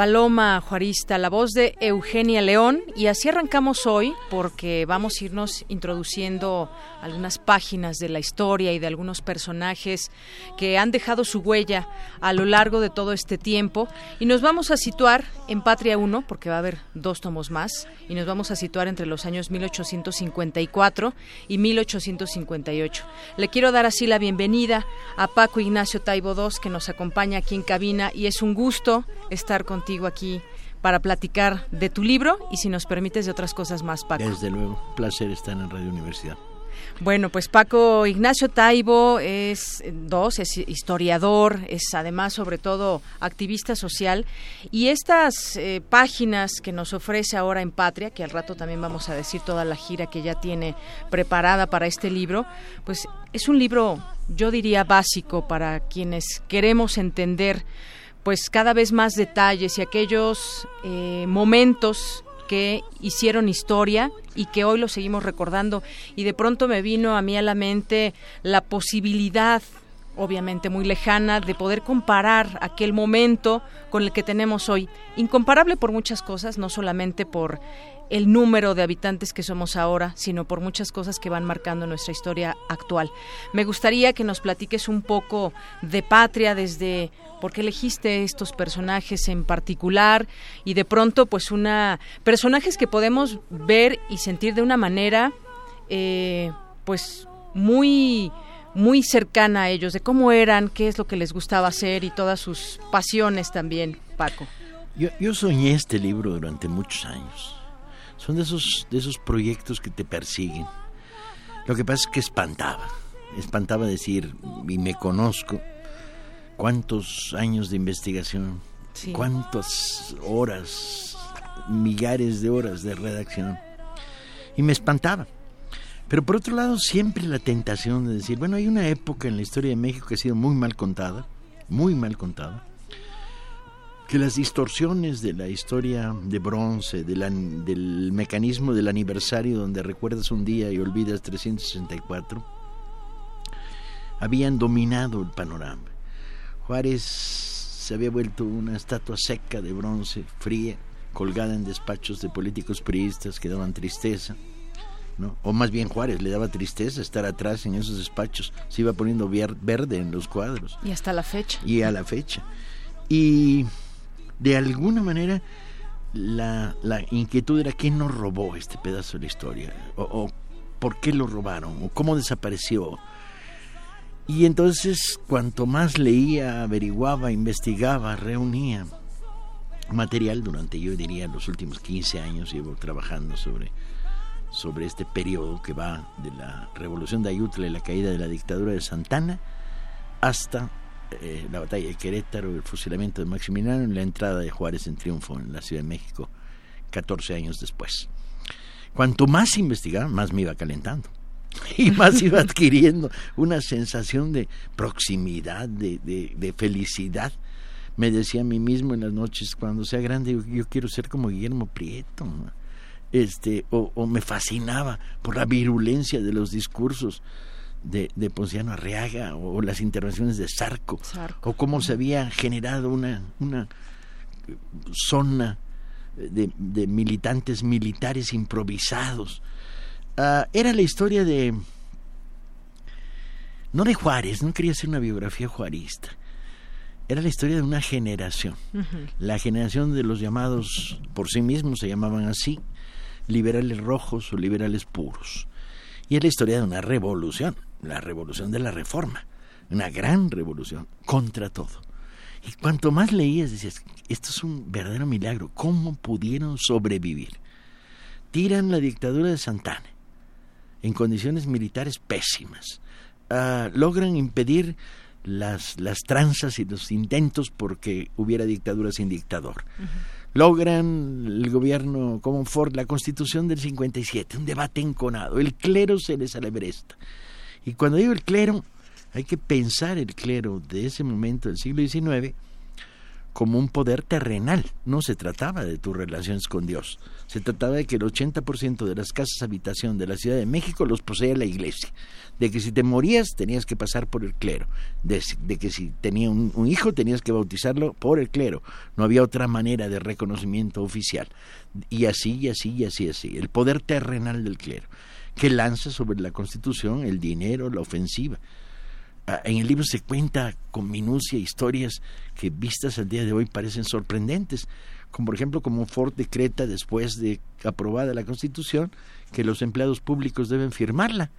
Paloma Juarista, la voz de Eugenia León. Y así arrancamos hoy porque vamos a irnos introduciendo algunas páginas de la historia y de algunos personajes que han dejado su huella a lo largo de todo este tiempo. Y nos vamos a situar en Patria 1, porque va a haber dos tomos más, y nos vamos a situar entre los años 1854 y 1858. Le quiero dar así la bienvenida a Paco Ignacio Taibo II, que nos acompaña aquí en cabina, y es un gusto estar contigo aquí para platicar de tu libro y si nos permites de otras cosas más, Paco. Desde luego, placer estar en Radio Universidad. Bueno, pues Paco Ignacio Taibo es dos, es historiador, es además sobre todo activista social y estas eh, páginas que nos ofrece ahora en Patria, que al rato también vamos a decir toda la gira que ya tiene preparada para este libro, pues es un libro, yo diría básico para quienes queremos entender pues cada vez más detalles y aquellos eh, momentos que hicieron historia y que hoy lo seguimos recordando. Y de pronto me vino a mí a la mente la posibilidad obviamente muy lejana, de poder comparar aquel momento con el que tenemos hoy. Incomparable por muchas cosas, no solamente por el número de habitantes que somos ahora, sino por muchas cosas que van marcando nuestra historia actual. Me gustaría que nos platiques un poco de Patria desde por qué elegiste estos personajes en particular y de pronto pues una personajes que podemos ver y sentir de una manera eh, pues muy muy cercana a ellos, de cómo eran, qué es lo que les gustaba hacer y todas sus pasiones también, Paco. Yo, yo soñé este libro durante muchos años. Son de esos, de esos proyectos que te persiguen. Lo que pasa es que espantaba. Espantaba decir, y me conozco, cuántos años de investigación, Sí. cuántas horas, millares de horas de redacción. Y me espantaba. Pero por otro lado, siempre la tentación de decir, bueno, hay una época en la historia de México que ha sido muy mal contada, muy mal contada, que las distorsiones de la historia de bronce, de la- del mecanismo del aniversario donde recuerdas un día y olvidas 364, habían dominado el panorama. Juárez se había vuelto una estatua seca de bronce, fría, colgada en despachos de políticos priistas que daban tristeza. ¿no? O más bien Juárez le daba tristeza estar atrás en esos despachos, se iba poniendo verde en los cuadros Y hasta la fecha. y a la fecha. Y de alguna manera la, la inquietud era quién nos robó este pedazo de la historia, o, por qué lo robaron, o cómo desapareció. Y entonces cuanto más leía, averiguaba, investigaba, reunía material durante, yo diría, los últimos 15 años llevo trabajando sobre, sobre este periodo que va de la revolución de Ayutla y la caída de la dictadura de Santana hasta eh, la batalla de Querétaro, el fusilamiento de Maximiliano y la entrada de Juárez en triunfo en la Ciudad de México 14 años después. Cuanto más investigaba, más me iba calentando. Y más iba adquiriendo una sensación de proximidad, de, de, de felicidad. Me decía a mí mismo en las noches, cuando sea grande, yo, yo quiero ser como Guillermo Prieto. este o, o me fascinaba por la virulencia de los discursos de, de Ponciano Arriaga o las intervenciones de Sarco, Sarco. o cómo se había generado una, una zona de, de militantes militares improvisados. Ah, era la historia de... No de Juárez, no quería hacer una biografía juarista. Era la historia de una generación. La generación de los llamados, por sí mismos se llamaban así, liberales rojos o liberales puros. Y es la historia de una revolución, la revolución de la reforma, una gran revolución contra todo. Y cuanto más leías, decías, esto es un verdadero milagro, ¿cómo pudieron sobrevivir? Tiran la dictadura de Santana en condiciones militares pésimas. Uh, logran impedir las, las tranzas y los intentos porque hubiera dictadura sin dictador. Uh -huh. Logran el gobierno como Ford la constitución del 57, un debate enconado. El clero se les alebresta. Y cuando digo el clero, hay que pensar el clero de ese momento del siglo XIX como un poder terrenal. No se trataba de tus relaciones con Dios. Se trataba de que el 80% de las casas habitación de la Ciudad de México los poseía la iglesia. De que si te morías tenías que pasar por el clero. De, que si tenía un, un, hijo tenías que bautizarlo por el clero. No había otra manera de reconocimiento oficial. Y así, y así, y así, así. El poder terrenal del clero. Que lanza sobre la Constitución el dinero, la ofensiva en el libro se cuenta con minucia historias que vistas al día de hoy parecen sorprendentes, como por ejemplo como Ford decreta después de aprobada la Constitución que los empleados públicos deben firmarla,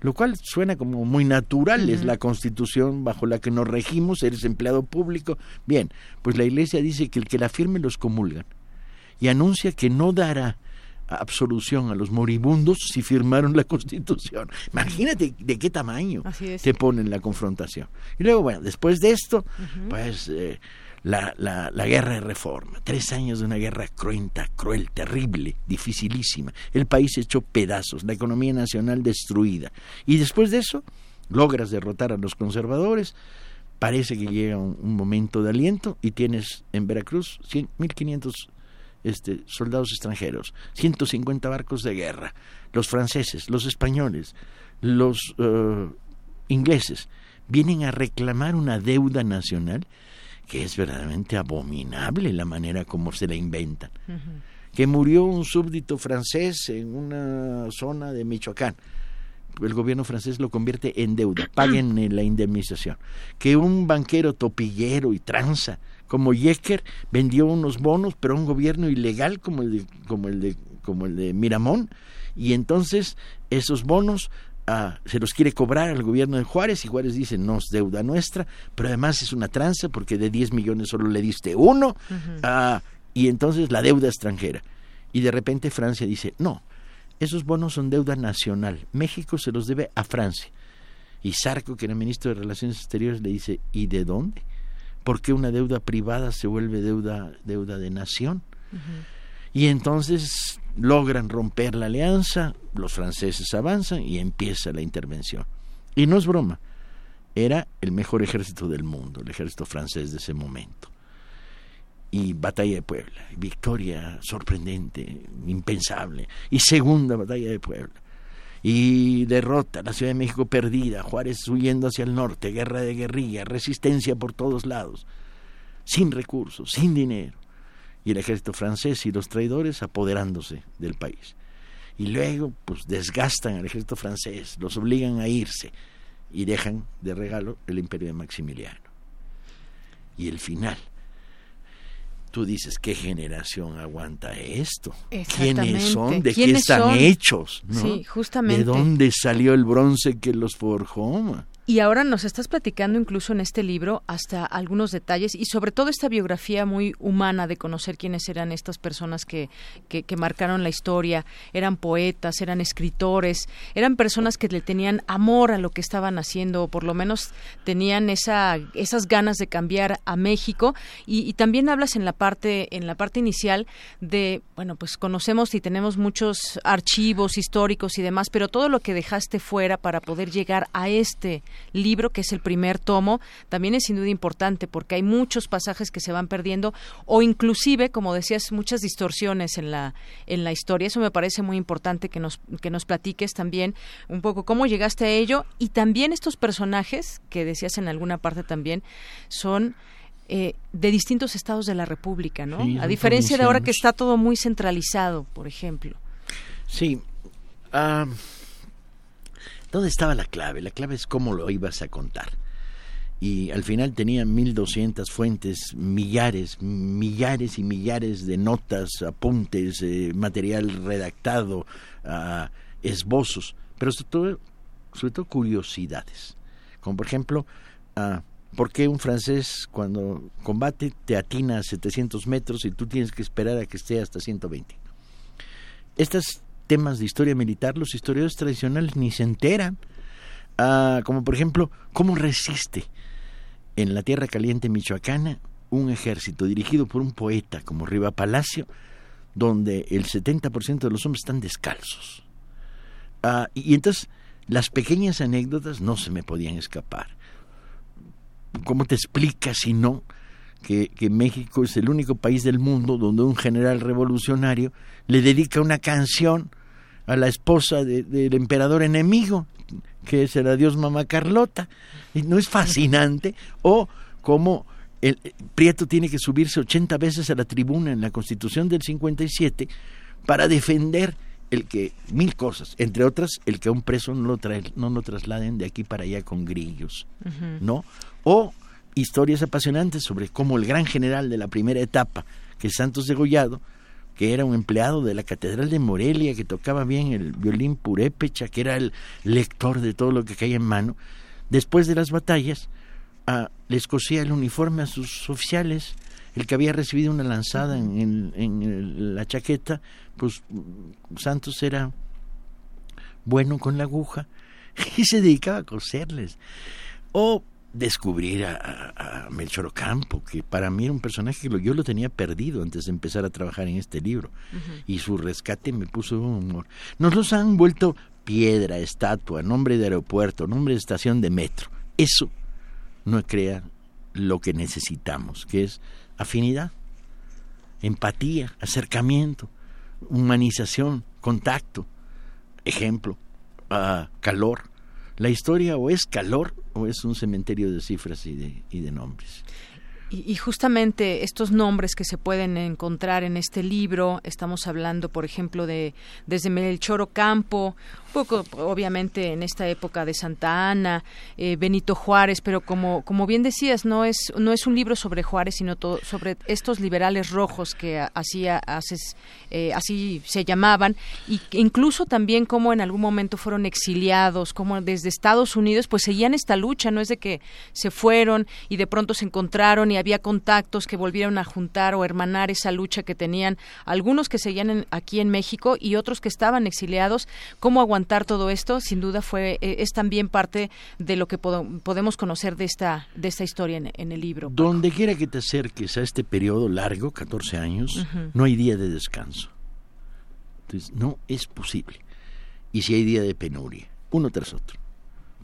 lo cual suena como muy natural, uh -huh. es la Constitución bajo la que nos regimos, eres empleado público. Bien, pues la Iglesia dice que el que la firme los comulgan y anuncia que no dará absolución a los moribundos si firmaron la Constitución. Imagínate de qué tamaño te ponen la confrontación. Y luego, bueno, después de esto, uh -huh. pues eh, la, la, la, guerra de reforma. Tres años de una guerra cruenta, cruel, terrible, dificilísima. El país hecho pedazos, la economía nacional destruida. Y después de eso, logras derrotar a los conservadores. Parece que llega un, un momento de aliento y tienes en Veracruz 100, 1500 este, soldados extranjeros, 150 barcos de guerra, los franceses, los españoles, los uh, ingleses, vienen a reclamar una deuda nacional que es verdaderamente abominable la manera como se la inventan. Uh -huh. Que murió un súbdito francés en una zona de Michoacán. El gobierno francés lo convierte en deuda, paguen la indemnización. Que un banquero topillero y tranza como Yecker vendió unos bonos, pero a un gobierno ilegal como el de, como el de, como el de Miramón, y entonces esos bonos ah, se los quiere cobrar al gobierno de Juárez, y Juárez dice, no es deuda nuestra, pero además es una tranza porque de 10 millones solo le diste uno, uh -huh. ah, y entonces la deuda extranjera. Y de repente Francia dice, no, esos bonos son deuda nacional, México se los debe a Francia. Y Sarco, que era ministro de Relaciones Exteriores, le dice, ¿y de dónde? ¿Por qué una deuda privada se vuelve deuda, deuda de nación? Uh -huh. Y entonces logran romper la alianza, los franceses avanzan y empieza la intervención. Y no es broma, era el mejor ejército del mundo, el ejército francés de ese momento. Y batalla de Puebla, victoria sorprendente, impensable. Y segunda batalla de Puebla y derrota, la Ciudad de México perdida, Juárez huyendo hacia el norte, guerra de guerrilla, resistencia por todos lados, sin recursos, sin dinero, y el ejército francés y los traidores apoderándose del país. Y luego, pues desgastan al ejército francés, los obligan a irse y dejan de regalo el imperio de Maximiliano. Y el final, tú dices, ¿qué generación aguanta esto? ¿Quiénes son? ¿De qué están son? hechos? ¿no? Sí, justamente. ¿De dónde salió el bronce que los forjó? Y ahora nos estás platicando incluso en este libro hasta algunos detalles y sobre todo esta biografía muy humana de conocer quiénes eran estas personas que, que, que, marcaron la historia. Eran poetas, eran escritores, eran personas que le tenían amor a lo que estaban haciendo o por lo menos tenían esa, esas ganas de cambiar a México. Y, y también hablas en la parte, en la parte inicial de, bueno, pues conocemos y tenemos muchos archivos históricos y demás, pero todo lo que dejaste fuera para poder llegar a este libro, que es el primer tomo, también es sin duda importante porque hay muchos pasajes que se van perdiendo o inclusive, como decías, muchas distorsiones en la, en la historia. Eso me parece muy importante que nos, que nos platiques también un poco cómo llegaste a ello y también estos personajes que decías en alguna parte también son eh, de distintos estados de la República, ¿no? a diferencia de ahora que está todo muy centralizado, por ejemplo. Sí. Ah, ¿Dónde estaba la clave? La clave es cómo lo ibas a contar. Y al final tenía 1200 fuentes, millares, millares y millares de notas, apuntes, eh, material redactado, ah, esbozos, pero sobre todo, curiosidades. Como por ejemplo, uh, ¿Por qué un francés cuando combate te atina a 700 metros y tú tienes que esperar a que esté hasta 120? Estos temas de historia militar, los historiadores tradicionales ni se enteran. Ah, como por ejemplo, ¿cómo resiste en la tierra caliente michoacana un ejército dirigido por un poeta como Riva Palacio, donde el 70% de los hombres están descalzos? Ah, y entonces las pequeñas anécdotas no se me podían escapar. ¿cómo te explicas si no que, México es el único país del mundo donde un general revolucionario le dedica una canción a la esposa del emperador enemigo, que es la dios Mamá Carlota? ¿No es fascinante? O cómo el, Prieto tiene que subirse 80 veces a la tribuna en la Constitución del 57 para defender el que mil cosas, entre otras el que a un preso no lo, no lo trasladen de aquí para allá con grillos, ¿no? O historias apasionantes sobre cómo el gran general de la primera etapa, que es Santos Degollado, que era un empleado de la Catedral de Morelia, que tocaba bien el violín purépecha, que era el lector de todo lo que caía en mano, después de las batallas, ah, les cosía el uniforme a sus oficiales, el que había recibido una lanzada en, la chaqueta, pues Santos era bueno con la aguja y se dedicaba a coserles. O descubrir a, Melchor Ocampo, que para mí era un personaje que yo lo tenía perdido antes de empezar a trabajar en este libro. Y su rescate me puso un humor. Nos los han vuelto piedra, estatua, nombre de aeropuerto, nombre de estación de metro. Eso no crea lo que necesitamos, que es afinidad, empatía, acercamiento, humanización, contacto, ejemplo, uh, calor. La historia o es calor es un cementerio de cifras y de, y de nombres. Y, justamente estos nombres que se pueden encontrar en este libro, estamos hablando, por ejemplo, de desde Melchor Ocampo poco obviamente en esta época de Santa Ana, eh, Benito Juárez, pero como, como bien decías, no es, no es un libro sobre Juárez, sino todo, sobre estos liberales rojos que así, eh, así se llamaban, y incluso también como en algún momento fueron exiliados, como desde Estados Unidos, pues seguían esta lucha, no es de que se fueron y de pronto se encontraron y había contactos que volvieron a juntar o hermanar esa lucha que tenían algunos que seguían aquí en México y otros que estaban exiliados, cómo aguantar todo esto, sin duda fue eh, es también parte de lo que podemos conocer de esta de esta historia en, el libro. Donde quiera que te acerques a este periodo largo, 14 años, no hay día de descanso. Entonces, no es posible. Y si hay día de penuria, uno tras otro.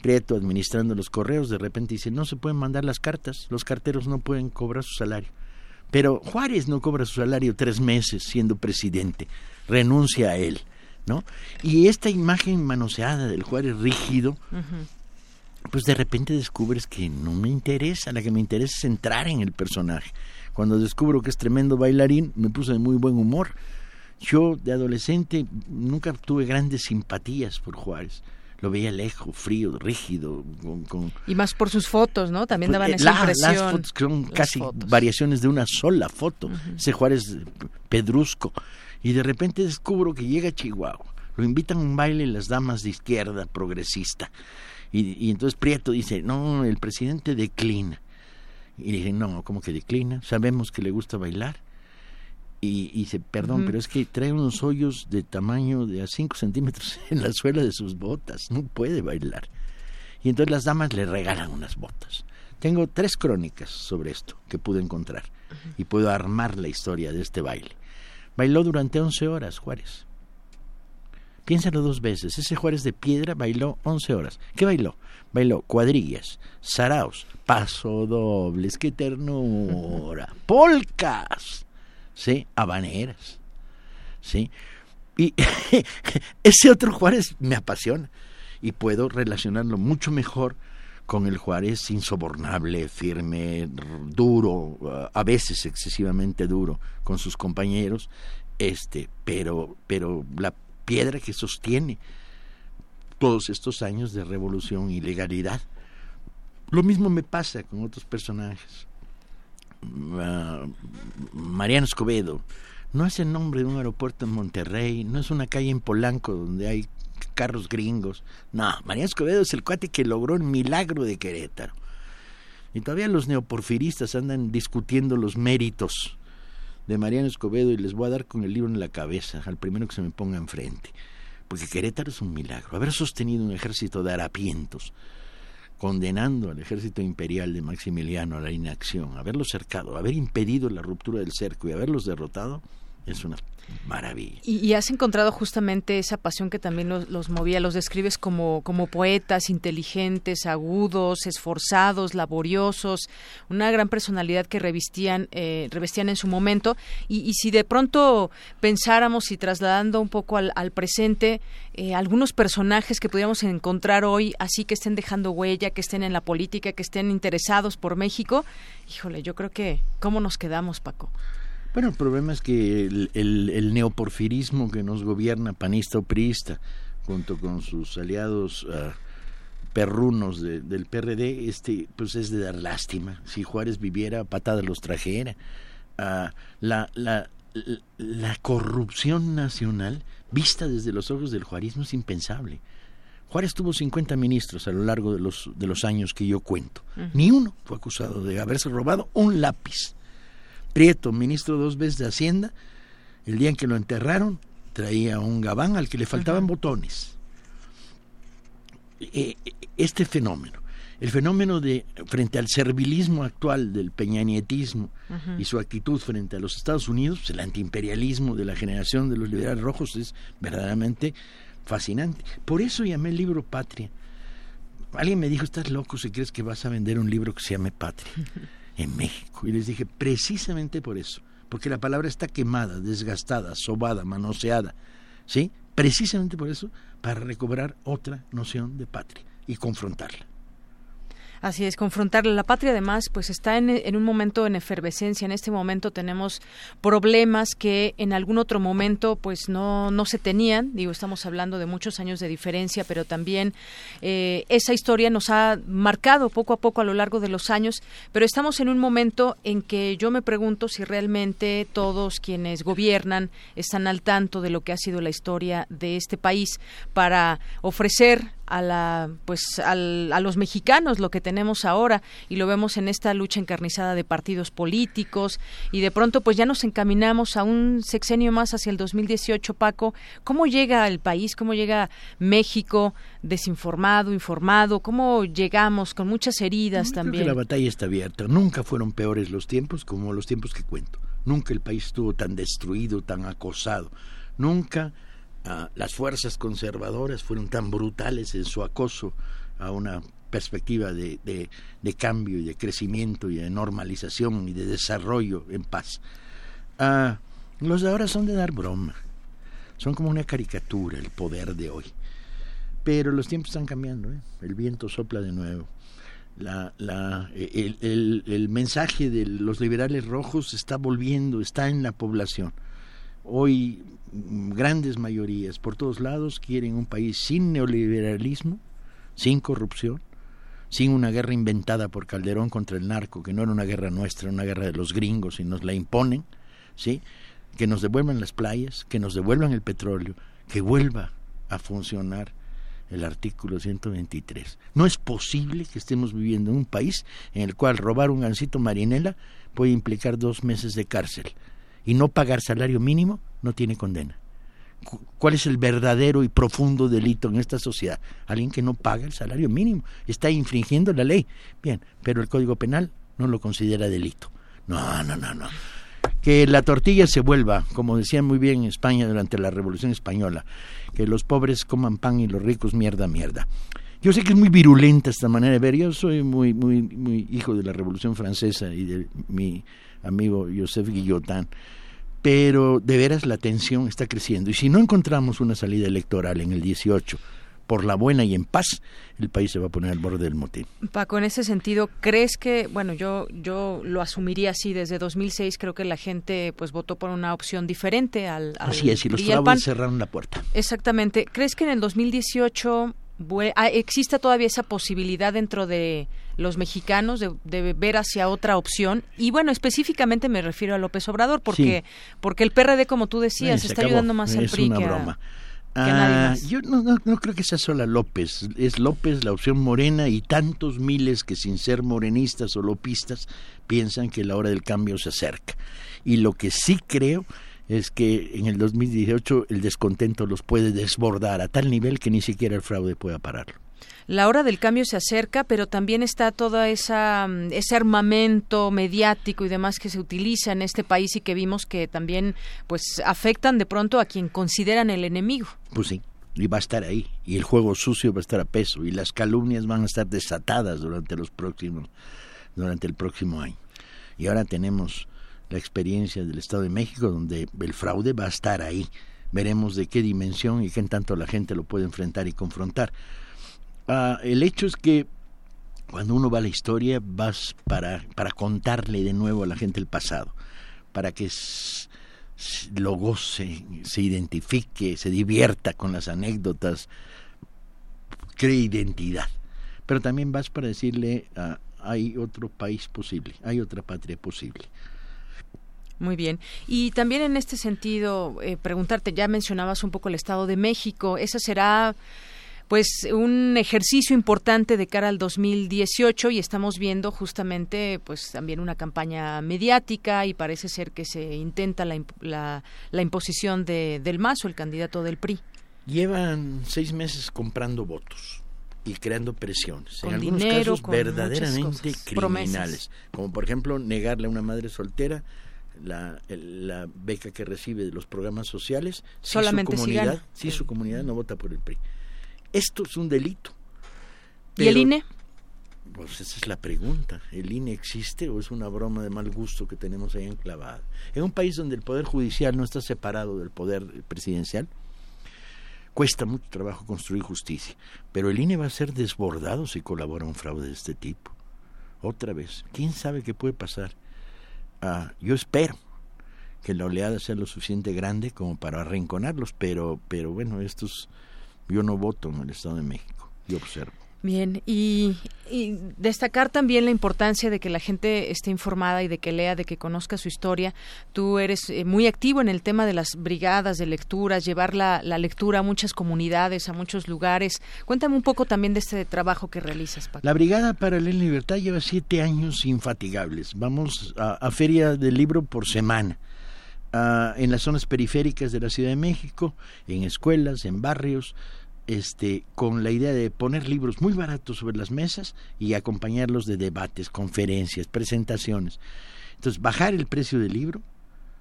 Prieto administrando los correos, de repente dice, no se pueden mandar las cartas, los carteros no pueden cobrar su salario. Pero Juárez no cobra su salario tres meses siendo presidente, renuncia a él. ¿no? Y esta imagen manoseada del Juárez rígido, pues de repente descubres que no me interesa, la que me interesa es entrar en el personaje. Cuando descubro que es tremendo bailarín, me puse de muy buen humor. Yo de adolescente nunca tuve grandes simpatías por Juárez. Lo veía lejos, frío, rígido. Con, Y más por sus fotos, ¿no? También pues, daban eh, esa impresión. Las fotos son casi variaciones de una sola foto. Ese Juárez pedrusco y de repente descubro que llega a Chihuahua. Lo invitan a un baile las damas de izquierda progresista. Y, entonces Prieto dice, no, el presidente declina. Y dije, no, ¿cómo que declina? Sabemos que le gusta bailar. Y, dice, perdón, pero es que trae unos hoyos de tamaño de a 5 centímetros en la suela de sus botas. No puede bailar. Y entonces las damas le regalan unas botas. Tengo tres crónicas sobre esto que pude encontrar. Y puedo armar la historia de este baile. Bailó durante 11 horas Juárez. Piénsalo dos veces. Ese Juárez de piedra bailó 11 horas. ¿Qué bailó? Bailó cuadrillas, saraos, pasodobles, qué ternura, polcas, ¿sí? Habaneras, ¿sí? Y ese otro Juárez me apasiona y puedo relacionarlo mucho mejor con el Juárez insobornable, firme, duro, a veces excesivamente duro con sus compañeros, este, pero, pero la piedra que sostiene todos estos años de revolución y legalidad. Lo mismo me pasa con otros personajes. Uh, Mariano Escobedo no es el nombre de un aeropuerto en Monterrey, no es una calle en Polanco donde hay carros gringos. No, Mariano Escobedo es el cuate que logró el milagro de Querétaro. Y todavía los neoporfiristas andan discutiendo los méritos de Mariano Escobedo y les voy a dar con el libro en la cabeza al primero que se me ponga enfrente. Porque Querétaro es un milagro. Haber sostenido un ejército de harapientos, condenando al ejército imperial de Maximiliano a la inacción, haberlo cercado, haber impedido la ruptura del cerco y haberlos derrotado, es una maravilla. Y, has encontrado justamente esa pasión que también los, movía, los describes como, como poetas inteligentes, agudos, esforzados, laboriosos, una gran personalidad que revistían, eh, revestían en su momento. Y, si de pronto pensáramos y trasladando un poco al, presente, eh, algunos personajes que pudiéramos encontrar hoy, así que estén dejando huella, que estén en la política, que estén interesados por México, híjole, yo creo que, ¿cómo nos quedamos, Paco? Bueno, el problema es que el, neoporfirismo que nos gobierna, panista o priista, junto con sus aliados ah, perrunos del PRD, este, pues es de dar lástima. Si Juárez viviera, patada los trajera. Ah, la, la, la corrupción nacional, vista desde los ojos del juarismo, es impensable. Juárez tuvo 50 ministros a lo largo de los, de los años que yo cuento. Ni uno fue acusado de haberse robado un lápiz. Prieto, ministro dos veces de Hacienda, el día en que lo enterraron, traía un gabán al que le faltaban botones. Eh, este fenómeno, el fenómeno de frente al servilismo actual del peñanietismo y su actitud frente a los Estados Unidos, el antiimperialismo de la generación de los liberales rojos es verdaderamente fascinante. Por eso llamé el libro Patria. Alguien me dijo, estás loco si crees que vas a vender un libro que se llame Patria. en México. Y les dije, precisamente por eso, porque la palabra está quemada, desgastada, sobada, manoseada, ¿sí? Precisamente por eso, para recobrar otra noción de patria y confrontarla. Así es, confrontarla. La patria, además, pues está en, en, un momento en efervescencia. En este momento tenemos problemas que en algún otro momento, pues no, no se tenían. Digo, estamos hablando de muchos años de diferencia, pero también eh, esa historia nos ha marcado poco a poco a lo largo de los años. Pero estamos en un momento en que yo me pregunto si realmente todos quienes gobiernan están al tanto de lo que ha sido la historia de este país para ofrecer a la pues a los mexicanos lo que tenemos ahora y lo vemos en esta lucha encarnizada de partidos políticos y de pronto pues ya nos encaminamos a un sexenio más hacia el 2018 Paco. Cómo llega el país cómo llega México desinformado informado cómo llegamos con muchas heridas también la batalla está abierta. Nunca fueron peores los tiempos como los tiempos que cuento. Nunca el país estuvo tan destruido tan acosado. Nunca las fuerzas conservadoras fueron tan brutales en su acoso a una perspectiva de, de, cambio y de crecimiento y de normalización y de desarrollo en paz. Ah, los de ahora son de dar broma, son como una caricatura el poder de hoy. Pero los tiempos están cambiando, ¿eh? el viento sopla de nuevo. El, el, el mensaje de los liberales rojos está volviendo, está en la población. Hoy grandes mayorías por todos lados quieren un país sin neoliberalismo, sin corrupción, sin una guerra inventada por Calderón contra el narco, que no era una guerra nuestra, una guerra de los gringos y nos la imponen, ¿sí? que nos devuelvan las playas, que nos devuelvan el petróleo, que vuelva a funcionar el artículo 123. No es posible que estemos viviendo en un país en el cual robar un gancito marinela puede implicar dos meses de cárcel y no pagar salario mínimo no tiene condena. ¿Cuál es el verdadero y profundo delito en esta sociedad? Alguien que no paga el salario mínimo, está infringiendo la ley. Bien, pero el Código Penal no lo considera delito. No, no, no, no. que la tortilla se vuelva, como decían muy bien en España durante la Revolución Española, que los pobres coman pan y los ricos mierda, mierda. Yo sé que es muy virulenta esta manera de ver. Yo soy muy, muy, muy hijo de la Revolución Francesa y de mi amigo Joseph Guillotin, pero de veras la tensión está creciendo. Y si no encontramos una salida electoral en el 18 por la buena y en paz, el país se va a poner al borde del motín. Paco, en ese sentido, ¿crees que, bueno, yo yo lo asumiría así, desde 2006 creo que la gente pues votó por una opción diferente al... así es, y los fraudes cerraron la puerta. Exactamente. ¿Crees que en el 2018 ah, existe todavía esa posibilidad dentro de los mexicanos de, ver hacia otra opción y bueno específicamente me refiero a López Obrador porque porque el PRD como tú decías está ayudando más al PRI que broma. Ah, yo no, no, creo que sea sola López. Es López la opción morena y tantos miles que sin ser morenistas o lopistas piensan que la hora del cambio se acerca. Y lo que sí creo es que en el 2018 el descontento los puede desbordar a tal nivel que ni siquiera el fraude pueda pararlo la hora del cambio se acerca, pero también está todo esa, mm, ese armamento mediático y demás que se utiliza en este país y que vimos que también pues afectan de pronto a quien consideran el enemigo. Pues sí, y va a estar ahí, y el juego sucio va a estar a peso, y las calumnias van a estar desatadas durante los próximos, durante el próximo año. Y ahora tenemos la experiencia del Estado de México, donde el fraude va a estar ahí. Veremos de qué dimensión y qué tanto la gente lo puede enfrentar y confrontar. Ah, el hecho es que cuando uno va a la historia vas para, para contarle de nuevo a la gente el pasado, para que lo goce, se identifique, se divierta con las anécdotas, cree identidad. Pero también vas para decirle, ah, hay otro país posible, hay otra patria posible. Muy bien. Y también en este sentido, eh, preguntarte, ya mencionabas un poco el Estado de México, ¿esa será pues un ejercicio importante de cara al 2018 y estamos viendo justamente pues también una campaña mediática y parece ser que se intenta la, la, imposición de, del Mazo, el candidato del PRI. Llevan seis meses comprando votos y creando presiones, en algunos casos verdaderamente criminales, como por ejemplo negarle a una madre soltera la, la, beca que recibe de los programas sociales. Solamente si su comunidad, si su comunidad no vota por el PRI. Esto es un delito. ¿Y el INE? Pues esa es la pregunta. ¿El INE existe o es una broma de mal gusto que tenemos ahí enclavada? En un país donde el poder judicial no está separado del poder presidencial, cuesta mucho trabajo construir justicia. Pero el INE va a ser desbordado si colabora un fraude de este tipo. Otra vez, ¿quién sabe qué puede pasar? Ah, yo espero que la oleada sea lo suficiente grande como para arrinconarlos, pero, pero bueno, estos yo no voto en el Estado de México, yo observo. Bien, y, destacar también la importancia de que la gente esté informada y de que lea, de que conozca su historia. Tú eres eh, muy activo en el tema de las brigadas de lecturas, llevar la, lectura a muchas comunidades, a muchos lugares. Cuéntame un poco también de este trabajo que realizas, Paco. La Brigada para la Libertad lleva siete años infatigables. Vamos a, feria del libro por semana. En las zonas periféricas de la Ciudad de México, en escuelas, en barrios, este, con la idea de poner libros muy baratos sobre las mesas y acompañarlos de debates, conferencias, presentaciones. Entonces, bajar el precio del libro,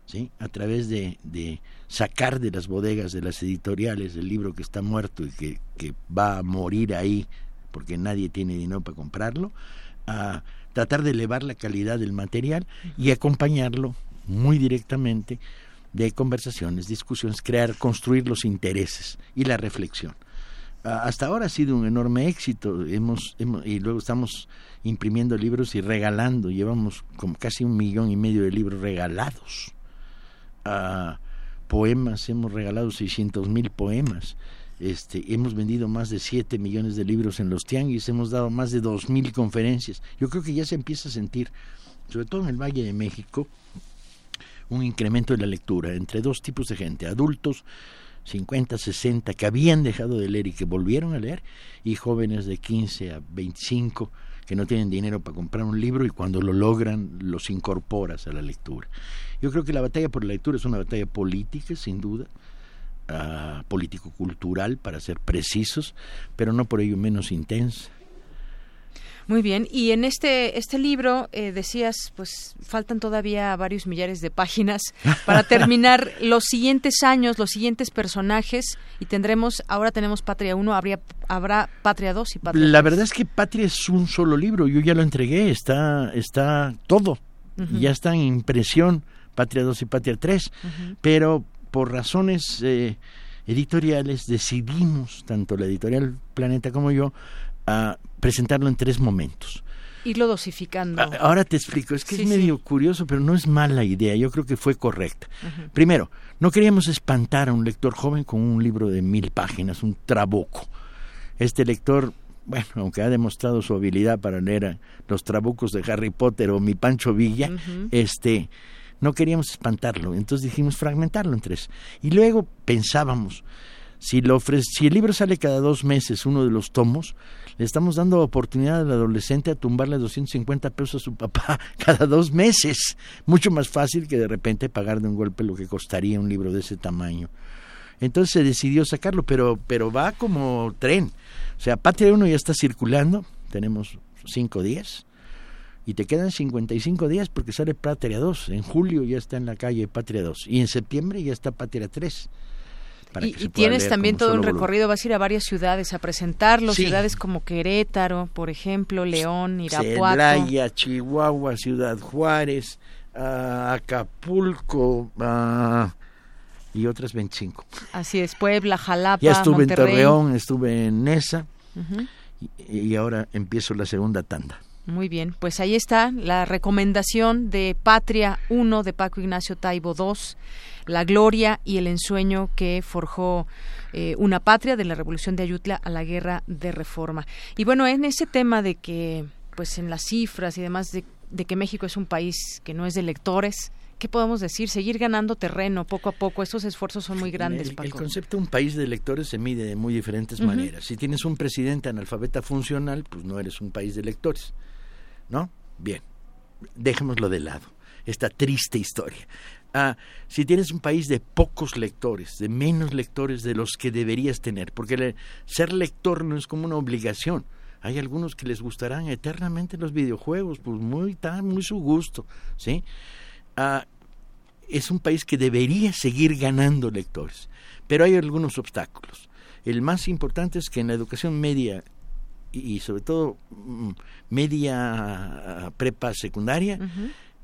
¿sí? a través de, de sacar de las bodegas de las editoriales el libro que está muerto y que, que va a morir ahí porque nadie tiene dinero para comprarlo, a tratar de elevar la calidad del material y acompañarlo muy directamente de conversaciones, discusiones, crear, construir los intereses y la reflexión hasta ahora ha sido un enorme éxito. Hemos, y luego estamos imprimiendo libros y regalando. Llevamos como casi un millón y medio de libros regalados. poemas, hemos regalado 600 mil poemas. Este, hemos vendido más de 7 millones de libros en los tianguis, hemos dado más de 2 mil conferencias. Yo creo que ya se empieza a sentir, sobre todo en el Valle de México, un incremento de la lectura entre dos tipos de gente, adultos 50, 60 que habían dejado de leer y que volvieron a leer, y jóvenes de 15 a 25 que no tienen dinero para comprar un libro y cuando lo logran los incorporas a la lectura. Yo creo que la batalla por la lectura es una batalla política, sin duda, uh, político-cultural, para ser precisos, pero no por ello menos intensa. Muy bien, y en este este libro eh, decías, pues faltan todavía varios millares de páginas para terminar los siguientes años, los siguientes personajes y tendremos, ahora tenemos Patria 1, habría habrá Patria 2 y Patria La verdad es que Patria es un solo libro, yo ya lo entregué, está está todo. Ya está en impresión Patria 2 y Patria 3, pero por razones eh, editoriales decidimos, tanto la editorial Planeta como yo, a presentarlo en tres momentos. Irlo dosificando. Ahora te explico, es que es medio curioso, pero no es mala idea, yo creo que fue correcta. Primero, no queríamos espantar a un lector joven con un libro de mil páginas, un trabuco. Este lector, bueno, aunque ha demostrado su habilidad para leer los trabucos de Harry Potter o mi Pancho Villa, este, no queríamos espantarlo, entonces dijimos fragmentarlo en tres. Y luego pensábamos, si, lo si el libro sale cada dos meses, uno de los tomos, estamos dando oportunidad al adolescente a tumbarle 250 pesos a su papá cada dos meses. Mucho más fácil que de repente pagar de un golpe lo que costaría un libro de ese tamaño. Entonces se decidió sacarlo, pero, pero va como tren. O sea, Patria 1 ya está circulando, tenemos cinco días, y te quedan 55 días porque sale Patria 2. En julio ya está en la calle Patria 2, y en septiembre ya está Patria 3 y, tienes también todo un recorrido, vas a ir a varias ciudades a presentarlo, ciudades como Querétaro, por ejemplo, León, Irapuato. Celaya, Chihuahua, Ciudad Juárez, ah, Acapulco ah, y otras 25. Así es, Puebla, Jalapa, Ya estuve en Torreón, estuve en Nesa y, y ahora empiezo la segunda tanda. Muy bien, pues ahí está la recomendación de Patria 1 de Paco Ignacio Taibo 2 la gloria y el ensueño que forjó eh, una patria de la revolución de Ayutla a la guerra de reforma. Y bueno, en ese tema de que, pues en las cifras y demás, de, que México es un país que no es de lectores, ¿qué podemos decir? Seguir ganando terreno poco a poco. Esos esfuerzos son muy grandes. El, el concepto de un país de lectores se mide de muy diferentes maneras. Si tienes un presidente analfabeta funcional, pues no eres un país de lectores. ¿No? Bien, dejémoslo de lado. Esta triste historia. Ah, si tienes un país de pocos lectores, de menos lectores de los que deberías tener, porque ser lector no es como una obligación. Hay algunos que les gustarán eternamente los videojuegos, pues muy, muy su gusto, ¿sí? Ah, es un país que debería seguir ganando lectores, pero hay algunos obstáculos. El más importante es que en la educación media y, sobre todo mm, media ah, prepa secundaria,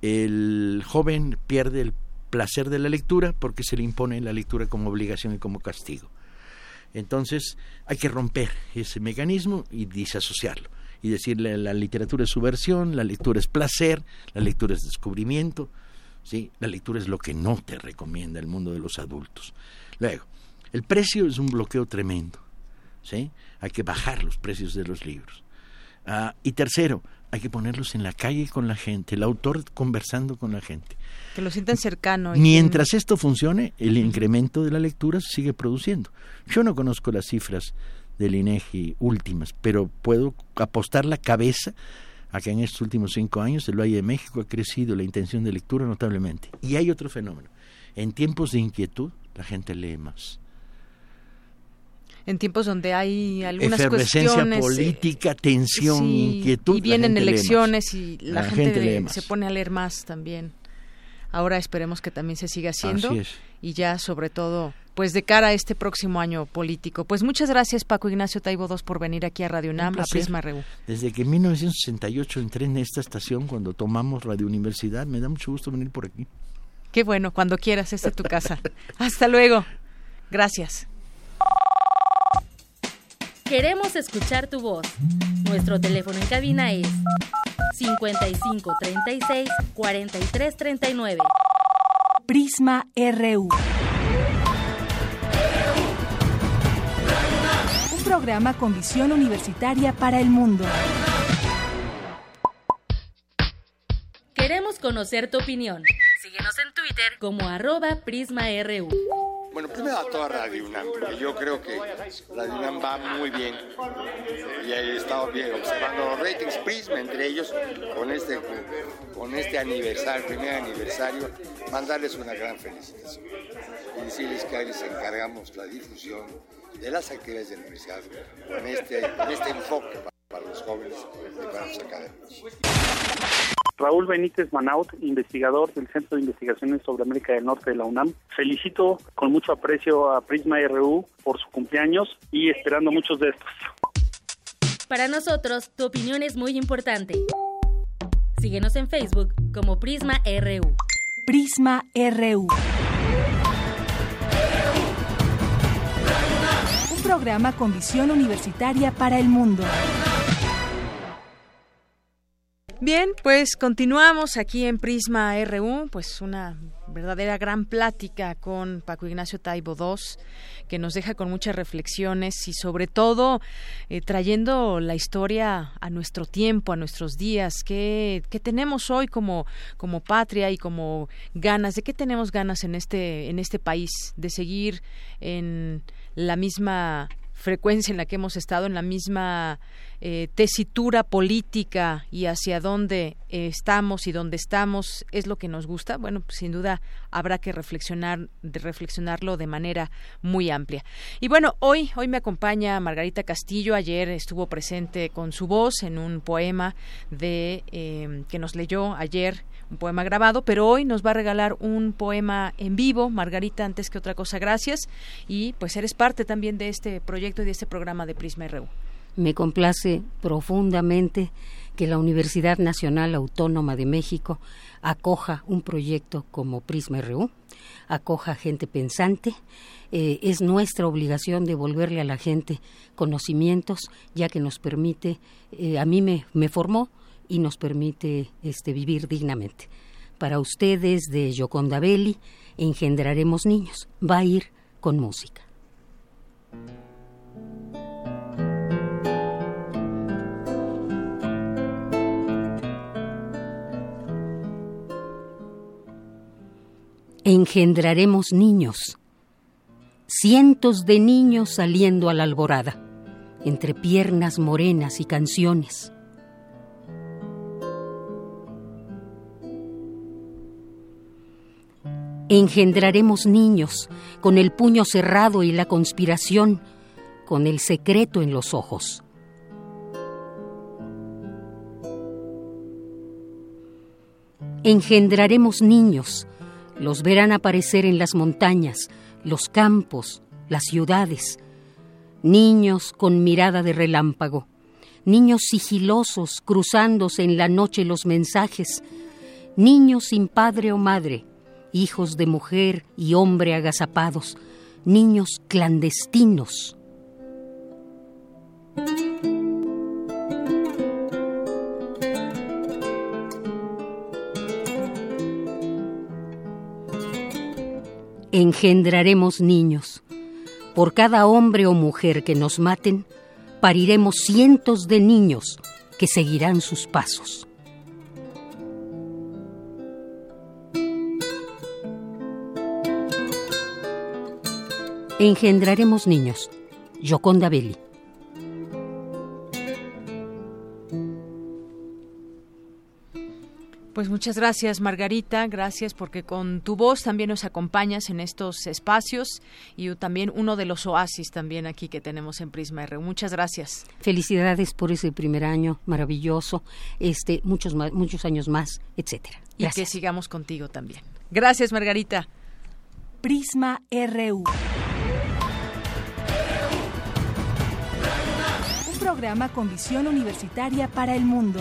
el joven pierde el placer de la lectura porque se le impone la lectura como obligación y como castigo. Entonces hay que romper ese mecanismo y disasociarlo y decirle la literatura es subversión, la lectura es placer, la lectura es descubrimiento, ¿sí? la lectura es lo que no te recomienda el mundo de los adultos. Luego, el precio es un bloqueo tremendo, ¿sí? hay que bajar los precios de los libros. Ah, y tercero, hay que ponerlos en la calle con la gente, el autor conversando con la gente. Que lo sientan cercano. Mientras esto funcione, el incremento de la lectura se sigue produciendo. Yo no conozco las cifras del INEGI últimas, pero puedo apostar la cabeza a que en estos últimos cinco años el Valle de México ha crecido la intención de lectura notablemente. Y hay otro fenómeno. En tiempos de inquietud, la gente lee más en tiempos donde hay algunas Efervescencia eh, política, tensión, inquietud. Y vienen elecciones y la, gente, se pone a leer más también. Ahora esperemos que también se siga haciendo y ya sobre todo pues de cara a este próximo año político. Pues muchas gracias Paco Ignacio Taibo II por venir aquí a Radio UNAM, a Prisma RU. Desde que en 1968 entré en esta estación cuando tomamos Radio Universidad, me da mucho gusto venir por aquí. Qué bueno, cuando quieras, esta es tu casa. Hasta luego. Gracias. Queremos escuchar tu voz. Nuestro teléfono en cabina es 55 36 43 39. Prisma RU. Un programa con visión universitaria para el mundo. Queremos conocer tu opinión. Síguenos en Twitter como arroba PrismaRU. Bueno, primero a toda Radio UNAM, porque yo creo que Radio UNAM va muy bien y he estado bien observando los ratings Prisma, entre ellos con este, con este aniversario, primer aniversario, mandarles una gran felicitación y decirles que les encargamos la difusión de las actividades de la universidad con este, este enfoque. para los jóvenes y para los académicos. Raúl Benítez Manaut, investigador del Centro de Investigaciones sobre América del Norte de la UNAM. Felicito con mucho aprecio a Prisma RU por su cumpleaños y esperando muchos de estos. Para nosotros, tu opinión es muy importante. Síguenos en Facebook como Prisma RU. Prisma RU. Un programa con visión universitaria para el mundo. Bien, pues continuamos aquí en Prisma RU, pues una verdadera gran plática con Paco Ignacio Taibo II, que nos deja con muchas reflexiones y sobre todo eh, trayendo la historia a nuestro tiempo, a nuestros días, ¿qué, qué tenemos hoy como, como patria y como ganas, de qué tenemos ganas en este, en este país, de seguir en la misma frecuencia en la que hemos estado en la misma eh, tesitura política y hacia dónde eh, estamos y dónde estamos es lo que nos gusta bueno pues, sin duda habrá que reflexionar de reflexionarlo de manera muy amplia y bueno hoy hoy me acompaña Margarita Castillo ayer estuvo presente con su voz en un poema de eh, que nos leyó ayer un poema grabado, pero hoy nos va a regalar un poema en vivo. Margarita, antes que otra cosa, gracias. Y pues eres parte también de este proyecto y de este programa de Prisma RU. Me complace profundamente que la Universidad Nacional Autónoma de México acoja un proyecto como Prisma RU, acoja gente pensante. Eh, es nuestra obligación devolverle a la gente conocimientos, ya que nos permite, eh, a mí me, me formó y nos permite este, vivir dignamente. Para ustedes de Yoconda Belli, engendraremos niños. Va a ir con música. Engendraremos niños, cientos de niños saliendo a la alborada, entre piernas morenas y canciones Engendraremos niños con el puño cerrado y la conspiración, con el secreto en los ojos. Engendraremos niños, los verán aparecer en las montañas, los campos, las ciudades, niños con mirada de relámpago, niños sigilosos cruzándose en la noche los mensajes, niños sin padre o madre, hijos de mujer y hombre agazapados, niños clandestinos. Engendraremos niños. Por cada hombre o mujer que nos maten, pariremos cientos de niños que seguirán sus pasos. Engendraremos niños. Yoconda Belli. Pues muchas gracias, Margarita. Gracias porque con tu voz también nos acompañas en estos espacios y también uno de los oasis también aquí que tenemos en Prisma R. Muchas gracias. Felicidades por ese primer año maravilloso, este muchos muchos años más, etcétera. Y que sigamos contigo también. Gracias, Margarita. Prisma RU. programa con visión universitaria para el mundo.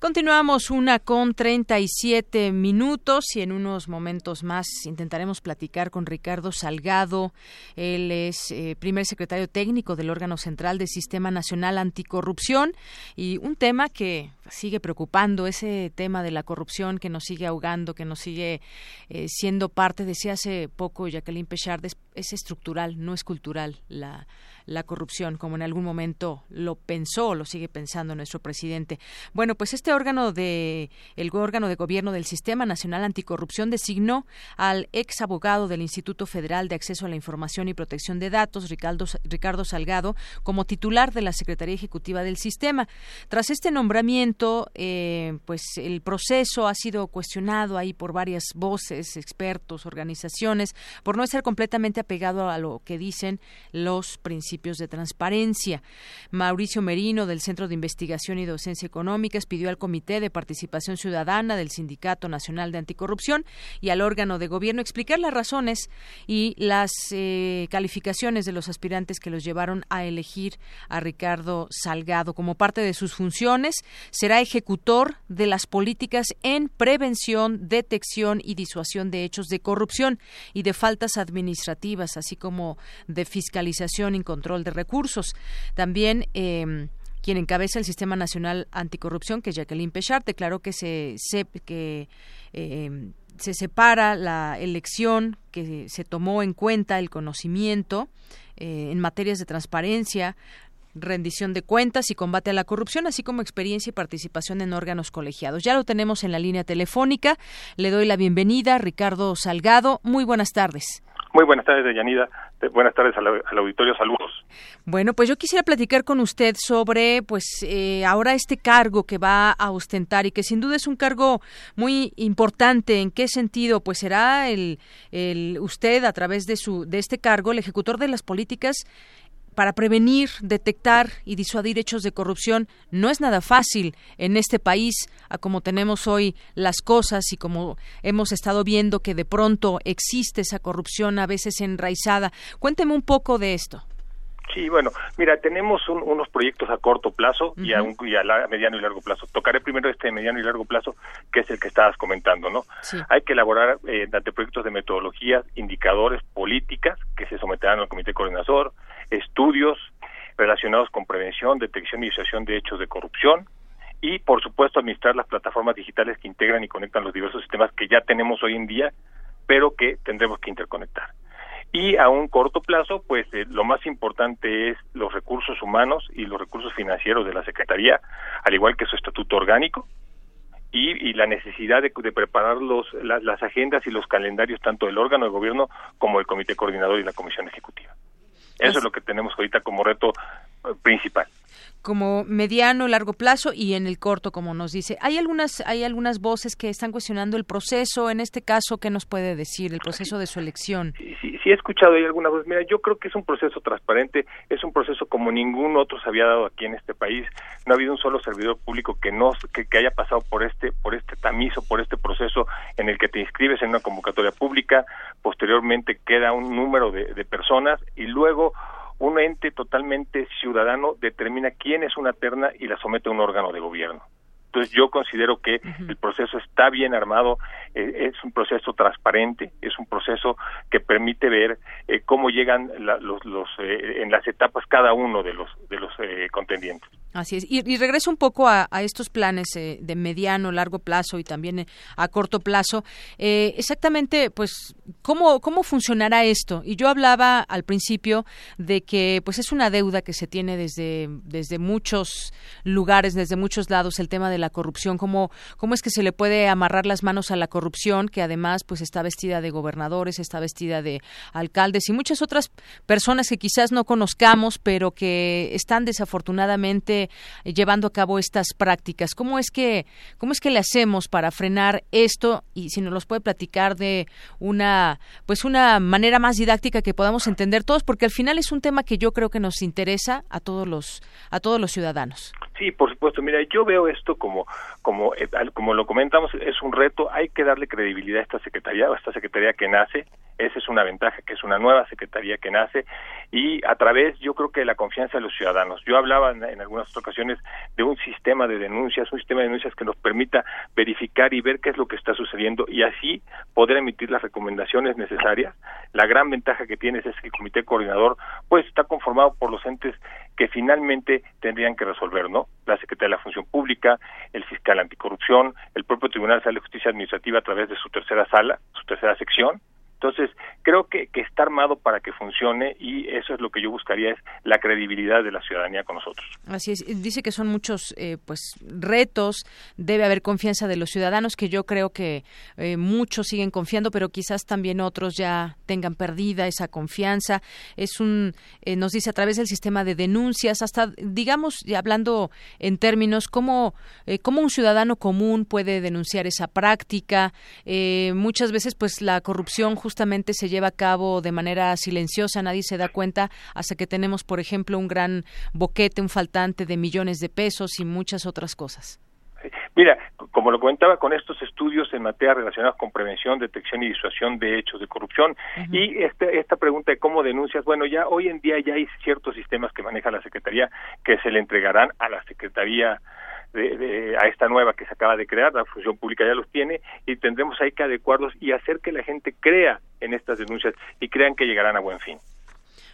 Continuamos una con 37 minutos y en unos momentos más intentaremos platicar con Ricardo Salgado. Él es eh, primer secretario técnico del órgano central del Sistema Nacional Anticorrupción y un tema que sigue preocupando, ese tema de la corrupción que nos sigue ahogando, que nos sigue eh, siendo parte, decía hace poco Jacqueline Pechard, es, es estructural, no es cultural la la corrupción, como en algún momento lo pensó lo sigue pensando nuestro presidente. Bueno, pues este órgano de el órgano de gobierno del Sistema Nacional Anticorrupción designó al ex abogado del Instituto Federal de Acceso a la Información y Protección de Datos, Ricardo, Ricardo Salgado, como titular de la Secretaría Ejecutiva del sistema. Tras este nombramiento, eh, pues el proceso ha sido cuestionado ahí por varias voces, expertos, organizaciones, por no estar completamente apegado a lo que dicen los principios de transparencia. Mauricio Merino, del Centro de Investigación y Docencia Económicas, pidió al Comité de Participación Ciudadana del Sindicato Nacional de Anticorrupción y al órgano de gobierno explicar las razones y las eh, calificaciones de los aspirantes que los llevaron a elegir a Ricardo Salgado como parte de sus funciones. Será ejecutor de las políticas en prevención, detección y disuasión de hechos de corrupción y de faltas administrativas, así como de fiscalización y control de recursos. También eh, quien encabeza el Sistema Nacional Anticorrupción, que es Jacqueline Pechard, declaró que se, que eh, se separa la elección, que se tomó en cuenta el conocimiento eh, en materias de transparencia, rendición de cuentas y combate a la corrupción, así como experiencia y participación en órganos colegiados. Ya lo tenemos en la línea telefónica. Le doy la bienvenida, Ricardo Salgado. Muy buenas tardes. Muy buenas tardes, Deyanida. Buenas tardes al, auditorio. Saludos. Bueno, pues yo quisiera platicar con usted sobre, pues, eh, ahora este cargo que va a ostentar y que sin duda es un cargo muy importante. ¿En qué sentido? Pues será el, el usted a través de su de este cargo el ejecutor de las políticas para prevenir, detectar y disuadir hechos de corrupción no es nada fácil en este país, a como tenemos hoy las cosas y como hemos estado viendo que de pronto existe esa corrupción a veces enraizada. Cuénteme un poco de esto. Sí, bueno, mira, tenemos unos proyectos a corto plazo y, a un, a, mediano y largo plazo. Tocaré primero este mediano y largo plazo, que es el que estabas comentando, ¿no? Hay que elaborar eh, proyectos de metodologías, indicadores, políticas que se someterán al comité coordinador, estudios relacionados con prevención, detección y disuasión de hechos de corrupción y, por supuesto, administrar las plataformas digitales que integran y conectan los diversos sistemas que ya tenemos hoy en día, pero que tendremos que interconectar. Y a un corto plazo, pues eh, lo más importante es los recursos humanos y los recursos financieros de la Secretaría, al igual que su estatuto orgánico, y, la necesidad de, preparar los, las agendas y los calendarios tanto del órgano de gobierno como del comité coordinador y la comisión ejecutiva. Eso es lo que tenemos ahorita como reto eh, principal como mediano, largo plazo y en el corto, como nos dice. Hay algunas, hay algunas voces que están cuestionando el proceso. En este caso, ¿qué nos puede decir el proceso de su elección? Sí, sí, he escuchado ahí alguna voz. Mira, yo creo que es un proceso transparente, es un proceso como ningún otro se había dado aquí en este país. No ha habido un solo servidor público que no que, haya pasado por este por este tamizo, por este proceso en el que te inscribes en una convocatoria pública, posteriormente queda un número de personas y luego un ente totalmente ciudadano determina quién es una terna y la somete a un órgano de gobierno. Entonces yo considero que el proceso está bien armado, eh, es un proceso transparente, es un proceso que permite ver eh, cómo llegan los, los eh, en las etapas cada uno de los de los contendientes. Así es. Y, regreso un poco a, estos planes de mediano, largo plazo y también a corto plazo. exactamente, pues, ¿cómo, ¿cómo funcionará esto? Y yo hablaba al principio de que, pues, es una deuda que se tiene desde, desde muchos lugares, desde muchos lados, el tema de la corrupción, cómo, cómo es que se le puede amarrar las manos a la corrupción, que además pues está vestida de gobernadores, está vestida de alcaldes y muchas otras personas que quizás no conozcamos, pero que están desafortunadamente llevando a cabo estas prácticas. ¿Cómo es que, cómo es que le hacemos para frenar esto? Y si nos los puede platicar de una, pues una manera más didáctica que podamos entender todos, porque al final es un tema que yo creo que nos interesa a todos los, a todos los ciudadanos. Sí, por supuesto. Mira, yo veo esto como, como, eh, como lo comentamos, es un reto. Hay que darle credibilidad a esta secretaría, a esta secretaría que nace. Esa es una ventaja, que es una nueva secretaría que nace y a través, yo creo que de la confianza de los ciudadanos. Yo hablaba en, algunas ocasiones de un sistema de denuncias, un sistema de denuncias que nos permita verificar y ver qué es lo que está sucediendo y así poder emitir las recomendaciones necesarias. La gran ventaja que tiene es que el comité coordinador pues está conformado por los entes que finalmente tendrían que resolver, ¿no? La Secretaría de la Función Pública, el fiscal anticorrupción, el propio Tribunal de Justicia Administrativa a través de su tercera sala, su tercera sección, Entonces, creo que, que está armado para que funcione y eso es lo que yo buscaría, es la credibilidad de la ciudadanía con nosotros. Así es, dice que son muchos eh, pues retos, debe haber confianza de los ciudadanos, que yo creo que eh, muchos siguen confiando, pero quizás también otros ya tengan perdida esa confianza. Es un, eh, nos dice a través del sistema de denuncias, hasta digamos, hablando en términos, cómo, cómo un ciudadano común puede denunciar esa práctica. muchas veces pues la corrupción justamente se lleva a cabo de manera silenciosa, nadie se da cuenta hasta que tenemos, por ejemplo, un gran boquete, un faltante de millones de pesos y muchas otras cosas. Mira, como lo comentaba, con estos estudios en materia relacionados con prevención, detección y disuasión de hechos de corrupción y este, esta pregunta de cómo denuncias, bueno, ya hoy en día ya hay ciertos sistemas que maneja la Secretaría que se le entregarán a la Secretaría de, a esta nueva que se acaba de crear, la función pública ya los tiene y tendremos ahí que adecuarlos y hacer que la gente crea en estas denuncias y crean que llegarán a buen fin.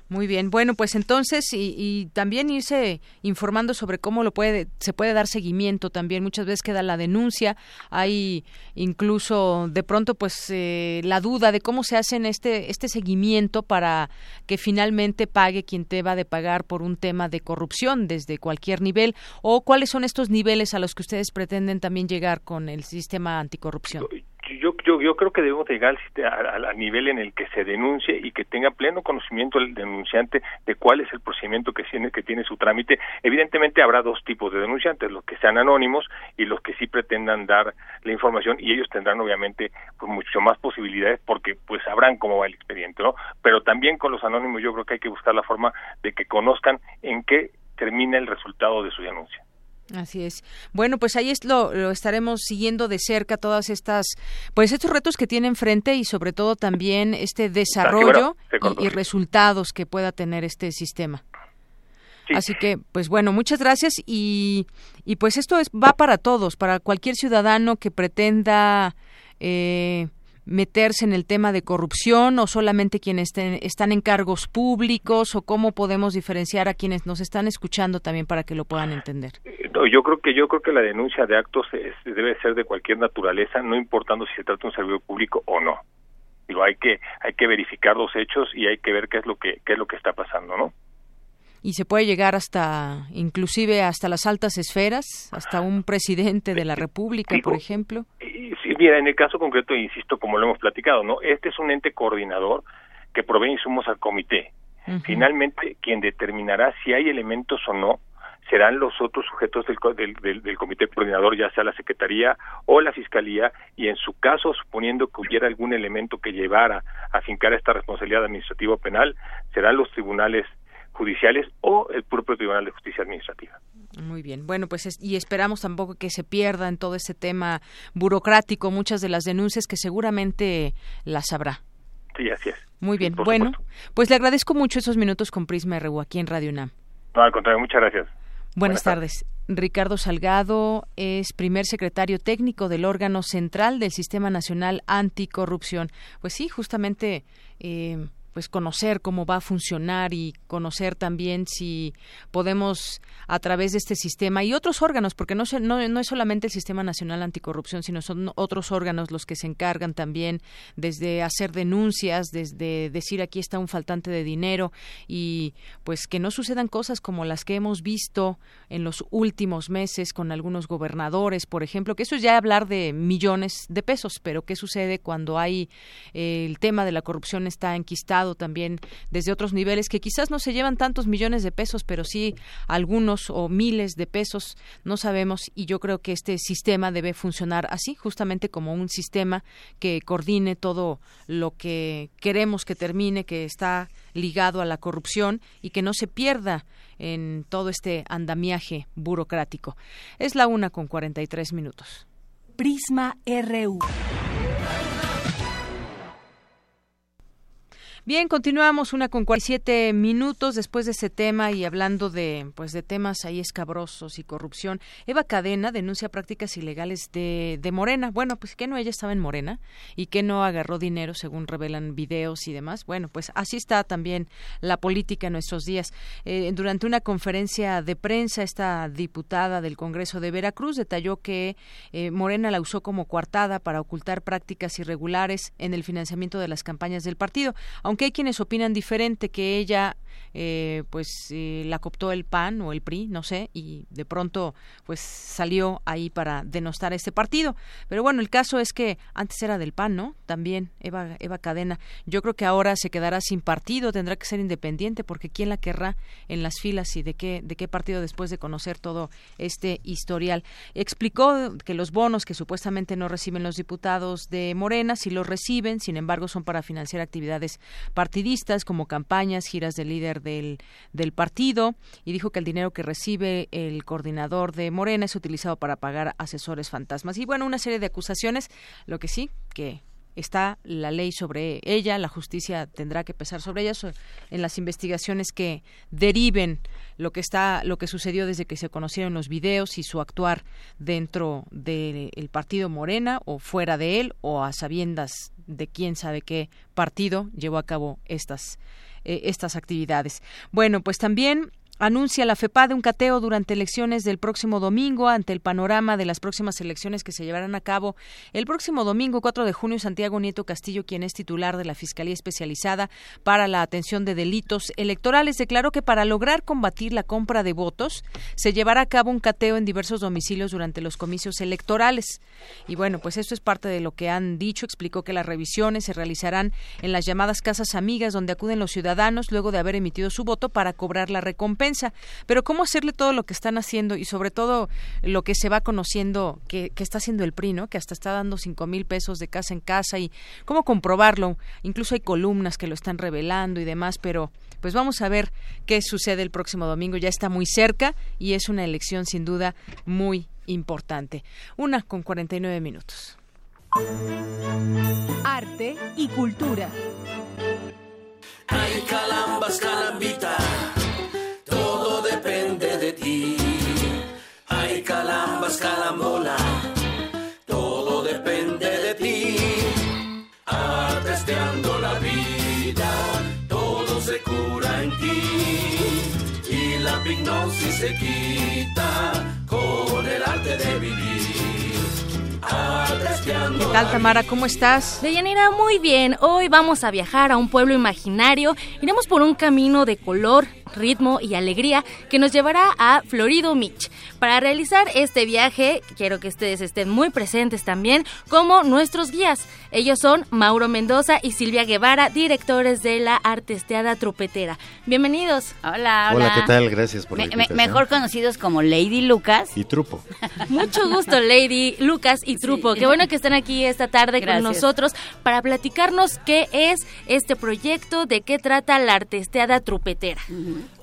Muy bien, bueno, pues entonces y, también irse informando sobre cómo lo puede se puede dar seguimiento también. Muchas veces queda la denuncia, hay incluso de pronto pues eh, la duda de cómo se hace este este seguimiento para que finalmente pague quien te va de pagar por un tema de corrupción desde cualquier nivel. O cuáles son estos niveles a los que ustedes pretenden también llegar con el sistema anticorrupción yo, yo, yo creo que debemos llegar al, nivel en el que se denuncie y que tenga pleno conocimiento el denunciante de cuál es el procedimiento que tiene, que tiene su trámite. Evidentemente habrá dos tipos de denunciantes, los que sean anónimos y los que sí pretendan dar la información y ellos tendrán obviamente pues mucho más posibilidades porque pues sabrán cómo va el expediente, ¿no? Pero también con los anónimos yo creo que hay que buscar la forma de que conozcan en qué termina el resultado de su denuncia. Así es. Bueno, pues ahí es lo, lo, estaremos siguiendo de cerca todas estas, pues estos retos que tiene enfrente y sobre todo también este desarrollo y, resultados que pueda tener este sistema. Así que, pues bueno, muchas gracias y, y pues esto es va para todos, para cualquier ciudadano que pretenda eh, meterse en el tema de corrupción o solamente quienes están en cargos públicos o cómo podemos diferenciar a quienes nos están escuchando también para que lo puedan entender? yo creo que yo creo que la denuncia de actos debe ser de cualquier naturaleza, no importando si se trata de un servidor público o no. Digo, hay que hay que verificar los hechos y hay que ver qué es lo que qué es lo que está pasando, ¿no? Y se puede llegar hasta, inclusive hasta las altas esferas, hasta un presidente de la República, por ejemplo. Sí, mira, en el caso concreto, insisto, como lo hemos platicado, ¿no? Este es un ente coordinador que provee insumos al comité. Finalmente, quien determinará si hay elementos o no serán los otros sujetos del, del, del, comité coordinador, ya sea la Secretaría o la Fiscalía, y en su caso, suponiendo que hubiera algún elemento que llevara a fincar esta responsabilidad administrativa o penal, serán los tribunales judiciales o el propio Tribunal de Justicia Administrativa. Muy bien. Bueno, pues y esperamos tampoco que se pierda en todo ese tema burocrático muchas de las denuncias que seguramente las habrá. Sí, así es. Muy bien. bueno, pues le agradezco mucho esos minutos con Prisma RU aquí en Radio UNAM. No, al contrario, muchas gracias. Buenas, tardes. Ricardo Salgado es primer secretario técnico del órgano central del Sistema Nacional Anticorrupción. Pues sí, justamente eh, pues conocer cómo va a funcionar y conocer también si podemos a través de este sistema y otros órganos, porque no, no, no es solamente el Sistema Nacional Anticorrupción, sino son otros órganos los que se encargan también desde hacer denuncias, desde decir aquí está un faltante de dinero y pues que no sucedan cosas como las que hemos visto en los últimos meses con algunos gobernadores, por ejemplo, que eso es ya hablar de millones de pesos, pero ¿qué sucede cuando hay eh, el tema de la corrupción está enquistado también desde otros niveles que quizás no se llevan tantos millones de pesos, pero sí algunos o miles de pesos, no sabemos y yo creo que este sistema debe funcionar así, justamente como un sistema que coordine todo lo que queremos que termine, que está ligado a la corrupción y que no se pierda en todo este andamiaje burocrático. Es la una con 43 minutos. Prisma RU. Bien, continuamos una con 47 minutos después de ese tema y hablando de pues de temas ahí escabrosos y corrupción. Eva Cadena denuncia prácticas ilegales de, de Morena. Bueno, pues que no ella estaba en Morena y que no agarró dinero según revelan videos y demás. Bueno, pues así está también la política en nuestros días. Eh, durante una conferencia de prensa, esta diputada del Congreso de Veracruz detalló que eh, Morena la usó como coartada para ocultar prácticas irregulares en el financiamiento de las campañas del partido aunque hay quienes opinan diferente que ella eh, pues eh, la cooptó el PAN o el PRI, no sé, y de pronto pues salió ahí para denostar a este partido. Pero bueno, el caso es que antes era del PAN, ¿no? También Eva, Eva Cadena. Yo creo que ahora se quedará sin partido, tendrá que ser independiente, porque quién la querrá en las filas y de qué, de qué partido después de conocer todo este historial. Explicó que los bonos que supuestamente no reciben los diputados de Morena, si los reciben, sin embargo, son para financiar actividades partidistas como campañas, giras de líder del, del partido y dijo que el dinero que recibe el coordinador de Morena es utilizado para pagar asesores fantasmas. Y bueno, una serie de acusaciones, lo que sí, que está la ley sobre ella, la justicia tendrá que pesar sobre ella en las investigaciones que deriven lo que está lo que sucedió desde que se conocieron los videos y su actuar dentro del partido Morena o fuera de él o a sabiendas de quién sabe qué partido llevó a cabo estas eh, estas actividades. Bueno, pues también anuncia la FEPAD un cateo durante elecciones del próximo domingo ante el panorama de las próximas elecciones que se llevarán a cabo el próximo domingo 4 de junio Santiago Nieto Castillo quien es titular de la Fiscalía Especializada para la Atención de Delitos Electorales. Declaró que para lograr combatir la compra de votos se llevará a cabo un cateo en diversos domicilios durante los comicios electorales. Y bueno pues esto es parte de lo que han dicho. Explicó que las revisiones se realizarán en las llamadas casas amigas donde acuden los ciudadanos luego de haber emitido su voto para cobrar la recompensa pero cómo hacerle todo lo que están haciendo y sobre todo lo que se va conociendo que, está haciendo el PRI, ¿no? Que hasta está dando cinco mil pesos de casa en casa y cómo comprobarlo. Incluso hay columnas que lo están revelando y demás, pero pues vamos a ver qué sucede el próximo domingo. Ya está muy cerca y es una elección sin duda muy importante. Una con 49 minutos. Arte y cultura. Hay calambas, calambita calambas, calambola, todo depende de ti. Atesteando la vida, todo se cura en ti. Y la hipnosis se quita con el arte de vivir. ¿Qué tal, Tamara? ¿Cómo estás? Deyanira, muy bien. Hoy vamos a viajar a un pueblo imaginario. Iremos por un camino de color, ritmo y alegría que nos llevará a Florido Beach. Para realizar este viaje, quiero que ustedes estén muy presentes también como nuestros guías. Ellos son Mauro Mendoza y Silvia Guevara, directores de la Artesteada Trupetera. Bienvenidos. Hola, hola. Hola, ¿qué tal? Gracias por la Mejor conocidos como Lady Lucas. Y Trupo. Mucho gusto, Lady Lucas y Trupo. Qué bueno que están aquí esta tarde con nosotros para platicarnos qué es este proyecto, de qué trata la Artesteada Trupetera.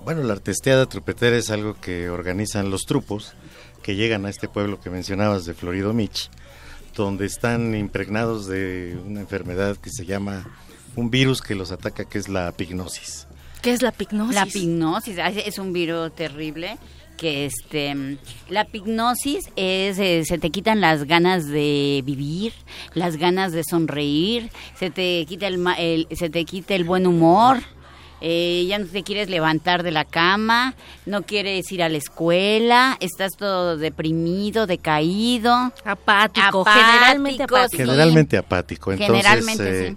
Bueno, la artesteada trupetera es algo que organizan los trupos que llegan a este pueblo que mencionabas de Florido Mich, donde están impregnados de una enfermedad que se llama un virus que los ataca, que es la pignosis. ¿Qué es la pignosis? La pignosis es un virus terrible que este la pignosis es eh, se te quitan las ganas de vivir, las ganas de sonreír, se te quita el se te quita el buen humor eh, ya no te quieres levantar de la cama, no quieres ir a la escuela, estás todo deprimido, decaído, apático, generalmente apático. Generalmente apático, entonces generalmente, eh,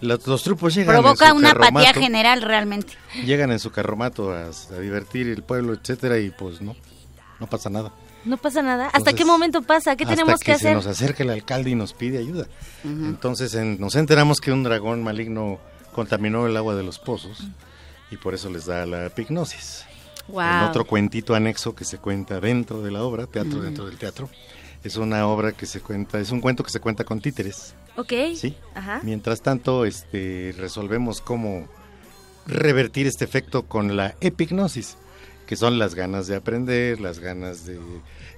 los, trupos llegan provoca una apatía general realmente. Llegan en su carromato a, divertir el pueblo, etcétera y pues no, no pasa nada. No pasa nada. ¿Hasta qué momento pasa? ¿Qué tenemos que, hacer? Se nos acerca el alcalde y nos pide ayuda. Entonces nos enteramos que un dragón maligno contaminó el agua de los pozos y por eso les da la epignosis. Wow. otro cuentito anexo que se cuenta dentro de la obra, teatro dentro del teatro, es una obra que se cuenta, es un cuento que se cuenta con títeres. Ok. Sí. Ajá. Mientras tanto, este, resolvemos cómo revertir este efecto con la epignosis, que son las ganas de aprender, las ganas de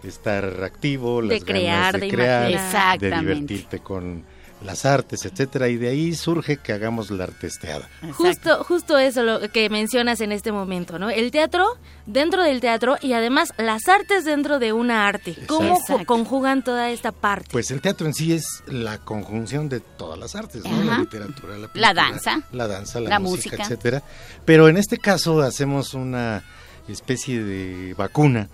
estar activo, las de crear, ganas de, crear, de divertirte con las artes, etcétera, y de ahí surge que hagamos la artesteada. Justo, justo eso lo que mencionas en este momento, ¿no? El teatro dentro del teatro y además las artes dentro de una arte. ¿Cómo conjugan toda esta parte? Pues el teatro en sí es la conjunción de todas las artes, ¿no? La literatura, la, la danza, la danza, la, música, etcétera. Pero en este caso hacemos una especie de vacuna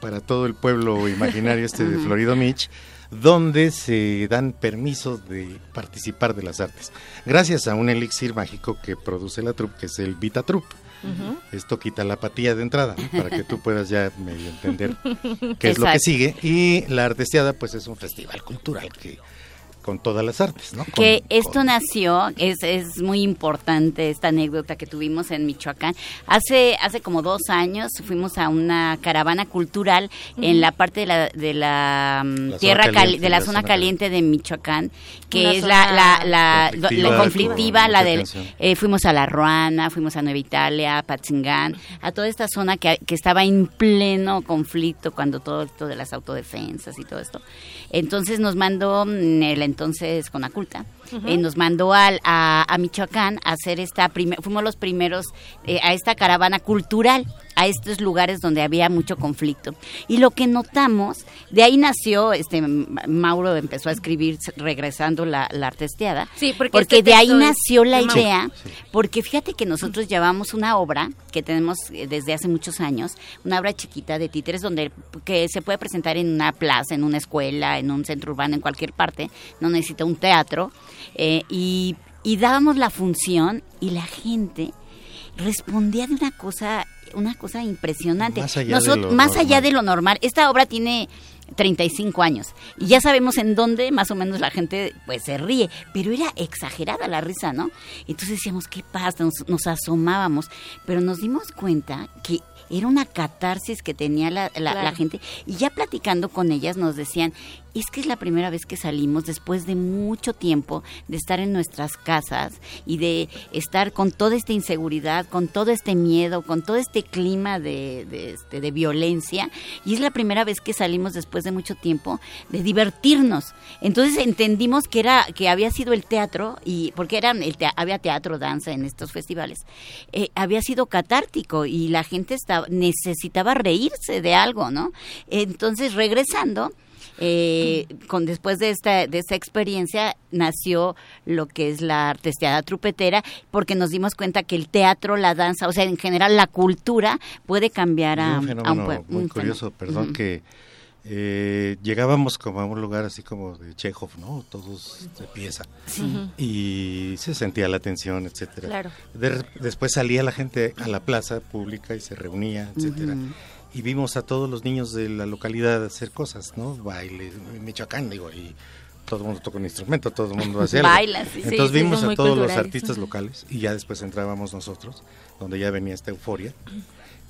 para todo el pueblo imaginario este de Florido Mitch donde se dan permisos de participar de las artes. Gracias a un elixir mágico que produce la troupe, que es el Vita Troupe. Esto quita la apatía de entrada para que tú puedas ya medio entender qué es lo que sigue. Y la Artesiada, pues es un festival cultural que con todas las artes, ¿no? Que esto nació, es, es muy importante esta anécdota que tuvimos en Michoacán. Hace, hace como dos años fuimos a una caravana cultural en la parte de la, de la, mm, tierra de la, zona caliente de Michoacán, que es la, la, la, conflictiva, la del, eh, fuimos a La Ruana, fuimos a Nueva Italia, a Patzingán, a toda esta zona que, que estaba en pleno conflicto cuando todo esto de las autodefensas y todo esto. Entonces nos mandó mm, entonces eh, nos mandó al, a, Michoacán a hacer esta, fuimos los primeros eh, a esta caravana cultural a estos lugares donde había mucho conflicto. Y lo que notamos, de ahí nació, este Mauro empezó a escribir regresando la, la artesteada, sí, porque, este de ahí nació la idea, porque fíjate que nosotros llevamos una obra que tenemos eh, desde hace muchos años, una obra chiquita de títeres donde que se puede presentar en una plaza, en una escuela, en un centro urbano, en cualquier parte, no necesita un teatro, eh, y, y dábamos la función y la gente respondía de una cosa una cosa impresionante. Más allá, de, lo más allá de lo normal. Esta obra tiene 35 años y ya sabemos en dónde más o menos la gente pues se ríe, pero era exagerada la risa, ¿no? Entonces decíamos, ¿qué pasa? nos asomábamos, pero nos dimos cuenta que era una catarsis que tenía la, la, gente y ya platicando con ellas nos decían, es que es la primera vez que salimos después de mucho tiempo de estar en nuestras casas y de estar con toda esta inseguridad, con todo este miedo, con todo este clima de, de, este, de violencia y es la primera vez que salimos después de mucho tiempo de divertirnos. Entonces entendimos que era que había sido el teatro y porque eran el había teatro, danza en estos festivales, eh, había sido catártico y la gente estaba necesitaba reírse de algo, ¿no? Entonces, regresando, eh, con después de esta de esta experiencia nació lo que es la artesteada trupetera porque nos dimos cuenta que el teatro la danza o sea en general la cultura puede cambiar a un, fenómeno muy curioso perdón que eh, llegábamos como a un lugar así como de Chekhov, ¿no? Todos de pieza. Y se sentía la tensión, etcétera. después salía la gente a la plaza pública y se reunía, etcétera. Y vimos a todos los niños de la localidad hacer cosas, ¿no? Baile, Michoacán, digo, y todo el mundo toca un instrumento, todo el mundo hace algo. Entonces vimos a todos los artistas locales y ya después entrábamos nosotros, donde ya venía esta euforia.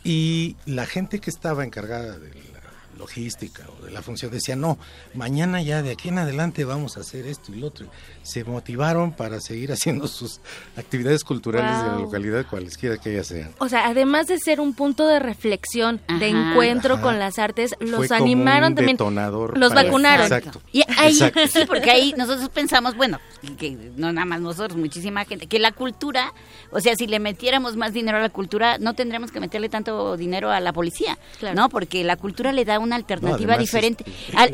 Y la gente que estaba encargada del logística o de la función decía no, mañana ya de aquí en adelante vamos a hacer esto y lo otro. Se motivaron para seguir haciendo sus actividades culturales de la localidad, cualesquiera que ellas sean. O sea, además de ser un punto de reflexión, de encuentro con las artes, los animaron también. Los vacunaron. Exacto. Y ahí, sí, porque ahí nosotros pensamos, bueno, que no nada más nosotros, muchísima gente, que la cultura, o sea, si le metiéramos más dinero a la cultura, no tendríamos que meterle tanto dinero a la policía, ¿no? Porque la cultura le da una alternativa diferente.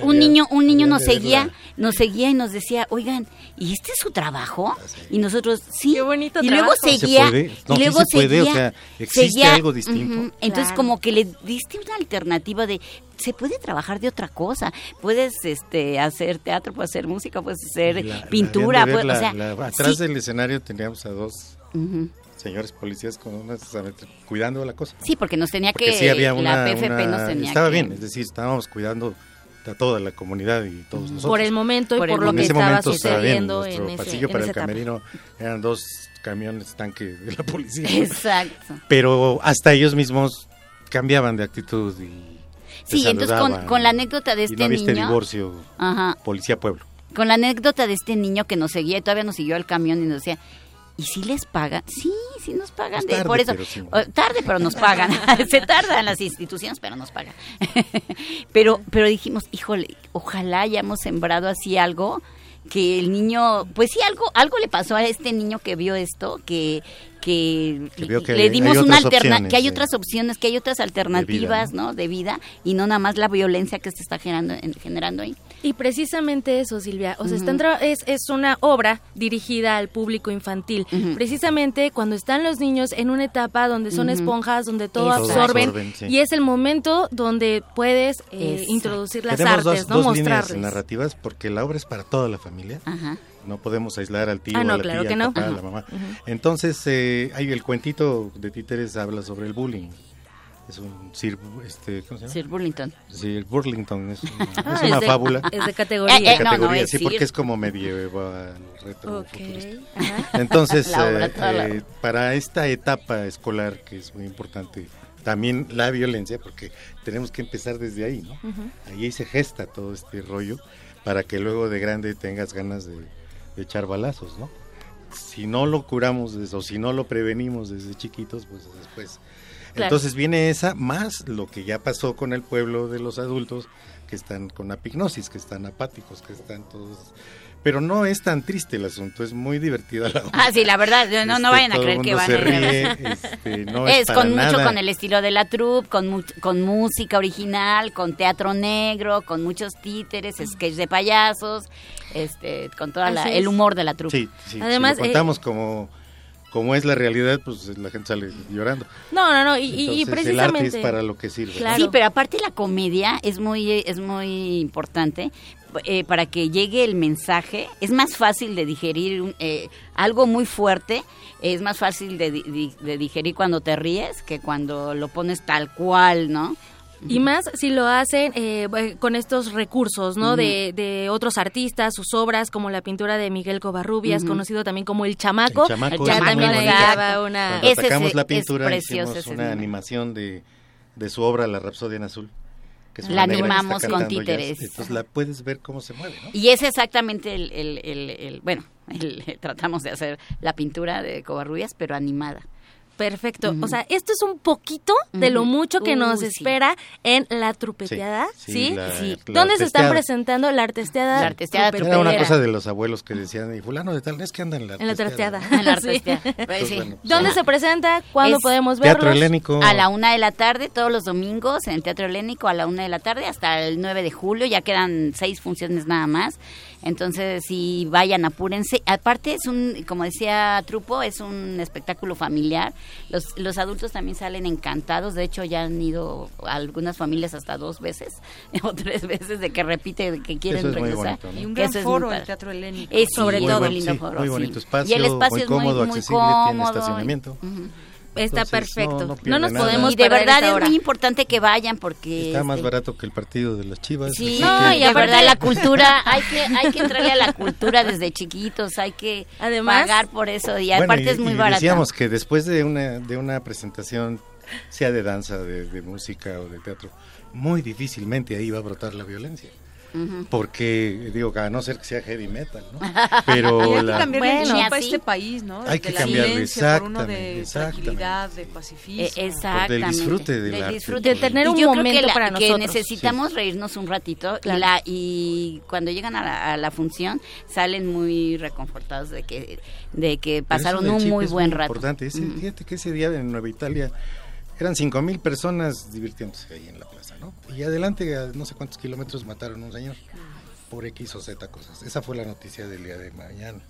un niño, un niño nos seguía, nos seguía y nos decía, oigan, ¿y este es su trabajo? Y nosotros, sí. Qué bonito y luego seguía, y luego seguía, o sea, existe algo distinto. Entonces como que le diste una alternativa de se puede trabajar de otra cosa. Puedes este hacer teatro, puedes hacer música, puedes hacer pintura, o sea, atrás del escenario teníamos a dos señores policías con unas, cuidando la cosa. Sí, porque nos tenía que, había la PFP nos tenía Estaba bien, es decir, estábamos cuidando a toda la comunidad y todos nosotros. Por el momento y por, lo que estaba sucediendo en ese pasillo para el camerino eran dos camiones tanque de la policía. Exacto. Pero hasta ellos mismos cambiaban de actitud y Sí, entonces con, la anécdota de este niño. divorcio, policía pueblo. Con la anécdota de este niño que nos seguía y todavía nos siguió al camión y nos decía, ¿Y si les pagan? Sí, sí nos pagan. de, por eso, tarde, pero nos pagan. Se tardan las instituciones, pero nos pagan. pero, pero dijimos, híjole, ojalá hayamos sembrado así algo que el niño, pues sí, algo, algo le pasó a este niño que vio esto, que, que, le dimos una alternativa, que hay otras opciones, que hay otras alternativas, de ¿no? De vida y no nada más la violencia que se está generando, generando ahí. Y precisamente eso, Silvia, o sea, es, es una obra dirigida al público infantil. Precisamente cuando están los niños en una etapa donde son esponjas, donde todo absorben, y es el momento donde puedes eh, introducir las artes, ¿no? Dos Mostrarles. narrativas porque la obra es para toda la familia. No podemos aislar al tío, ah, a la tía, que papá, a la mamá. Entonces, eh, hay el cuentito de Títeres habla sobre el bullying es un Sir, este, ¿cómo se llama? Sir Burlington. Sir Burlington es, es una fábula. Es de categoría. Eh, eh, categoría, sí, porque es como medieval, retro, okay. Entonces, eh, para esta etapa escolar, que es muy importante, también la violencia, porque tenemos que empezar desde ahí, ¿no? Ahí se gesta todo este rollo para que luego de grande tengas ganas de, de echar balazos, ¿no? Si no lo curamos o si no lo prevenimos desde chiquitos, pues después entonces viene esa más lo que ya pasó con el pueblo de los adultos que están con apignosis, que están apáticos, que están todos. Pero no es tan triste el asunto, es muy divertida la obra. Ah, sí, la verdad, no, no este, vayan a creer que van a ríe, este, no es, es con mucho con el estilo de la troupe, con, con música original, con teatro negro, con muchos títeres, sketches de payasos, este, con todo el humor de la troupe. Sí, sí, Además, si contamos eh, como como es la realidad, pues la gente sale llorando. No, no, no, y, precisamente... El arte es para lo que sirve. Sí, pero aparte la comedia es muy, es muy importante eh, para que llegue el mensaje. Es más fácil de digerir eh, algo muy fuerte, es más fácil de, de digerir cuando te ríes que cuando lo pones tal cual, ¿no? Y más si lo hacen eh, con estos recursos, ¿no? de, de, otros artistas, sus obras, como la pintura de Miguel Covarrubias, conocido también como El Chamaco. El Chamaco ya también le daba una... Cuando sacamos la pintura, hicimos una animación de, de su obra La Rapsodia en Azul. La animamos con títeres. entonces la puedes ver cómo se mueve, ¿no? Y es exactamente el, el, el, bueno, tratamos de hacer la pintura de Covarrubias, pero animada. Perfecto. O sea, esto es un poquito de lo mucho que nos espera en la trupeteada, ¿sí? ¿sí? ¿Dónde se están presentando la artesteada? La artesteada Era una cosa de los abuelos que decían, y fulano de tal, es que anda en la artesteada. En la artesteada. Pues ¿Dónde se presenta? ¿Cuándo podemos verlos? Teatro Helénico. A la una de la tarde, todos los domingos, en el Teatro Helénico, a la una de la tarde, hasta el 9 de julio. Ya quedan seis funciones nada más. Entonces, si vayan, apúrense. Aparte, es un, como decía Trupo, es un espectáculo familiar. Los, los adultos también salen encantados. De hecho, ya han ido algunas familias hasta dos veces o tres veces de que repite que quieren regresar. Y un gran foro el Teatro Helénico. sobre todo el lindo foro. Muy bonito espacio, y el espacio muy cómodo, muy, accesible, tiene estacionamiento. Está perfecto. No, nos podemos Y de verdad es muy importante que vayan porque... Está más este, barato que el partido de las chivas. Sí, no, y de verdad la cultura, hay que, hay que entrarle a la cultura desde chiquitos, hay que Además, pagar por eso y aparte es muy barato. Decíamos que después de una, de una presentación, sea de danza, de música o de teatro, muy difícilmente ahí va a brotar la violencia porque digo a no ser que sea heavy metal ¿no? pero hay que cambiar bueno, el este país no hay que cambiarlo exactamente de tranquilidad de pacifismo. Eh, exactamente del disfrute del disfrute. De tener un momento que para nosotros. que necesitamos reírnos un ratito la, y cuando llegan a la, función salen muy reconfortados de que de que pasaron un muy buen rato. importante. Ese, fíjate que ese día en Nueva Italia eran cinco mil personas divirtiéndose ahí en la Y adelante, a no sé cuántos kilómetros mataron un señor por X o Z cosas. Esa fue la noticia del día de mañana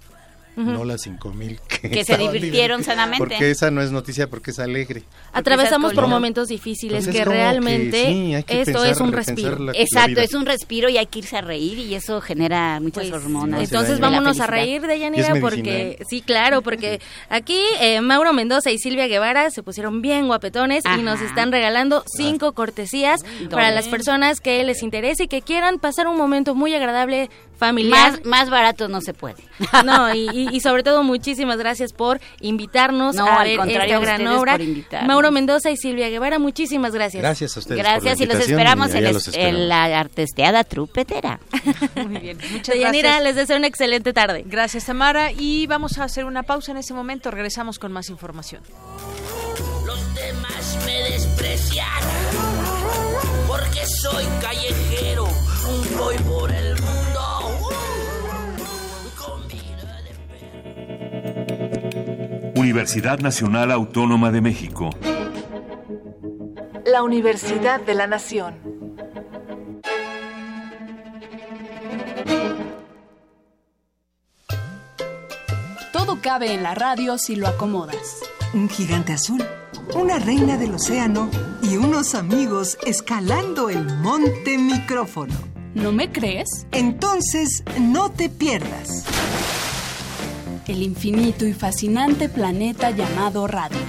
no las 5000 que, que se divirtieron sanamente. Porque esa no es noticia, porque es alegre. Atravesamos por momentos difíciles que realmente esto es un respiro. Exacto, es un respiro y hay que irse a reír y eso genera muchas pues, hormonas. entonces vámonos a reír de Yanira porque sí, claro, porque aquí eh, Mauro Mendoza y Silvia Guevara se pusieron bien guapetones y nos están regalando cinco cortesías para las personas que les interese y que quieran pasar un momento muy agradable familiar. Más, más barato no se puede. No, y, sobre todo muchísimas gracias por invitarnos a ver esta gran obra. Mauro Mendoza y Silvia Guevara, muchísimas gracias. Gracias a ustedes. Gracias y los esperamos en, la artesteada trupetera. Muy bien, muchas gracias. les deseo una excelente tarde. Gracias, Tamara. Y vamos a hacer una pausa en ese momento. Regresamos con más información. Los demás me desprecian porque soy callejero, voy por Universidad Nacional Autónoma de México. La Universidad de la Nación. Todo cabe en la radio si lo acomodas. Un gigante azul, una reina del océano y unos amigos escalando el monte micrófono. ¿No me crees? Entonces, no te pierdas. El infinito y fascinante planeta llamado radio.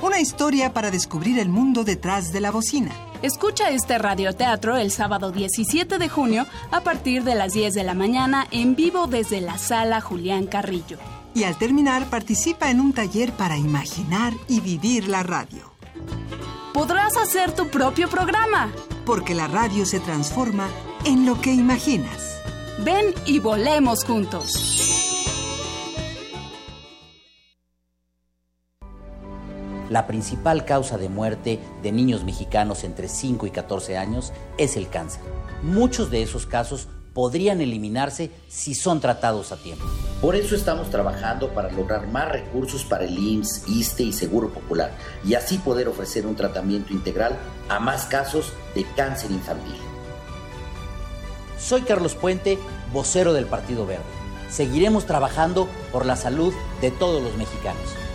Una historia para descubrir el mundo detrás de la bocina. Escucha este radioteatro el sábado 17 de junio a partir de las 10 de la mañana en vivo desde la sala Julián Carrillo. Y al terminar participa en un taller para imaginar y vivir la radio. Podrás hacer tu propio programa. Porque la radio se transforma en lo que imaginas. Ven y volemos juntos. La principal causa de muerte de niños mexicanos entre 5 y 14 años es el cáncer. Muchos de esos casos podrían eliminarse si son tratados a tiempo. Por eso estamos trabajando para lograr más recursos para el IMSS, ISTE y Seguro Popular y así poder ofrecer un tratamiento integral a más casos de cáncer infantil. Soy Carlos Puente, vocero del Partido Verde. Seguiremos trabajando por la salud de todos los mexicanos.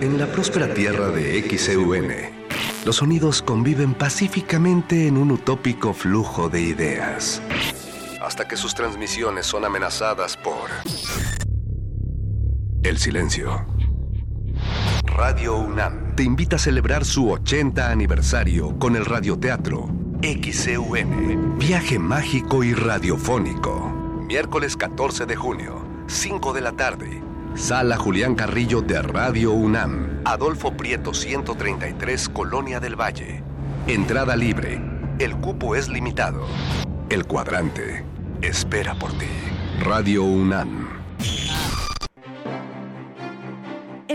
En la próspera tierra de XEUN, los sonidos conviven pacíficamente en un utópico flujo de ideas. Hasta que sus transmisiones son amenazadas por el silencio. Radio UNAM te invita a celebrar su 80 aniversario con el radioteatro XEUN, Viaje Mágico y Radiofónico. Miércoles 14 de junio, 5 de la tarde. Sala Julián Carrillo de Radio UNAM. Adolfo Prieto 133, Colonia del Valle. Entrada libre. El cupo es limitado. El cuadrante espera por ti. Radio UNAM.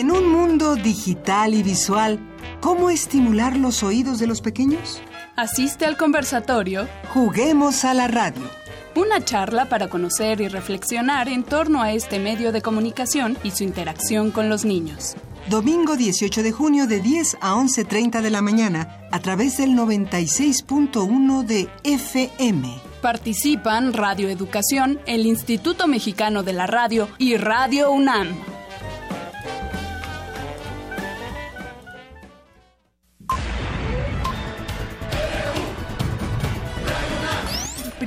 En un mundo digital y visual, ¿cómo estimular los oídos de los pequeños? Asiste al conversatorio. Juguemos a la radio. Una charla para conocer y reflexionar en torno a este medio de comunicación y su interacción con los niños. Domingo 18 de junio de 10 a 11.30 de la mañana a través del 96.1 de FM. Participan Radio Educación, el Instituto Mexicano de la Radio y Radio UNAM.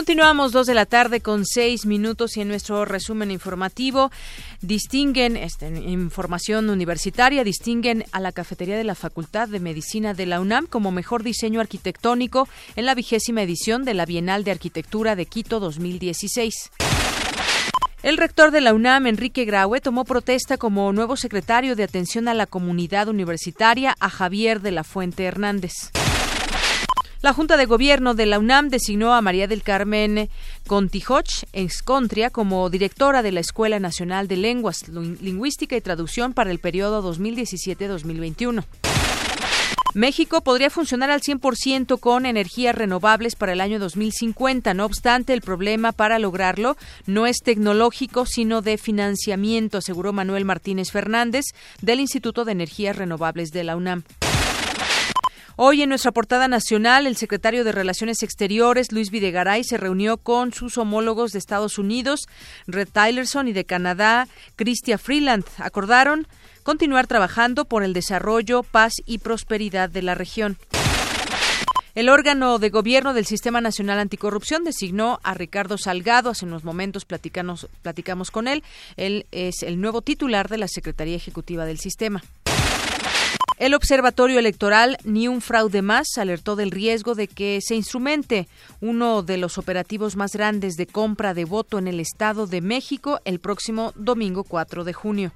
Continuamos dos de la tarde con seis minutos y en nuestro resumen informativo distinguen, este, información universitaria, distinguen a la cafetería de la Facultad de Medicina de la UNAM como mejor diseño arquitectónico en la vigésima edición de la Bienal de Arquitectura de Quito 2016. El rector de la UNAM, Enrique Graue, tomó protesta como nuevo secretario de Atención a la Comunidad Universitaria a Javier de la Fuente Hernández. La Junta de Gobierno de la UNAM designó a María del Carmen Contijoch Escontria como directora de la Escuela Nacional de Lenguas, Lingüística y Traducción para el periodo 2017-2021. México podría funcionar al 100% con energías renovables para el año 2050. No obstante, el problema para lograrlo no es tecnológico, sino de financiamiento, aseguró Manuel Martínez Fernández del Instituto de Energías Renovables de la UNAM. Hoy en nuestra portada nacional, el secretario de Relaciones Exteriores, Luis Videgaray, se reunió con sus homólogos de Estados Unidos, Red Tylerson, y de Canadá, Chrystia Freeland. Acordaron continuar trabajando por el desarrollo, paz y prosperidad de la región. El órgano de gobierno del Sistema Nacional Anticorrupción designó a Ricardo Salgado. Hace unos momentos platicamos con él. Él es el nuevo titular de la Secretaría Ejecutiva del sistema. El Observatorio Electoral Ni un fraude más alertó del riesgo de que se instrumente uno de los operativos más grandes de compra de voto en el Estado de México el próximo domingo 4 de junio.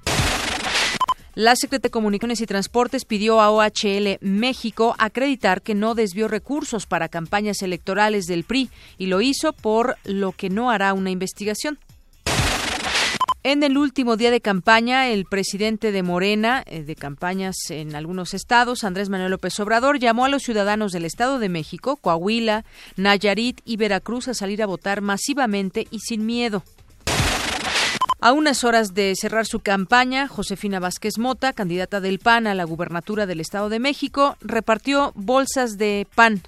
La Secretaría de Comunicaciones y Transportes pidió a OHL México acreditar que no desvió recursos para campañas electorales del PRI y lo hizo por lo que no hará una investigación. En el último día de campaña, el presidente de Morena, eh, de campañas en algunos estados, Andrés Manuel López Obrador, llamó a los ciudadanos del Estado de México, Coahuila, Nayarit y Veracruz a salir a votar masivamente y sin miedo. A unas horas de cerrar su campaña, Josefina Vázquez Mota, candidata del PAN a la gubernatura del Estado de México, repartió bolsas de pan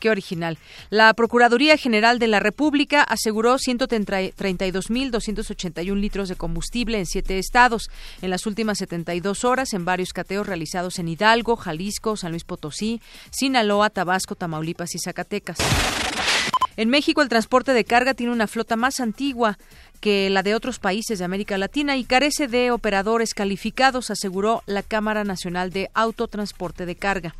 Qué original. La Procuraduría General de la República aseguró 132.281 litros de combustible en siete estados en las últimas 72 horas en varios cateos realizados en Hidalgo, Jalisco, San Luis Potosí, Sinaloa, Tabasco, Tamaulipas y Zacatecas. En México el transporte de carga tiene una flota más antigua que la de otros países de América Latina y carece de operadores calificados, aseguró la Cámara Nacional de Autotransporte de Carga.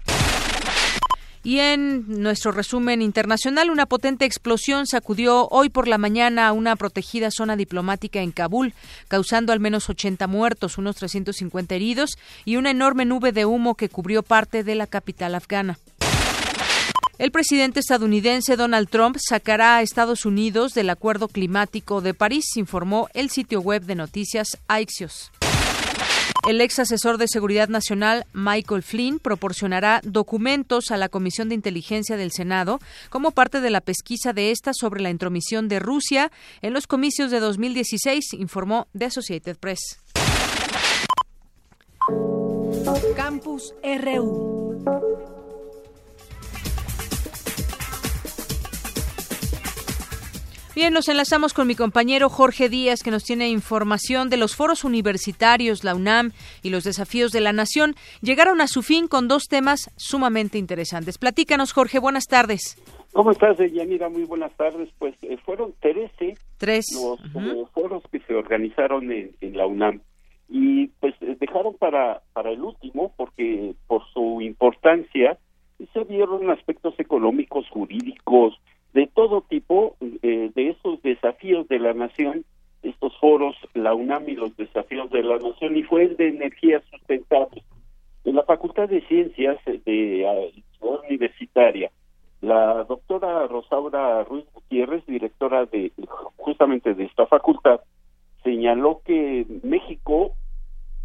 Y en nuestro resumen internacional, una potente explosión sacudió hoy por la mañana a una protegida zona diplomática en Kabul, causando al menos 80 muertos, unos 350 heridos y una enorme nube de humo que cubrió parte de la capital afgana. El presidente estadounidense Donald Trump sacará a Estados Unidos del Acuerdo Climático de París, informó el sitio web de noticias Axios. El ex asesor de Seguridad Nacional, Michael Flynn, proporcionará documentos a la Comisión de Inteligencia del Senado como parte de la pesquisa de esta sobre la intromisión de Rusia en los comicios de 2016, informó The Associated Press. Campus RU. Bien, nos enlazamos con mi compañero Jorge Díaz, que nos tiene información de los foros universitarios, la UNAM y los desafíos de la nación. Llegaron a su fin con dos temas sumamente interesantes. Platícanos, Jorge, buenas tardes. ¿Cómo estás, Yanira? Muy buenas tardes. Pues eh, fueron 13 Tres. los eh, foros que se organizaron en, en, la UNAM. Y pues eh, dejaron para, para el último, porque por su importancia se vieron aspectos económicos, jurídicos, de todo tipo eh, de esos desafíos de la nación, estos foros, la UNAM y los desafíos de la nación, y fue el de energía sustentable. En la Facultad de Ciencias de la Universitaria, la doctora Rosaura Ruiz Gutiérrez, directora de justamente de esta facultad, señaló que México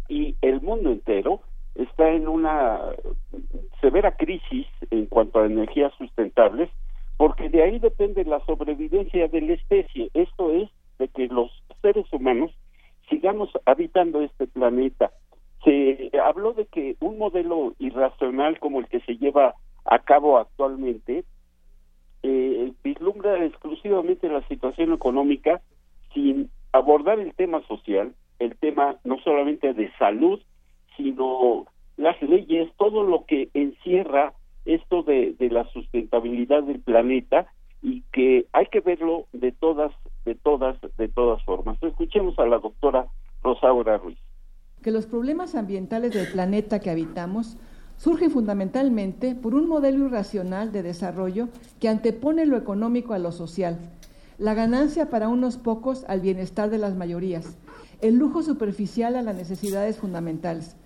y el mundo entero está en una severa crisis en cuanto a energías sustentables porque de ahí depende la sobrevivencia de la especie. Esto es de que los seres humanos sigamos habitando este planeta. Se habló de que un modelo irracional como el que se lleva a cabo actualmente eh, vislumbra exclusivamente la situación económica sin abordar el tema social, el tema no solamente de salud, sino las leyes, todo lo que encierra esto de, la sustentabilidad del planeta y que hay que verlo de todas, de todas, de todas formas. Escuchemos a la doctora Rosaura Ruiz. Que los problemas ambientales del planeta que habitamos surgen fundamentalmente por un modelo irracional de desarrollo que antepone lo económico a lo social, la ganancia para unos pocos al bienestar de las mayorías, el lujo superficial a las necesidades fundamentales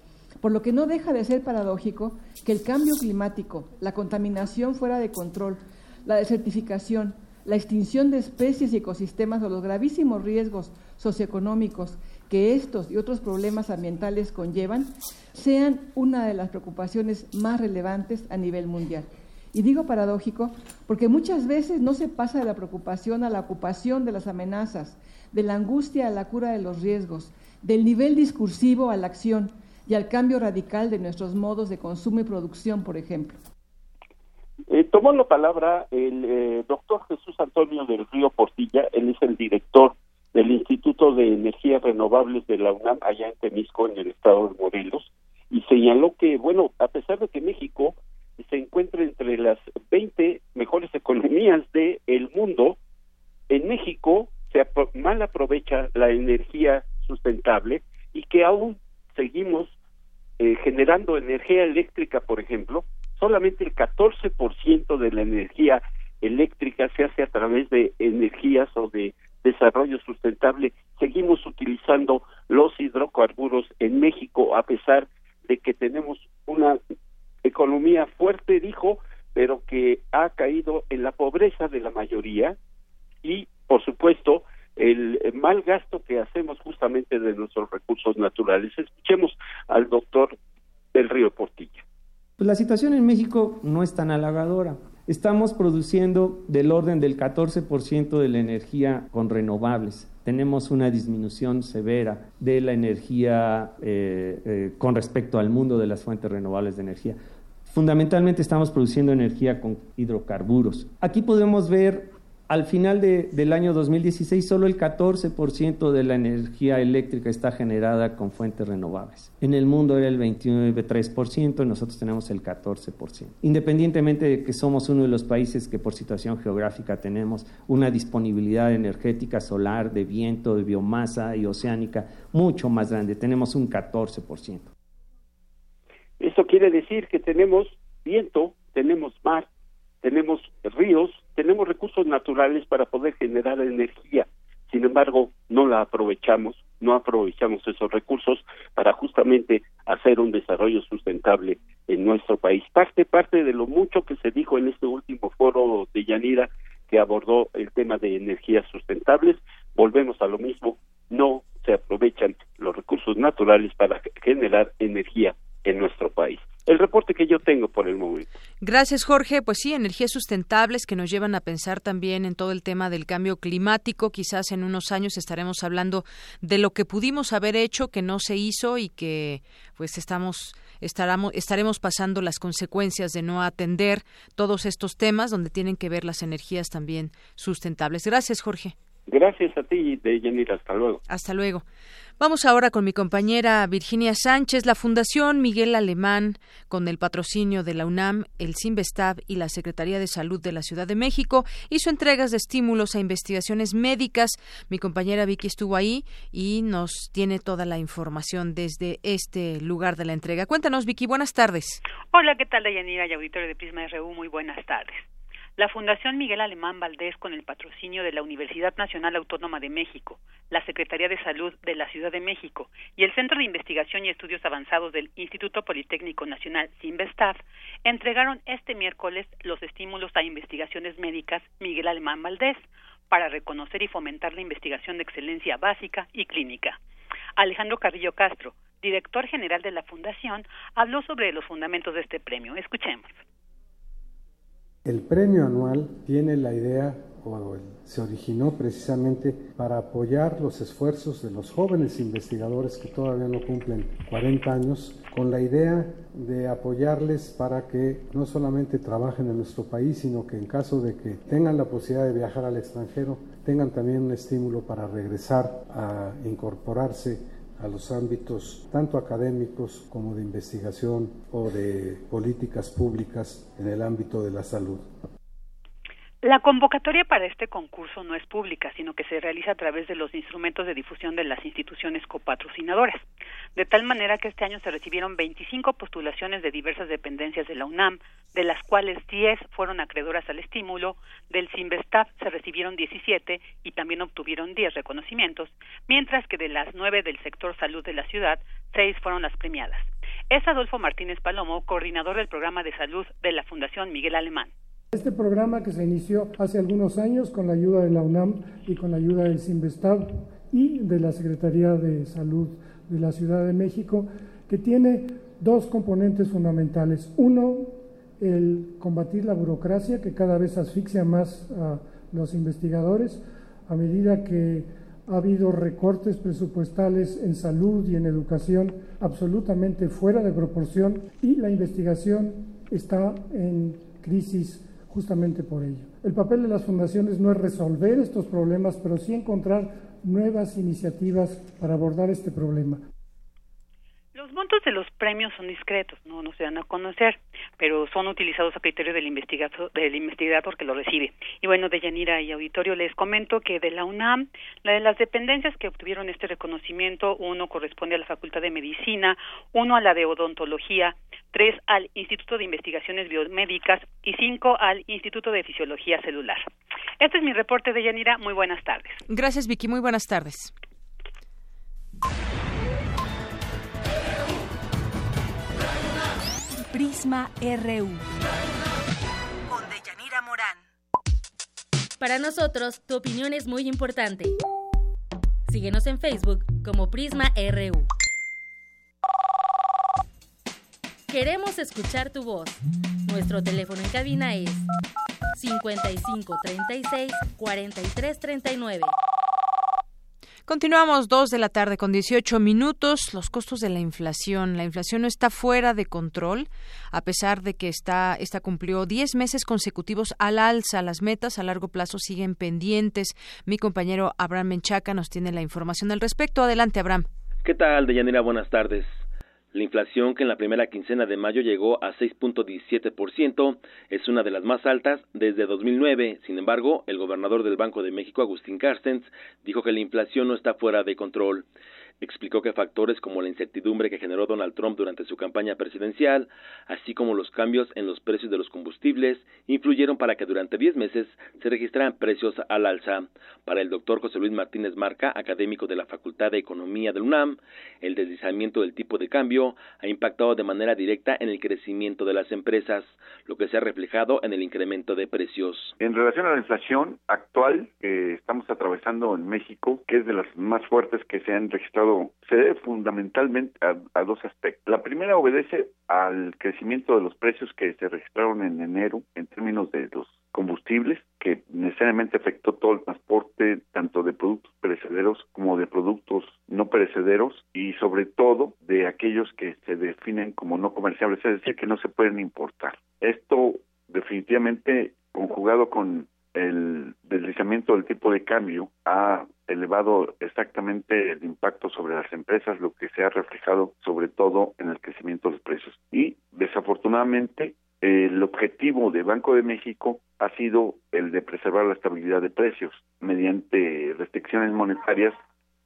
por lo que no deja de ser paradójico que el cambio climático, la contaminación fuera de control, la desertificación, la extinción de especies y ecosistemas o los gravísimos riesgos socioeconómicos que estos y otros problemas ambientales conllevan sean una de las preocupaciones más relevantes a nivel mundial. Y digo paradójico porque muchas veces no se pasa de la preocupación a la ocupación de las amenazas, de la angustia a la cura de los riesgos, del nivel discursivo a la acción, y al cambio radical de nuestros modos de consumo y producción, por ejemplo. Eh, tomó la palabra el eh, doctor Jesús Antonio del Río Portilla, él es el director del Instituto de Energías Renovables de la UNAM, allá en Temisco, en el estado de Morelos, y señaló que, bueno, a pesar de que México se encuentra entre las 20 mejores economías del mundo, en México se mal aprovecha la energía sustentable y que aún seguimos eh, generando energía eléctrica, por ejemplo, solamente el 14% de la energía eléctrica se hace a través de energías o de desarrollo sustentable. Seguimos utilizando los hidrocarburos en México a pesar de que tenemos una economía fuerte, dijo, pero que ha caído en la pobreza de la mayoría y, por supuesto, el mal gasto que hacemos justamente de nuestros recursos naturales. Escuchemos al doctor del Río Portilla. Pues la situación en México no es tan halagadora. Estamos produciendo del orden del 14% de la energía con renovables. Tenemos una disminución severa de la energía eh, eh, con respecto al mundo de las fuentes renovables de energía. Fundamentalmente estamos produciendo energía con hidrocarburos. Aquí podemos ver al final del año 2016 solo el 14% de la energía eléctrica está generada con fuentes renovables. En el mundo era el 29,3% y nosotros tenemos el 14%. Independientemente de que somos uno de los países que por situación geográfica tenemos una disponibilidad energética solar, de viento, de biomasa y oceánica mucho más grande, tenemos un 14%. Esto quiere decir que tenemos viento, tenemos mar, tenemos ríos, tenemos recursos naturales para poder generar energía. Sin embargo, no la aprovechamos, no aprovechamos esos recursos para justamente hacer un desarrollo sustentable en nuestro país. Parte, parte de lo mucho que se dijo en este último foro de Yanira que abordó el tema de energías sustentables, volvemos a lo mismo, no se aprovechan los recursos naturales para generar energía en nuestro país. El reporte que yo tengo por el momento. Gracias, Jorge. Pues sí, energías sustentables que nos llevan a pensar también en todo el tema del cambio climático. Quizás en unos años estaremos hablando de lo que pudimos haber hecho, que no se hizo y que pues estamos estaremos, estaremos pasando las consecuencias de no atender todos estos temas donde tienen que ver las energías también sustentables. Gracias, Jorge. Gracias a ti, Deyanira. Hasta luego. Hasta luego. Vamos ahora con mi compañera Virginia Sánchez. La Fundación Miguel Alemán, con el patrocinio de la UNAM, el CIMBESTAB y la Secretaría de Salud de la Ciudad de México, hizo entregas de estímulos a investigaciones médicas. Mi compañera Vicky estuvo ahí y nos tiene toda la información desde este lugar de la entrega. Cuéntanos, Vicky. Buenas tardes. Hola, ¿qué tal, Dayanira y auditorio de Prisma RU? Muy buenas tardes. La Fundación Miguel Alemán Valdés, con el patrocinio de la Universidad Nacional Autónoma de México, la Secretaría de Salud de la Ciudad de México y el Centro de Investigación y Estudios Avanzados del Instituto Politécnico Nacional CIMBESTAF, entregaron este miércoles los estímulos a investigaciones médicas Miguel Alemán Valdés para reconocer y fomentar la investigación de excelencia básica y clínica. Alejandro Carrillo Castro, director general de la Fundación, habló sobre los fundamentos de este premio. Escuchemos. El premio anual tiene la idea, o se originó precisamente para apoyar los esfuerzos de los jóvenes investigadores que todavía no cumplen 40 años, con la idea de apoyarles para que no solamente trabajen en nuestro país, sino que en caso de que tengan la posibilidad de viajar al extranjero, tengan también un estímulo para regresar a incorporarse a los ámbitos tanto académicos como de investigación o de políticas públicas en el ámbito de la salud. La convocatoria para este concurso no es pública, sino que se realiza a través de los instrumentos de difusión de las instituciones copatrocinadoras, de tal manera que este año se recibieron 25 postulaciones de diversas dependencias de la UNAM, de las cuales 10 fueron acreedoras al estímulo, del CIMBESTAF se recibieron 17 y también obtuvieron 10 reconocimientos, mientras que de las 9 del sector salud de la ciudad, 6 fueron las premiadas. Es Adolfo Martínez Palomo, coordinador del programa de salud de la Fundación Miguel Alemán. Este programa que se inició hace algunos años con la ayuda de la UNAM y con la ayuda del CIMBESTAB y de la Secretaría de Salud de la Ciudad de México, que tiene dos componentes fundamentales. Uno, el combatir la burocracia que cada vez asfixia más a los investigadores a medida que ha habido recortes presupuestales en salud y en educación absolutamente fuera de proporción y la investigación está en crisis justamente por ello. El papel de las fundaciones no es resolver estos problemas, pero sí encontrar nuevas iniciativas para abordar este problema. Los montos de los premios son discretos, no, no se dan a conocer, pero son utilizados a criterio del investigador, del investigador que lo recibe. Y bueno, de Yanira y auditorio les comento que de la UNAM, la de las dependencias que obtuvieron este reconocimiento, uno corresponde a la Facultad de Medicina, uno a la de Odontología, tres al Instituto de Investigaciones Biomédicas y cinco al Instituto de Fisiología Celular. Este es mi reporte de Yanira. Muy buenas tardes. Gracias, Vicky. Muy buenas tardes. Prisma RU. Con Deyanira Morán. Para nosotros, tu opinión es muy importante. Síguenos en Facebook como Prisma RU. Queremos escuchar tu voz. Nuestro teléfono en cabina es 55 36 43 39. Continuamos dos de la tarde con 18 minutos. Los costos de la inflación. La inflación no está fuera de control, a pesar de que está, esta cumplió 10 meses consecutivos al alza. Las metas a largo plazo siguen pendientes. Mi compañero Abraham Menchaca nos tiene la información al respecto. Adelante, Abraham. ¿Qué tal, Deyanira? Buenas tardes. La inflación, que en la primera quincena de mayo llegó a 6.17%, es una de las más altas desde 2009. Sin embargo, el gobernador del Banco de México, Agustín Carstens, dijo que la inflación no está fuera de control. Explicó que factores como la incertidumbre que generó Donald Trump durante su campaña presidencial, así como los cambios en los precios de los combustibles, influyeron para que durante 10 meses se registraran precios al alza. Para el doctor José Luis Martínez Marca, académico de la Facultad de Economía del UNAM, el deslizamiento del tipo de cambio ha impactado de manera directa en el crecimiento de las empresas, lo que se ha reflejado en el incremento de precios. En relación a la inflación actual que estamos atravesando en México, que es de las más fuertes que se han registrado se debe fundamentalmente a, dos aspectos. La primera obedece al crecimiento de los precios que se registraron en enero en términos de los combustibles, que necesariamente afectó todo el transporte, tanto de productos perecederos como de productos no perecederos y sobre todo de aquellos que se definen como no comerciables, es decir, que no se pueden importar. Esto definitivamente conjugado con el deslizamiento del tipo de cambio ha elevado exactamente el impacto sobre las empresas, lo que se ha reflejado sobre todo en el crecimiento de los precios. Y desafortunadamente el objetivo de Banco de México ha sido el de preservar la estabilidad de precios mediante restricciones monetarias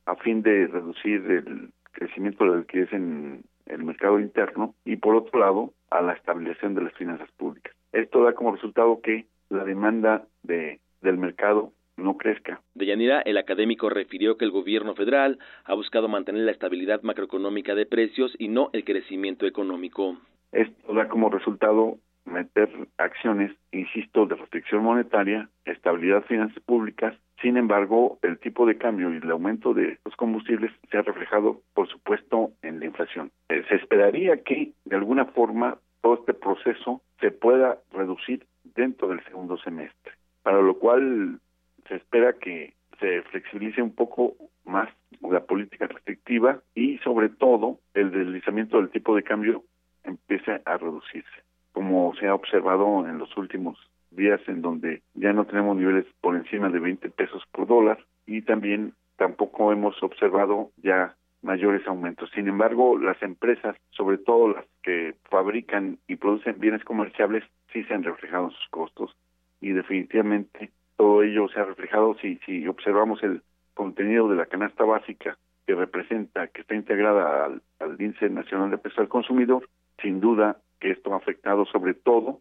a fin de reducir el crecimiento de la liquidez en el mercado interno y por otro lado a la estabilización de las finanzas públicas. Esto da como resultado que la demanda de, del mercado no crezca. Deyanira, el académico refirió que el gobierno federal ha buscado mantener la estabilidad macroeconómica de precios y no el crecimiento económico. Esto da como resultado meter acciones, insisto, de restricción monetaria, estabilidad de finanzas públicas. Sin embargo, el tipo de cambio y el aumento de los combustibles se ha reflejado, por supuesto, en la inflación. Eh, se esperaría que, de alguna forma, todo este proceso se pueda reducir dentro del segundo semestre, para lo cual se espera que se flexibilice un poco más la política restrictiva y sobre todo el deslizamiento del tipo de cambio empiece a reducirse, como se ha observado en los últimos días en donde ya no tenemos niveles por encima de 20 pesos por dólar y también tampoco hemos observado ya mayores aumentos. Sin embargo, las empresas, sobre todo las que fabrican y producen bienes comerciables, sí se han reflejado en sus costos y definitivamente todo ello se ha reflejado si, si observamos el contenido de la canasta básica que representa, que está integrada al, al índice nacional de precios al consumidor, sin duda que esto ha afectado sobre todo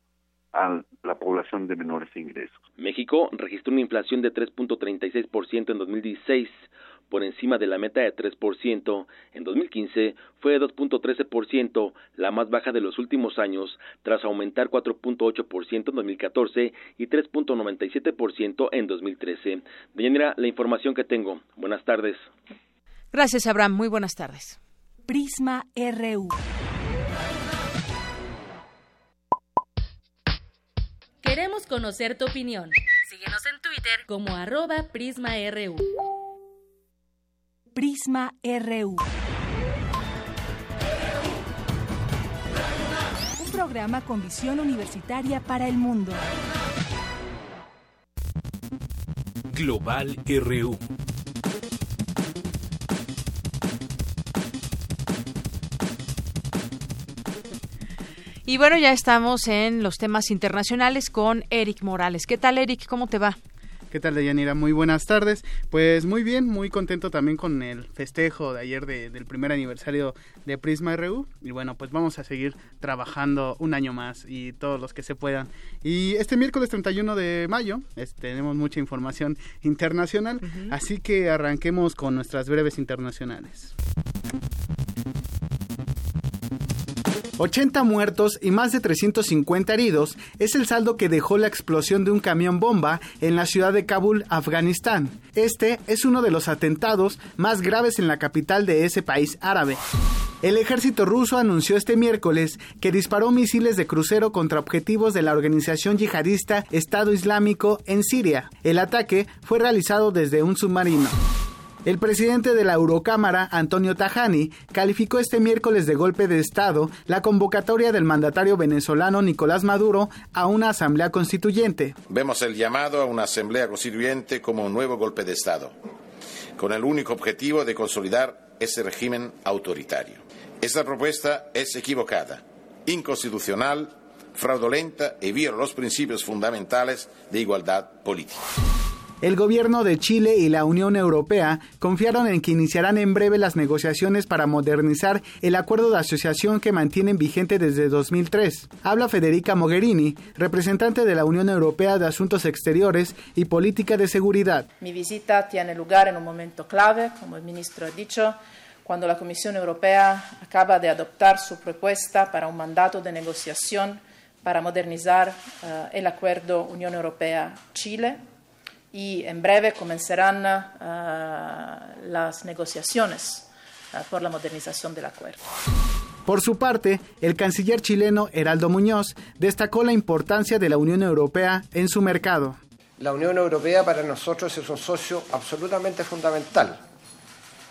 a la población de menores ingresos. México registró una inflación de 3.36% en 2016, por encima de la meta de 3%. En 2015 fue de 2.13%, la más baja de los últimos años, tras aumentar 4.8% en 2014 y 3.97% en 2013. Deyanira, la información que tengo. Buenas tardes. Gracias, Abraham. Muy buenas tardes. Prisma RU. Queremos conocer tu opinión. Síguenos en Twitter como arroba PrismaRU. Prisma RU. Un programa con visión universitaria para el mundo. Global RU. Y bueno, ya estamos en los temas internacionales con Eric Morales. ¿Qué tal, Eric? ¿Cómo te va? ¿Qué tal, Deyanira? Muy buenas tardes. Pues muy bien, muy contento también con el festejo de ayer del primer aniversario de Prisma RU. Y bueno, pues vamos a seguir trabajando un año más y todos los que se puedan. Y este miércoles 31 de mayo tenemos mucha información internacional, así que arranquemos con nuestras breves internacionales. 80 muertos y más de 350 heridos es el saldo que dejó la explosión de un camión bomba en la ciudad de Kabul, Afganistán. Este es uno de los atentados más graves en la capital de ese país árabe. El ejército ruso anunció este miércoles que disparó misiles de crucero contra objetivos de la organización yihadista Estado Islámico en Siria. El ataque fue realizado desde un submarino. El presidente de la Eurocámara, Antonio Tajani, calificó este miércoles de golpe de Estado la convocatoria del mandatario venezolano Nicolás Maduro a una asamblea constituyente. Vemos el llamado a una asamblea constituyente como un nuevo golpe de Estado, con el único objetivo de consolidar ese régimen autoritario. Esta propuesta es equivocada, inconstitucional, fraudulenta y viola los principios fundamentales de igualdad política. El gobierno de Chile y la Unión Europea confiaron en que iniciarán en breve las negociaciones para modernizar el acuerdo de asociación que mantienen vigente desde 2003. Habla Federica Mogherini, representante de la Unión Europea de Asuntos Exteriores y Política de Seguridad. Mi visita tiene lugar en un momento clave, como el ministro ha dicho, cuando la Comisión Europea acaba de adoptar su propuesta para un mandato de negociación para modernizar uh, el acuerdo Unión Europea-Chile y en breve comenzarán uh, las negociaciones uh, por la modernización del acuerdo. Por su parte, el canciller chileno Heraldo Muñoz destacó la importancia de la Unión Europea en su mercado. La Unión Europea para nosotros es un socio absolutamente fundamental.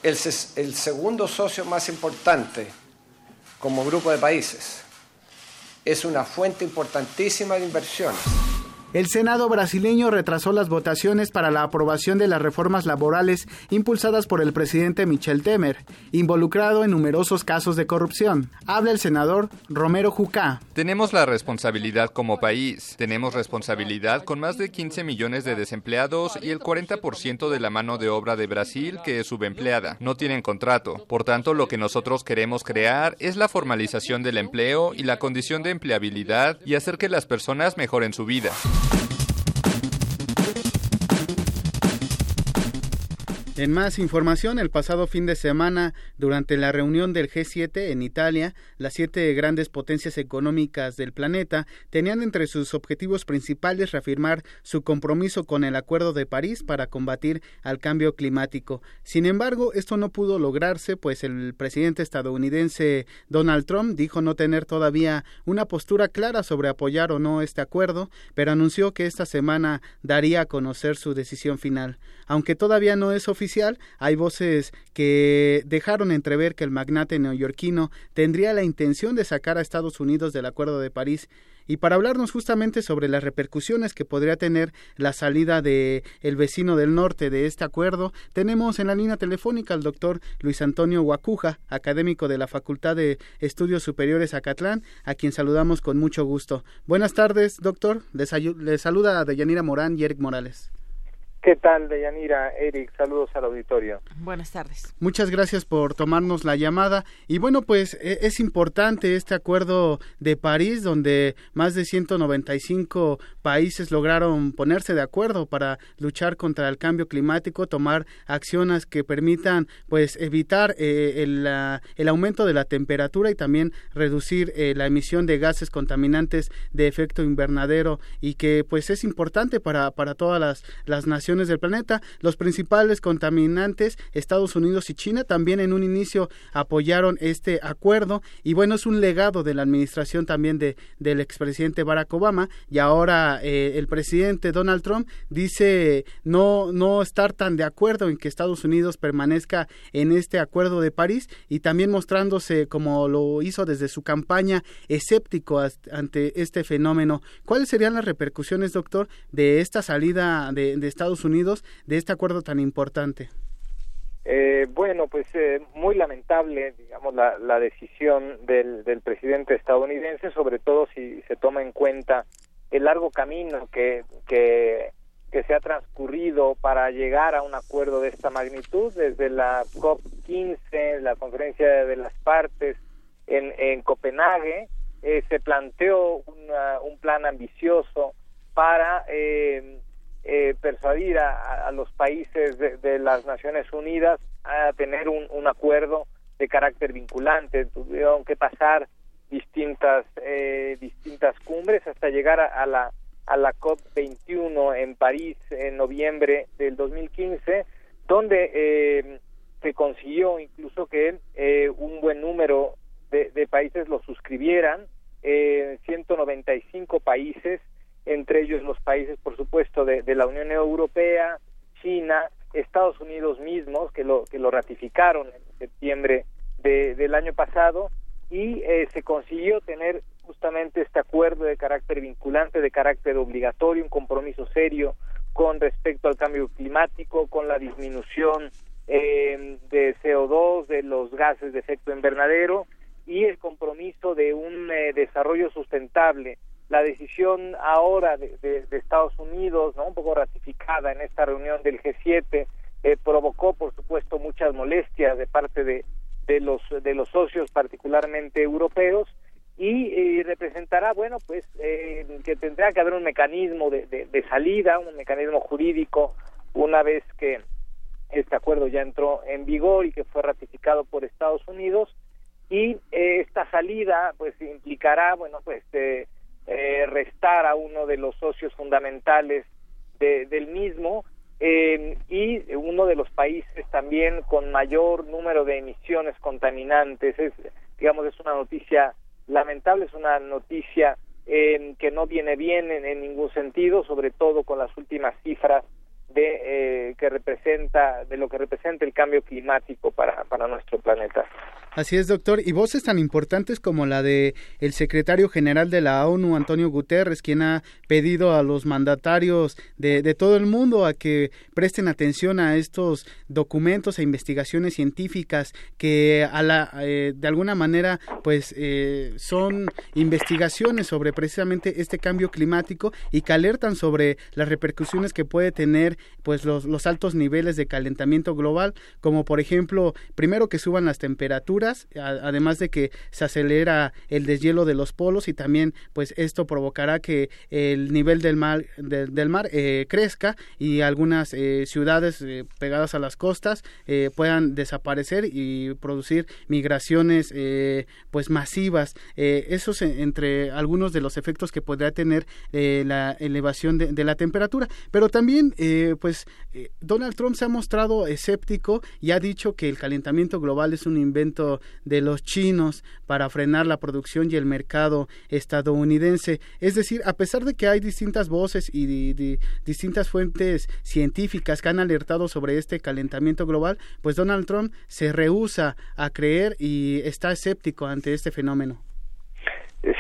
El, el segundo socio más importante como grupo de países. Es una fuente importantísima de inversiones el Senado brasileño retrasó las votaciones para la aprobación de las reformas laborales impulsadas por el presidente Michel Temer, involucrado en numerosos casos de corrupción. Habla el senador Romero Jucá. Tenemos la responsabilidad como país. Tenemos responsabilidad con más de 15 millones de desempleados y el 40% de la mano de obra de Brasil que es subempleada. No tienen contrato. Por tanto, lo que nosotros queremos crear es la formalización del empleo y la condición de empleabilidad y hacer que las personas mejoren su vida. En más información, el pasado fin de semana, durante la reunión del G7 en Italia, las siete grandes potencias económicas del planeta tenían entre sus objetivos principales reafirmar su compromiso con el Acuerdo de París para combatir al cambio climático. Sin embargo, esto no pudo lograrse, pues el presidente estadounidense Donald Trump dijo no tener todavía una postura clara sobre apoyar o no este acuerdo, pero anunció que esta semana daría a conocer su decisión final. Aunque todavía no es oficial, hay voces que dejaron entrever que el magnate neoyorquino tendría la intención de sacar a Estados Unidos del Acuerdo de París y para hablarnos justamente sobre las repercusiones que podría tener la salida de el vecino del norte de este acuerdo, tenemos en la línea telefónica al doctor Luis Antonio Guacuja, académico de la Facultad de Estudios Superiores Acatlán, a quien saludamos con mucho gusto. Buenas tardes, doctor. Les, les saluda Deyanira Morán y Eric Morales. ¿Qué tal, Deyanira? Eric, saludos al auditorio. Buenas tardes. Muchas gracias por tomarnos la llamada. Y bueno, pues e, es importante este acuerdo de París, donde más de 195 países lograron ponerse de acuerdo para luchar contra el cambio climático, tomar acciones que permitan, pues, evitar eh, el, el, aumento de la temperatura y también reducir eh, la emisión de gases contaminantes de efecto invernadero y que, pues, es importante para, para todas las, las naciones del planeta. Los principales contaminantes, Estados Unidos y China, también en un inicio apoyaron este acuerdo y bueno, es un legado de la administración también de, del expresidente Barack Obama y ahora eh, el presidente Donald Trump dice no, no estar tan de acuerdo en que Estados Unidos permanezca en este acuerdo de París y también mostrándose como lo hizo desde su campaña escéptico ante este fenómeno. ¿Cuáles serían las repercusiones, doctor, de esta salida de, de Estados Unidos de este acuerdo tan importante? Eh, bueno, pues eh, muy lamentable, digamos, la, la decisión del, del, presidente estadounidense, sobre todo si se toma en cuenta el largo camino que, que, se ha transcurrido para llegar a un acuerdo de esta magnitud, desde la COP15, la conferencia de las partes en, en Copenhague, eh, se planteó un plan ambicioso para eh, eh, persuadir a, los países de, las Naciones Unidas a tener un, acuerdo de carácter vinculante. Tuvieron que pasar distintas eh, distintas cumbres hasta llegar a, la a la COP 21 en París en noviembre del 2015, donde eh, se consiguió incluso que eh, un buen número de, de países lo suscribieran, eh, 195 países entre ellos los países, por supuesto, de, la Unión Europea, China, Estados Unidos mismos, que lo, que lo ratificaron en septiembre del año pasado, y eh, se consiguió tener justamente este acuerdo de carácter vinculante, de carácter obligatorio, un compromiso serio con respecto al cambio climático, con la disminución eh, de CO2, de los gases de efecto invernadero y el compromiso de un eh, desarrollo sustentable la decisión ahora de, Estados Unidos, ¿no? un poco ratificada en esta reunión del G7, eh, provocó, por supuesto, muchas molestias de parte de, de, los, de los socios, particularmente europeos, y, representará, bueno, pues eh, que tendrá que haber un mecanismo de, de, salida, un mecanismo jurídico, una vez que este acuerdo ya entró en vigor y que fue ratificado por Estados Unidos, y eh, esta salida, pues, implicará, bueno, pues, eh, restar a uno de los socios fundamentales del mismo eh, y uno de los países también con mayor número de emisiones contaminantes. Es, digamos, es una noticia lamentable, es una noticia eh, que no viene bien en, ningún sentido, sobre todo con las últimas cifras de eh, que representa de lo que representa el cambio climático para, para nuestro planeta. Así es, doctor. Y voces tan importantes como la de el secretario general de la ONU, Antonio Guterres, quien ha pedido a los mandatarios de, de todo el mundo a que presten atención a estos documentos e investigaciones científicas que a la, eh, de alguna manera pues eh, son investigaciones sobre precisamente este cambio climático y que alertan sobre las repercusiones que puede tener pues los, los altos niveles de calentamiento global, como por ejemplo, primero que suban las temperaturas, además de que se acelera el deshielo de los polos y también pues esto provocará que el nivel del mar, del mar eh, crezca y algunas eh, ciudades eh, pegadas a las costas puedan desaparecer y producir migraciones pues masivas. eso es entre algunos de los efectos que podría tener la elevación de, de, la temperatura. Pero también pues eh, Donald Trump se ha mostrado escéptico y ha dicho que el calentamiento global es un invento de los chinos para frenar la producción y el mercado estadounidense. Es decir, a pesar de que hay distintas voces y distintas fuentes científicas que han alertado sobre este calentamiento global, pues Donald Trump se rehúsa a creer y está escéptico ante este fenómeno.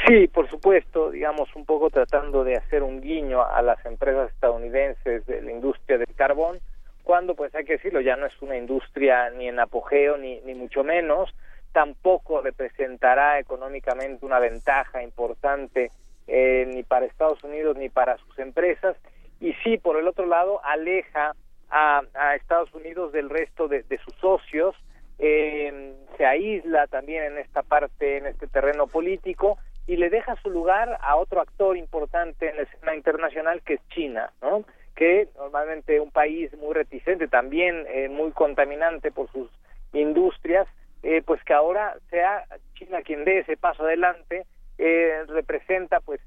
Sí, por supuesto, digamos, un poco tratando de hacer un guiño a las empresas estadounidenses de la industria del carbón, cuando, pues hay que decirlo, ya no es una industria ni en apogeo, ni, ni mucho menos, tampoco representará económicamente una ventaja importante eh, ni para Estados Unidos ni para sus empresas, y sí, por el otro lado, aleja a, Estados Unidos del resto de, de sus socios, eh, se aísla también en esta parte, en este terreno político, y le deja su lugar a otro actor importante en la escena internacional que es China, ¿no? Que normalmente un país muy reticente, también eh, muy contaminante por sus industrias, eh, pues que ahora sea China quien dé ese paso adelante, eh, representa pues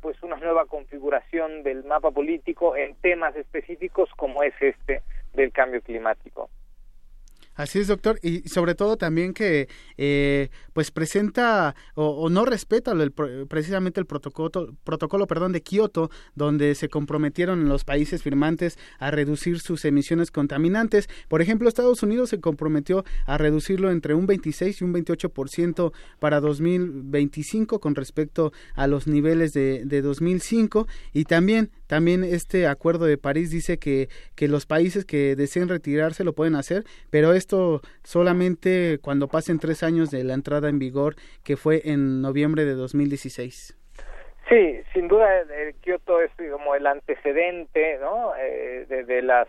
pues una nueva configuración del mapa político en temas específicos como es este del cambio climático. Así es, doctor, y sobre todo también que eh, pues presenta o, no respeta el, precisamente el protocolo, protocolo perdón, de Kioto, donde se comprometieron los países firmantes a reducir sus emisiones contaminantes. Por ejemplo, Estados Unidos se comprometió a reducirlo entre un 26 y un 28% para 2025 con respecto a los niveles de, de 2005 y también también este acuerdo de París dice que, que los países que deseen retirarse lo pueden hacer, pero esto solamente cuando pasen tres años de la entrada en vigor, que fue en noviembre de 2016. Sí, sin duda el Kioto es como el antecedente ¿no? Eh, de, las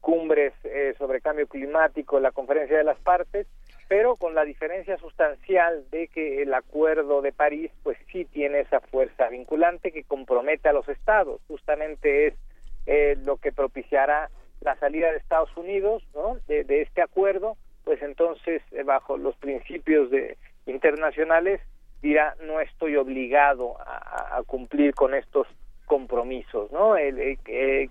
cumbres eh, sobre cambio climático, la conferencia de las partes, pero con la diferencia sustancial de que el Acuerdo de París pues sí tiene esa fuerza vinculante que compromete a los estados, justamente es eh, lo que propiciará la salida de Estados Unidos ¿no? de, este acuerdo, pues entonces eh, bajo los principios de internacionales dirá no estoy obligado a, cumplir con estos compromisos, ¿no? El,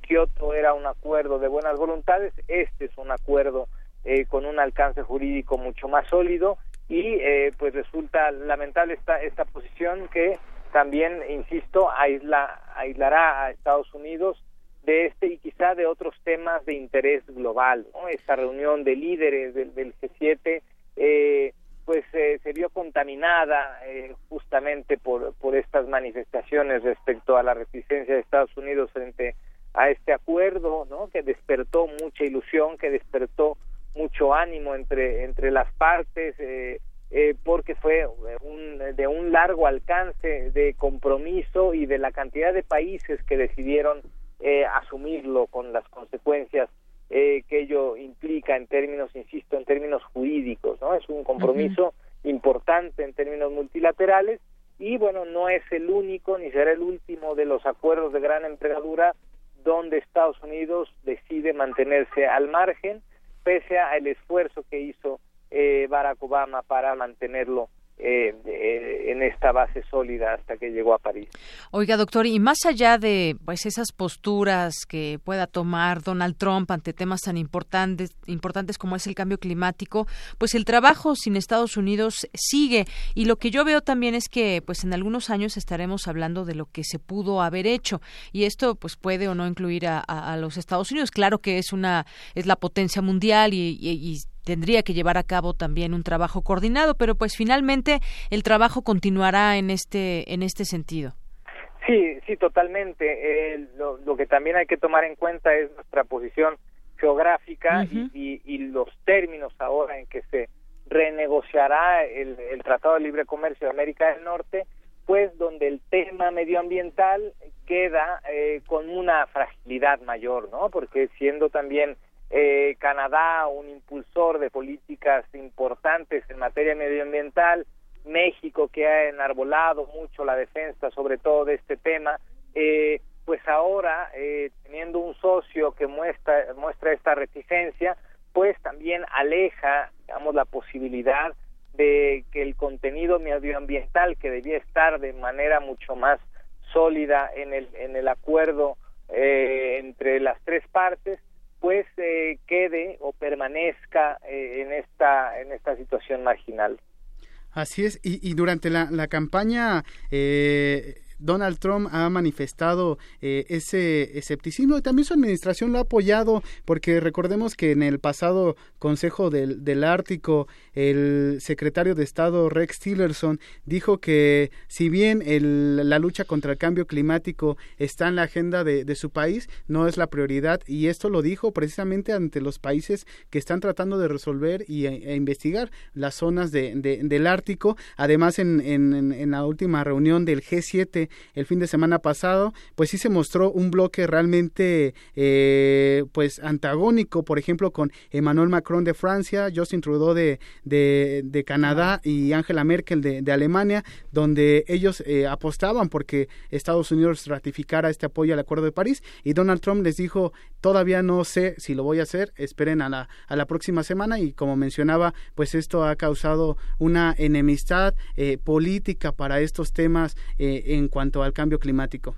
Kioto era un acuerdo de buenas voluntades, este es un acuerdo eh, con un alcance jurídico mucho más sólido y eh, pues resulta lamentable esta esta posición que también insisto aisla aislará a Estados Unidos de este y quizá de otros temas de interés global ¿no? esta reunión de líderes del, del G7 eh, pues eh, se vio contaminada eh, justamente por por estas manifestaciones respecto a la resistencia de Estados Unidos frente a este acuerdo no que despertó mucha ilusión que despertó mucho ánimo entre entre las partes eh, eh, porque fue un, de un largo alcance de compromiso y de la cantidad de países que decidieron eh, asumirlo con las consecuencias que ello implica en términos, insisto, en términos jurídicos, ¿no? Es un compromiso importante en términos multilaterales y bueno, no es el único ni será el último de los acuerdos de gran envergadura donde Estados Unidos decide mantenerse al margen pese al esfuerzo que hizo eh, Barack Obama para mantenerlo eh, en esta base sólida hasta que llegó a París. Oiga, doctor, y más allá de pues esas posturas que pueda tomar Donald Trump ante temas tan importantes importantes como es el cambio climático, pues el trabajo sin Estados Unidos sigue y lo que yo veo también es que pues en algunos años estaremos hablando de lo que se pudo haber hecho y esto pues puede o no incluir a, los Estados Unidos. Claro que es una es la potencia mundial y, y tendría que llevar a cabo también un trabajo coordinado, pero pues finalmente el trabajo continuará en este en este sentido. Sí, sí, totalmente. Eh, lo, que también hay que tomar en cuenta es nuestra posición geográfica y, y, los términos ahora en que se renegociará el, el Tratado de Libre Comercio de América del Norte, pues donde el tema medioambiental queda eh, con una fragilidad mayor, ¿no? Porque siendo también eh, Canadá, un impulsor de políticas importantes en materia medioambiental, México, que ha enarbolado mucho la defensa, sobre todo de este tema, eh, pues ahora, eh, teniendo un socio que muestra, muestra esta reticencia, pues también aleja, digamos, la posibilidad de que el contenido medioambiental que debía estar de manera mucho más sólida en el, en el acuerdo eh, entre las tres partes, pues eh, quede o permanezca eh, en esta en esta situación marginal. Así es, y, durante la, la campaña eh, Donald Trump ha manifestado eh, ese escepticismo y también su administración lo ha apoyado porque recordemos que en el pasado Consejo del, del Ártico el secretario de Estado Rex Tillerson dijo que si bien el, la lucha contra el cambio climático está en la agenda de, de, su país, no es la prioridad y esto lo dijo precisamente ante los países que están tratando de resolver y, e, e investigar las zonas de, de, del Ártico. Además, en, en, en la última reunión del G7 el fin de semana pasado, pues sí se mostró un bloque realmente eh, pues antagónico, por ejemplo, con Emmanuel Macron de Francia, Justin Trudeau de, Canadá y Angela Merkel de, Alemania, donde ellos eh, apostaban porque Estados Unidos ratificara este apoyo al Acuerdo de París. Y Donald Trump les dijo, todavía no sé si lo voy a hacer, esperen a la, a la próxima semana y como mencionaba, pues esto ha causado una enemistad eh, política para estos temas en cuanto al cambio climático.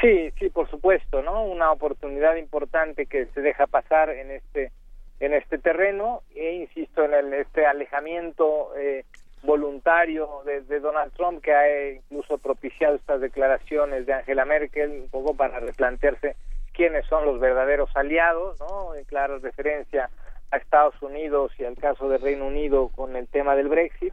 Sí, sí, por supuesto, ¿no? Una oportunidad importante que se deja pasar en este en este terreno e insisto en el, este alejamiento eh, voluntario de, Donald Trump que ha incluso propiciado estas declaraciones de Angela Merkel un poco para replantearse quiénes son los verdaderos aliados, ¿no? En clara referencia a Estados Unidos y al caso del Reino Unido con el tema del Brexit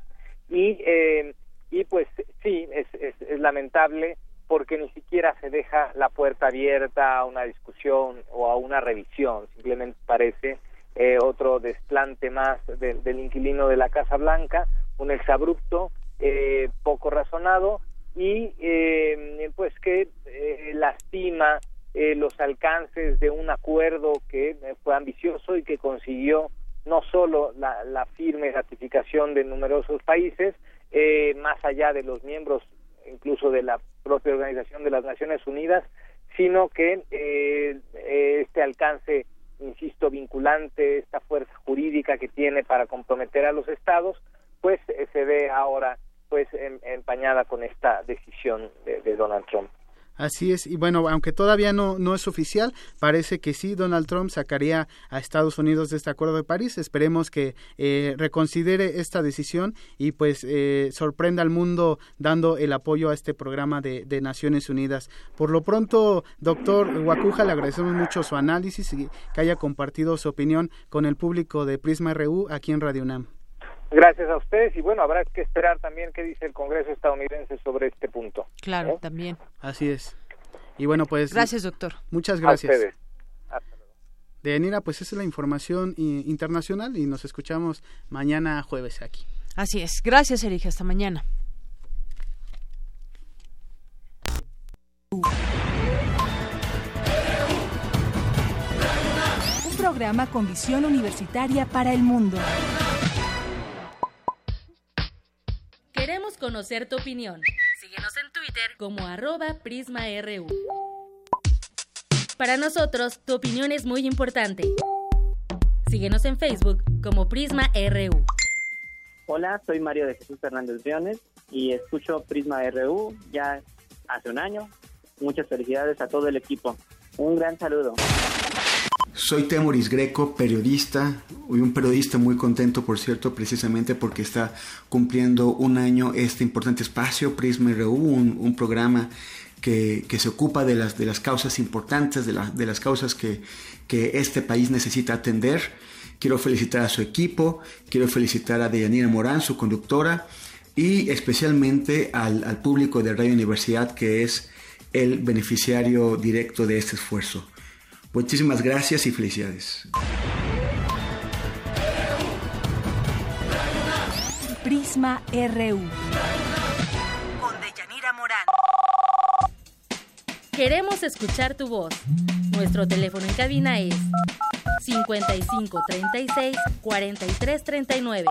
y eh, y pues sí es, es lamentable porque ni siquiera se deja la puerta abierta a una discusión o a una revisión. Simplemente parece eh, otro desplante más del inquilino de la Casa Blanca, un exabrupto eh, poco razonado y eh, pues que eh, lastima los alcances de un acuerdo que fue ambicioso y que consiguió no solo la, la firme ratificación de numerosos países, más allá de los miembros incluso de la propia Organización de las Naciones Unidas, sino que este alcance insisto, vinculante, esta fuerza jurídica que tiene para comprometer a los estados, pues eh, se ve ahora pues em, empañada con esta decisión de Donald Trump. Así es, y bueno, aunque todavía no, no es oficial, parece que sí, Donald Trump sacaría a Estados Unidos de este Acuerdo de París. Esperemos que eh, reconsidere esta decisión y pues eh, sorprenda al mundo dando el apoyo a este programa de, de, Naciones Unidas. Por lo pronto, doctor Guacuja, le agradecemos mucho su análisis y que haya compartido su opinión con el público de Prisma RU aquí en Radio UNAM. Gracias a ustedes y bueno, habrá que esperar también qué dice el Congreso estadounidense sobre este punto. Claro, ¿Eh? también. Así es. Y bueno, pues... Gracias, doctor. Muchas gracias. De Anira, pues esa es la información internacional y nos escuchamos mañana jueves aquí. Así es. Gracias, Erika. Hasta mañana. Un programa con visión universitaria para el mundo. Queremos conocer tu opinión. Síguenos en Twitter como arroba PrismaRU. Para nosotros, tu opinión es muy importante. Síguenos en Facebook como Prisma RU. Hola, soy Mario de Jesús Fernández Briones y escucho Prisma RU ya hace un año. Muchas felicidades a todo el equipo. Un gran saludo. Soy Temoris Greco, periodista, y un periodista muy contento, por cierto, precisamente porque está cumpliendo un año este importante espacio, Prisma RU, un, un programa que, que, se ocupa de las, de las causas importantes, de, de las causas que, que, este país necesita atender. Quiero felicitar a su equipo, quiero felicitar a Deyanira Morán, su conductora, y especialmente al, al público de Radio Universidad, que es el beneficiario directo de este esfuerzo. Muchísimas gracias y felicidades. Prisma RU. Con Deyanira Morán. Queremos escuchar tu voz. Nuestro teléfono en cabina es 55 36 43 39.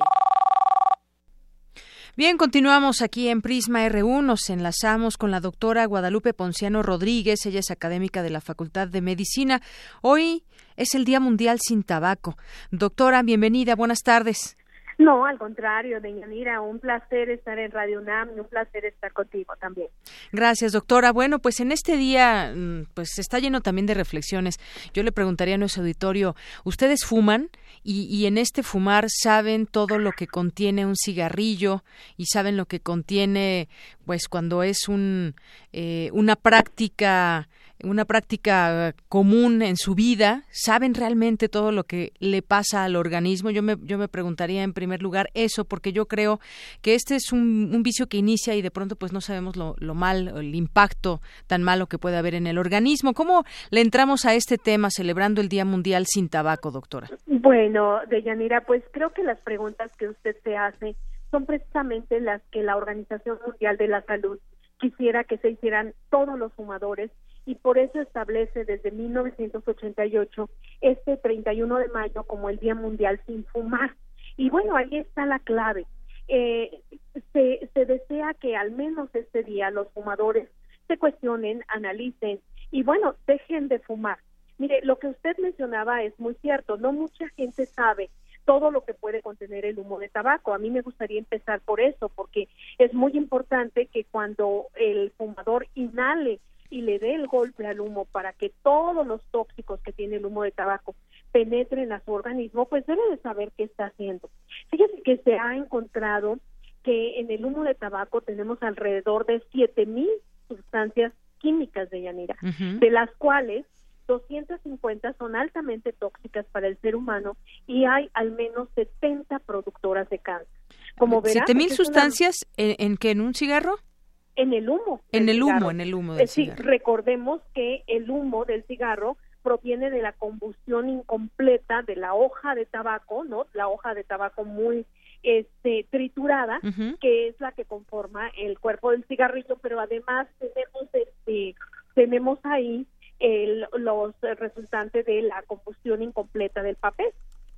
Bien, continuamos aquí en Prisma RU. Nos enlazamos con la doctora Guadalupe Ponciano Rodríguez. Ella es académica de la Facultad de Medicina. Hoy es el Día Mundial sin Tabaco. Doctora, bienvenida. Buenas tardes. No, al contrario, Deyanira, un placer estar en Radio UNAM y un placer estar contigo también. Gracias, doctora. Bueno, pues en este día, mm, pues está lleno también de reflexiones. Yo le preguntaría a nuestro auditorio, ¿ustedes fuman? Y, y en este fumar saben todo lo que contiene un cigarrillo y saben lo que contiene, pues cuando es un, eh, una práctica una práctica común en su vida, saben realmente todo lo que le pasa al organismo. Yo me, yo me preguntaría en primer lugar eso, porque yo creo que este es un, vicio que inicia y de pronto pues no sabemos lo, lo, mal, el impacto tan malo que puede haber en el organismo. ¿Cómo le entramos a este tema celebrando el Día Mundial sin Tabaco, doctora? Bueno, Deyanira, pues creo que las preguntas que usted se hace son precisamente las que la Organización Mundial de la Salud quisiera que se hicieran todos los fumadores y por eso establece desde 1988 este 31 de mayo como el Día Mundial sin fumar. Y bueno, ahí está la clave. Eh, se, se desea que al menos este día los fumadores se cuestionen, analicen y bueno, dejen de fumar. Mire, lo que usted mencionaba es muy cierto, no mucha gente sabe todo lo que puede contener el humo de tabaco. A mí me gustaría empezar por eso, porque es muy importante que cuando el fumador inhale y le dé el golpe al humo para que todos los tóxicos que tiene el humo de tabaco penetren a su organismo, pues debe de saber qué está haciendo. Fíjese que se ha encontrado que en el humo de tabaco tenemos alrededor de 7000 sustancias químicas de Yanira, de las cuales 250 son altamente tóxicas para el ser humano y hay al menos 70 productoras de cáncer. Como ¿Siete mil sustancias en, en que en un cigarro? En el humo. En el humo, en el humo del sí, recordemos que el humo del cigarro proviene de la combustión incompleta de la hoja de tabaco, ¿no? La hoja de tabaco muy este triturada, que es la que conforma el cuerpo del cigarrillo, pero además tenemos este tenemos ahí el, los resultantes de la combustión incompleta del papel.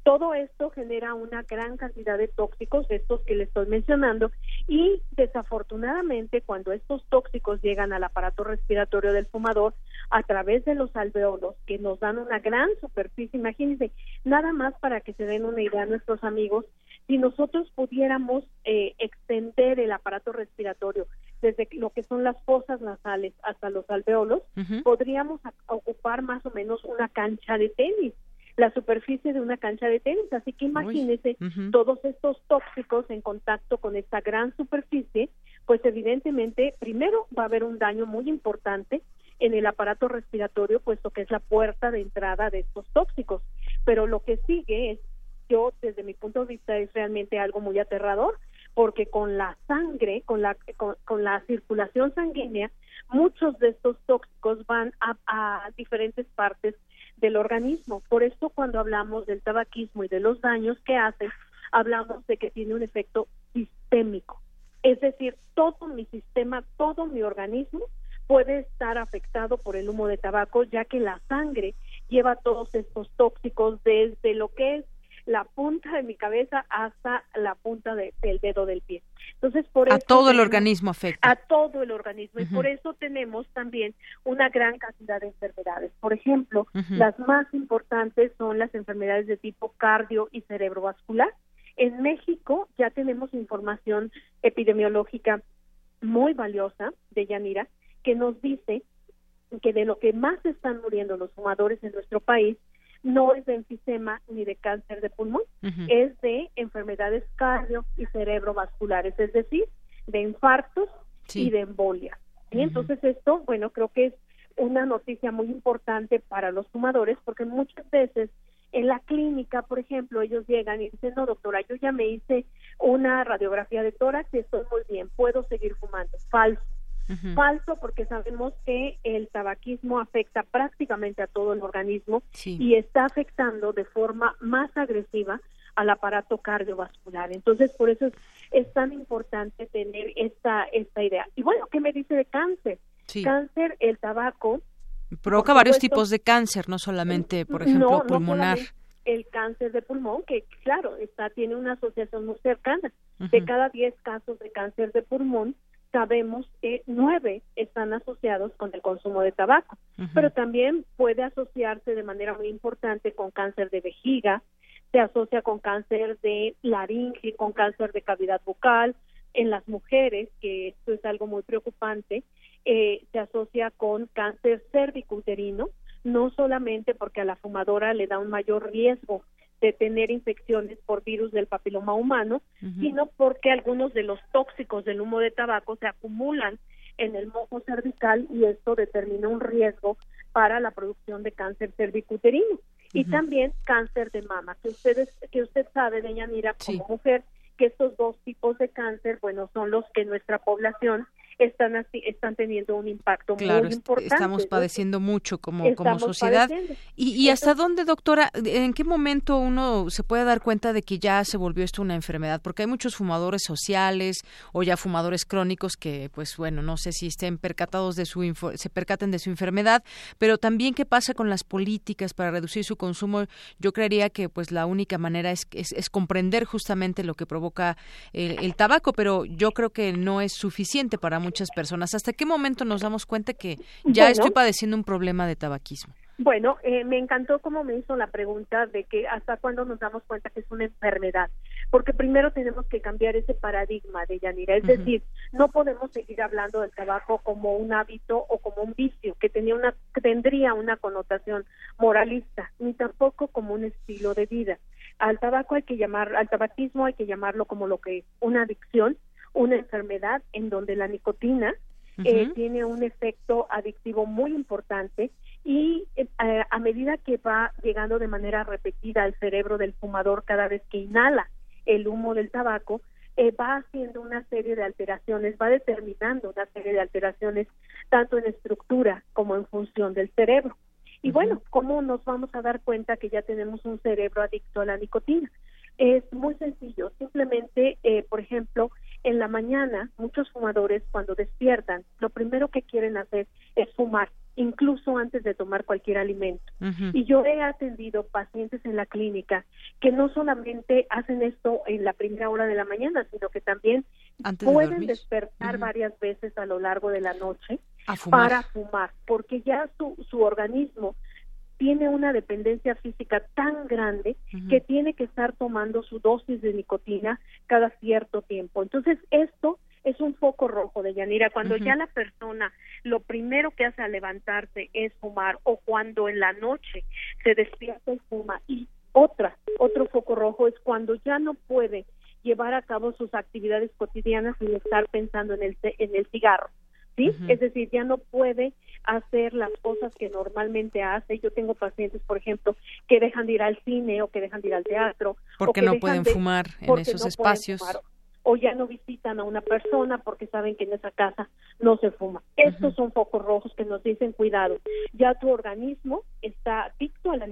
Todo esto genera una gran cantidad de tóxicos, estos que le estoy mencionando, y desafortunadamente cuando estos tóxicos llegan al aparato respiratorio del fumador a través de los alveolos, que nos dan una gran superficie, imagínense, nada más para que se den una idea a nuestros amigos, si nosotros pudiéramos eh, extender el aparato respiratorio desde lo que son las fosas nasales hasta los alveolos, podríamos ocupar más o menos una cancha de tenis la superficie de una cancha de tenis. Así que imagínese todos estos tóxicos en contacto con esta gran superficie, pues evidentemente primero va a haber un daño muy importante en el aparato respiratorio, puesto que es la puerta de entrada de estos tóxicos. Pero lo que sigue es, yo desde mi punto de vista es realmente algo muy aterrador, porque con la sangre, con la, con, la circulación sanguínea, muchos de estos tóxicos van a, a diferentes partes del organismo. Por eso cuando hablamos del tabaquismo y de los daños que hace, hablamos de que tiene un efecto sistémico. Es decir, todo mi sistema, todo mi organismo puede estar afectado por el humo de tabaco, ya que la sangre lleva todos estos tóxicos desde lo que es la punta de mi cabeza hasta la punta del dedo del pie. Entonces, por a todo el organismo afecta. A todo el organismo y por eso tenemos también una gran cantidad de enfermedades. Por ejemplo, las más importantes son las enfermedades de tipo cardio y cerebrovascular. En México ya tenemos información epidemiológica muy valiosa de Yanira que nos dice que de lo que más están muriendo los fumadores en nuestro país no es de enfisema ni de cáncer de pulmón, es de enfermedades cardio y cerebrovasculares, es decir, de infartos y de embolia. Y entonces esto, bueno, creo que es una noticia muy importante para los fumadores porque muchas veces en la clínica, por ejemplo, ellos llegan y dicen, no, doctora, yo ya me hice una radiografía de tórax y estoy muy bien, puedo seguir fumando. Falso. Falso porque sabemos que el tabaquismo afecta prácticamente a todo el organismo y está afectando de forma más agresiva al aparato cardiovascular. Entonces, por eso es, tan importante tener esta, esta idea. Y bueno, ¿qué me dice de cáncer? Cáncer, el tabaco. Provoca varios tipos de cáncer, no solamente, por ejemplo, pulmonar. el cáncer de pulmón, que claro, está tiene una asociación muy cercana. De cada 10 casos de cáncer de pulmón, sabemos que nueve están asociados con el consumo de tabaco, pero también puede asociarse de manera muy importante con cáncer de vejiga, se asocia con cáncer de laringe, con cáncer de cavidad bucal, en las mujeres, que esto es algo muy preocupante, eh, se asocia con cáncer cervicuterino, no solamente porque a la fumadora le da un mayor riesgo de tener infecciones por virus del papiloma humano, sino porque algunos de los tóxicos del humo de tabaco se acumulan en el mojo cervical y esto determina un riesgo para la producción de cáncer cervicuterino. Y también cáncer de mama, que ustedes que usted sabe, doña Mira, como mujer, que estos dos tipos de cáncer, bueno, son los que nuestra población están así, están teniendo un impacto muy importante. Estamos padeciendo mucho como, como sociedad. ¿Y, y hasta dónde, doctora, en qué momento uno se puede dar cuenta de que ya se volvió esto una enfermedad? Porque hay muchos fumadores sociales o ya fumadores crónicos que, pues bueno, no sé si estén percatados de su se percaten de su enfermedad, pero también qué pasa con las políticas para reducir su consumo. Yo creería que pues la única manera es, es, comprender justamente lo que provoca el, el tabaco, pero yo creo que no es suficiente para muchas personas. ¿Hasta qué momento nos damos cuenta que ya estoy padeciendo un problema de tabaquismo? Bueno, eh, me encantó cómo me hizo la pregunta de que hasta cuándo nos damos cuenta que es una enfermedad, porque primero tenemos que cambiar ese paradigma de Yanira, es decir, no podemos seguir hablando del tabaco como un hábito o como un vicio que tenía una tendría una connotación moralista ni tampoco como un estilo de vida al tabaco hay que llamar al tabaquismo hay que llamarlo como lo que es una adicción una enfermedad en donde la nicotina eh, tiene un efecto adictivo muy importante y eh, a medida que va llegando de manera repetida al cerebro del fumador cada vez que inhala el humo del tabaco, eh, va haciendo una serie de alteraciones, va determinando una serie de alteraciones tanto en estructura como en función del cerebro. Y bueno, ¿cómo nos vamos a dar cuenta que ya tenemos un cerebro adicto a la nicotina? Es muy sencillo, simplemente, eh, por ejemplo, en la mañana muchos fumadores cuando despiertan, lo primero que quieren hacer es fumar incluso antes de tomar cualquier alimento. Y yo he atendido pacientes en la clínica que no solamente hacen esto en la primera hora de la mañana, sino que también pueden despertar varias veces a lo largo de la noche para fumar, porque ya su, su organismo tiene una dependencia física tan grande que tiene que estar tomando su dosis de nicotina cada cierto tiempo. Entonces, esto es un foco rojo de Yanira. Cuando ya la persona lo primero que hace al levantarse es fumar o cuando en la noche se despierta y fuma. Y otra, otro foco rojo es cuando ya no puede llevar a cabo sus actividades cotidianas sin estar pensando en el, en el cigarro. ¿Sí? Es decir, ya no puede hacer las cosas que normalmente hace. Yo tengo pacientes, por ejemplo, que dejan de ir al cine o que dejan de ir al teatro. Porque no pueden fumar en esos espacios o ya no visitan a una persona porque saben que en esa casa no se fuma. Estos son focos rojos que nos dicen cuidado, ya tu organismo está adicto a la,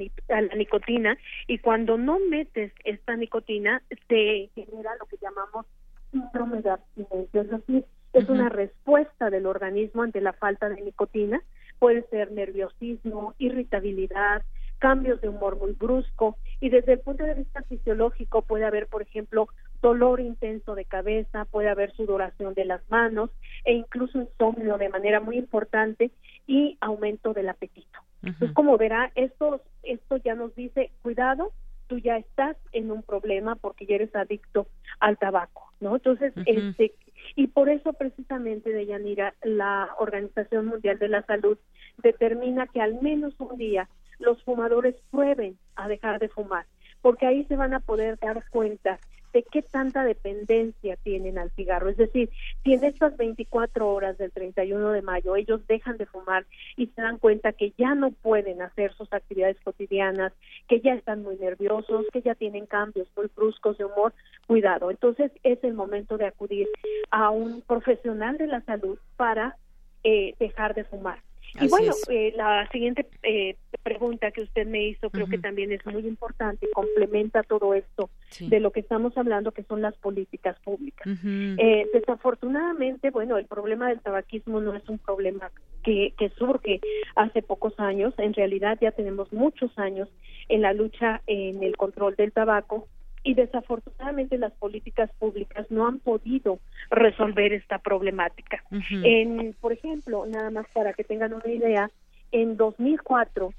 nicotina y cuando no metes esta nicotina se genera lo que llamamos síndrome de abstinencia, es decir, es una respuesta del organismo ante la falta de nicotina, puede ser nerviosismo, irritabilidad, cambios de humor muy brusco y desde el punto de vista fisiológico puede haber, por ejemplo, dolor intenso de cabeza, puede haber sudoración de las manos e incluso insomnio de manera muy importante y aumento del apetito. Entonces, como verá, esto, esto ya nos dice, cuidado, tú ya estás en un problema porque ya eres adicto al tabaco, ¿no? Entonces, este, y por eso precisamente, de Yanira, la Organización Mundial de la Salud determina que al menos un día los fumadores prueben a dejar de fumar, porque ahí se van a poder dar cuenta de qué tanta dependencia tienen al cigarro. Es decir, si en estas 24 horas del 31 de mayo ellos dejan de fumar y se dan cuenta que ya no pueden hacer sus actividades cotidianas, que ya están muy nerviosos, que ya tienen cambios muy bruscos de humor, cuidado. Entonces es el momento de acudir a un profesional de la salud para eh, dejar de fumar. Y bueno, eh, la siguiente eh, pregunta que usted me hizo creo que también es muy importante y complementa todo esto de lo que estamos hablando, que son las políticas públicas. eh, desafortunadamente, bueno, el problema del tabaquismo no es un problema que, que surge hace pocos años, en realidad ya tenemos muchos años en la lucha en el control del tabaco y desafortunadamente las políticas públicas no han podido resolver esta problemática. En, por ejemplo, nada más para que tengan una idea, en 2004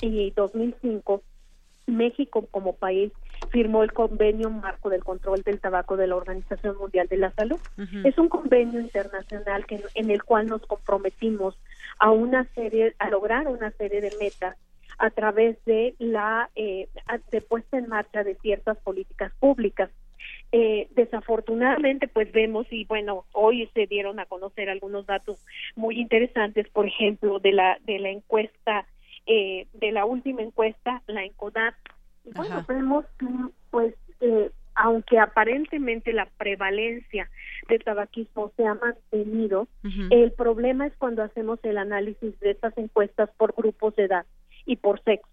y 2005 México como país firmó el convenio marco del control del tabaco de la Organización Mundial de la Salud. Es un convenio internacional que, en el cual nos comprometimos a una serie, a lograr una serie de metas a través de la eh, de puesta en marcha de ciertas políticas públicas. Eh, desafortunadamente, pues vemos y bueno, hoy se dieron a conocer algunos datos muy interesantes, por ejemplo, de la de la encuesta eh, de la última encuesta, la ENCODAT. Y bueno, vemos que pues eh, aunque aparentemente la prevalencia de tabaquismo se ha mantenido, el problema es cuando hacemos el análisis de estas encuestas por grupos de edad y por sexo.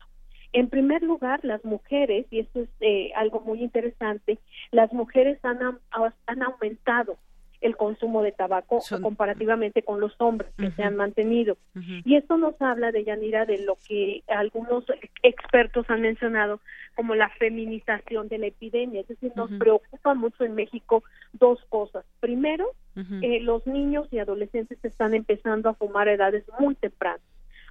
En primer lugar, las mujeres, y esto es eh, algo muy interesante, las mujeres han, han aumentado el consumo de tabaco comparativamente con los hombres que se han mantenido. Y esto nos habla de Yanira de lo que algunos expertos han mencionado como la feminización de la epidemia. Es decir, nos preocupa mucho en México dos cosas. Primero, eh, los niños y adolescentes están empezando a fumar a edades muy tempranas.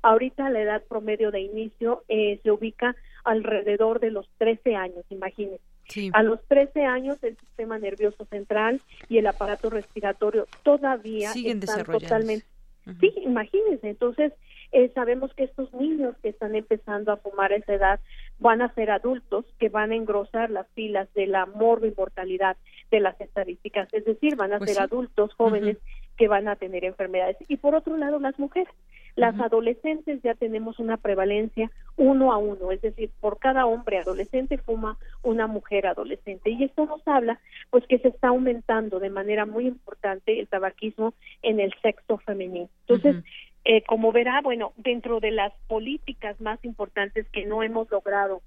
Ahorita la edad promedio de inicio eh, se ubica alrededor de los 13 años, imagínense. A los 13 años el sistema nervioso central y el aparato respiratorio todavía siguen están totalmente Sí, imagínense, entonces eh, sabemos que estos niños que están empezando a fumar a esa edad van a ser adultos que van a engrosar las filas de la mortalidad de las estadísticas, es decir, van a Pues ser adultos jóvenes que van a tener enfermedades. Y por otro lado, las mujeres. Las adolescentes ya tenemos una prevalencia uno a uno, es decir, por cada hombre adolescente fuma una mujer adolescente. Y esto nos habla, pues, que se está aumentando de manera muy importante el tabaquismo en el sexo femenino. Entonces, eh, como verá, bueno, dentro de las políticas más importantes que no hemos logrado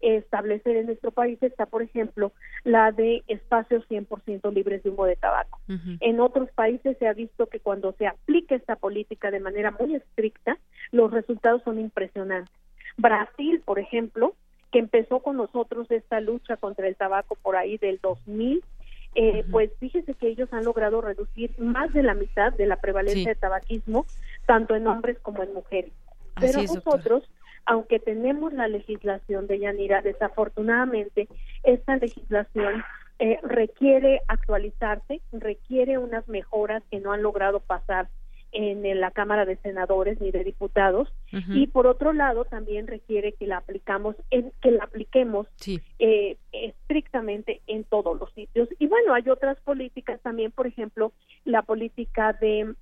establecer en nuestro país está, por ejemplo, la de espacios 100% libres de humo de tabaco. En otros países se ha visto que cuando se aplica esta política de manera muy estricta, los resultados son impresionantes. Brasil, por ejemplo, que empezó con nosotros esta lucha contra el tabaco por ahí del 2000, eh, pues fíjese que ellos han logrado reducir más de la mitad de la prevalencia Sí. de tabaquismo, tanto en hombres como en mujeres. Pero es, doctora. nosotros, aunque tenemos la legislación de Yanira, desafortunadamente esta legislación eh, requiere actualizarse, requiere unas mejoras que no han logrado pasar en, la Cámara de Senadores ni de Diputados. Y por otro lado también requiere que la aplicamos en, que la apliquemos Sí. eh, estrictamente en todos los sitios. Y bueno hay otras políticas también por ejemplo la política de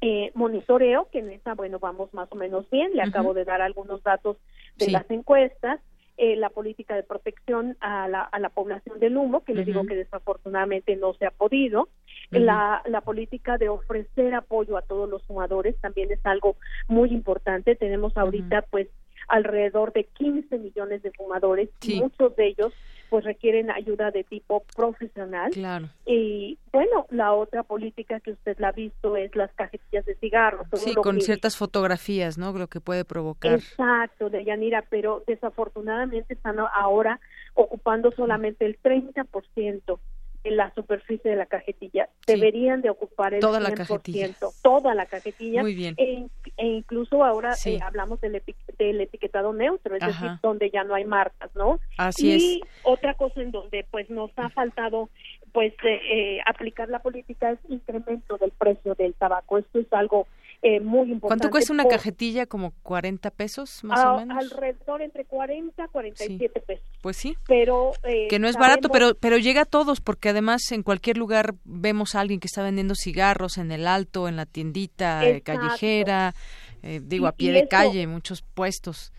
eh, monitoreo que en esa bueno vamos más o menos bien. Le acabo de dar algunos datos de Sí. las encuestas eh, la política de protección a la, a la población del humo que le digo que desafortunadamente no se ha podido la, la política de ofrecer apoyo a todos los fumadores también es algo muy importante. Tenemos ahorita pues alrededor de 15 millones de fumadores Sí. y muchos de ellos pues requieren ayuda de tipo profesional. Claro. Y bueno, la otra política que usted la ha visto es las cajetillas de cigarros. Sí, con que- ciertas fotografías, ¿no? Lo que puede provocar. Exacto, de Yanira, pero desafortunadamente están ahora ocupando solamente el 30% de la superficie de la cajetilla. Sí. Deberían de ocupar el Toda la 100%, cajetilla. toda la cajetilla. Muy bien. E, e incluso ahora Sí. eh, hablamos del, epi- del etiquetado neutro, es decir, donde ya no hay marcas, ¿no? Así y es. otra cosa en donde pues nos ha faltado pues eh, eh, aplicar la política es incremento del precio del tabaco. Esto es algo eh, muy importante. ¿Cuánto cuesta una por- cajetilla? ¿Como 40 pesos, más a- o menos? Alrededor entre 40 47 pesos. Pues sí. Pero eh, Que no es barato, sabemos- pero pero llega a todos, porque además en cualquier lugar vemos a alguien que está vendiendo cigarros en el alto, en la tiendita eh, Exacto. callejera, eh, digo, Y- a pie y de eso- calle, muchos puestos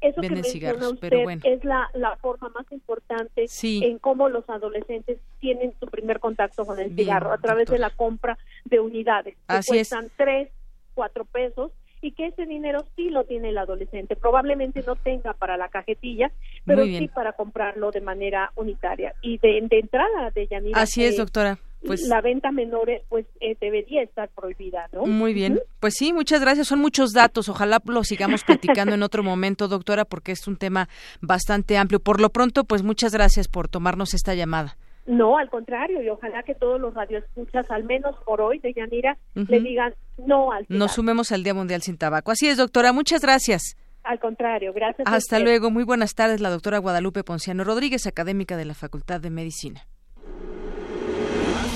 Eso que venden menciona cigarros, usted pero bueno. es la, la forma más importante Sí. en cómo los adolescentes tienen su primer contacto con el Bien, cigarro a través de doctora. la compra de unidades que Así es. cuestan tres, cuatro pesos y que ese dinero sí lo tiene el adolescente. Probablemente no tenga para la cajetilla, pero sí para comprarlo de manera unitaria. Y de, de entrada de Yanira, Así es, eh, doctora. Pues la venta menor eh, pues eh, debería estar prohibida, ¿no? Muy bien. Pues sí, muchas gracias. Son muchos datos. Ojalá lo sigamos platicando en otro momento, doctora, porque es un tema bastante amplio. Por lo pronto, pues muchas gracias por tomarnos esta llamada. No, al contrario, y ojalá que todos los radioescuchas, al menos por hoy, de Yanira, le digan no al cigarro. Nos sumemos al Día Mundial sin Tabaco. Así es, doctora. Muchas gracias. Al contrario, gracias. Hasta luego. Muy buenas tardes, la doctora Guadalupe Ponciano Rodríguez, académica de la Facultad de Medicina.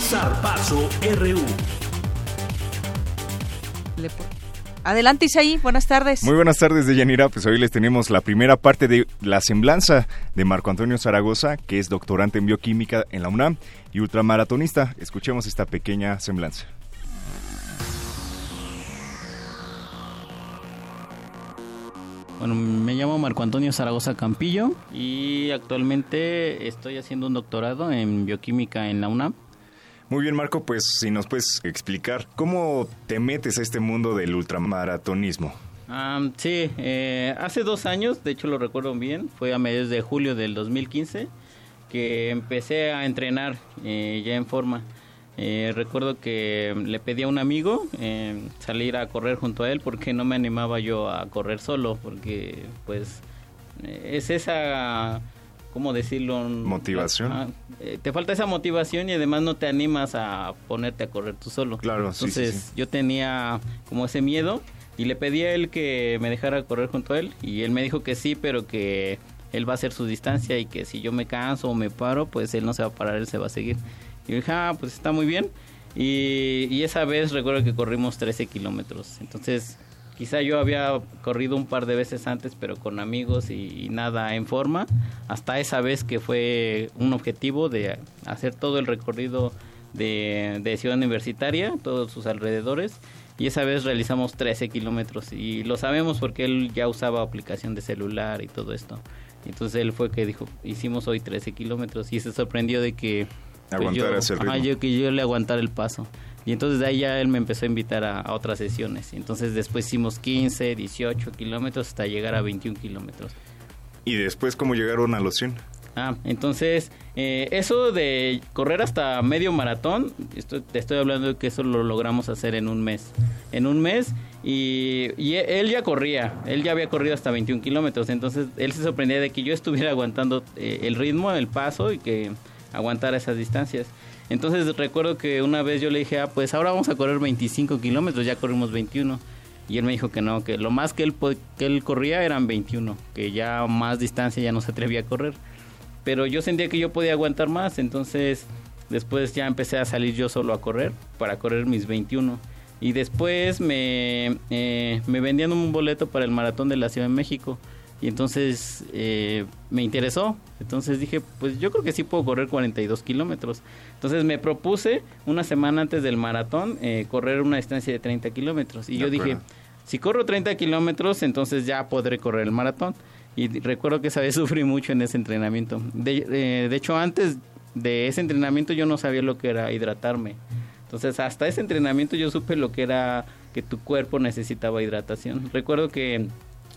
Zarpazo RU. Le- Adelante, Isaí. Buenas tardes. Muy buenas tardes, Deyanira. Pues hoy les tenemos la primera parte de la semblanza de Marco Antonio Zaragoza, que es doctorante en bioquímica en la UNAM y ultramaratonista. Escuchemos esta pequeña semblanza. Bueno, me llamo Marco Antonio Zaragoza Campillo y actualmente estoy haciendo un doctorado en bioquímica en la UNAM. Muy bien, Marco, pues si nos puedes explicar cómo te metes a este mundo del ultramaratonismo. Ah, sí, eh, hace dos años, de hecho lo recuerdo bien, fue a mediados de julio del 2015 que empecé a entrenar eh, ya en forma. Eh, recuerdo que le pedí a un amigo eh, salir a correr junto a él porque no me animaba yo a correr solo, porque pues eh, es esa, ¿cómo decirlo? Motivación. Ah, eh, te falta esa motivación y además no te animas a ponerte a correr tú solo. Claro, sí, sí, Entonces sí. yo tenía como ese miedo y le pedí a él que me dejara correr junto a él y él me dijo que sí, pero que él va a hacer su distancia y que si yo me canso o me paro, pues él no se va a parar, él se va a seguir. Y yo dije, ah, pues está muy bien. Y, y esa vez recuerdo que corrimos 13 kilómetros. Entonces, quizá yo había corrido un par de veces antes, pero con amigos y, y nada en forma. Hasta esa vez que fue un objetivo de hacer todo el recorrido de, de Ciudad Universitaria, todos sus alrededores. Y esa vez realizamos 13 kilómetros. Y lo sabemos porque él ya usaba aplicación de celular y todo esto. Entonces él fue que dijo, hicimos hoy 13 kilómetros. Y se sorprendió de que... pues, yo, ritmo. ajá, yo- que yo le aguantara el paso. Y entonces de ahí ya él me empezó a invitar a, a otras sesiones. Entonces después hicimos 15, 18 kilómetros hasta llegar a 21 kilómetros. ¿Y después cómo llegaron a los 100? Ah, entonces, eh, eso de correr hasta medio maratón, esto, te estoy hablando de que eso lo logramos hacer en un mes. En un mes, y, y él ya corría, él ya había corrido hasta 21 kilómetros, entonces él se sorprendía de que yo estuviera aguantando eh, el ritmo, el paso y que aguantara esas distancias. Entonces recuerdo que una vez yo le dije, ah, pues ahora vamos a correr 25 kilómetros, ya corrimos 21. Y él me dijo que no, que lo más que él, que él corría eran 21, que ya más distancia ya no se atrevía a correr pero yo sentía que yo podía aguantar más, entonces después ya empecé a salir yo solo a correr, para correr mis 21. Y después me, eh, me vendían un boleto para el maratón de la Ciudad de México. Y entonces eh, me interesó. Entonces dije, pues yo creo que sí puedo correr 42 kilómetros. Entonces me propuse una semana antes del maratón eh, correr una distancia de 30 kilómetros. Y De yo dije, si corro 30 kilómetros, entonces ya podré correr el maratón. Y recuerdo que esa vez sufrí mucho en ese entrenamiento. De, eh, de hecho, antes de ese entrenamiento yo no sabía lo que era hidratarme. Entonces, hasta ese entrenamiento yo supe lo que era que tu cuerpo necesitaba hidratación. Recuerdo que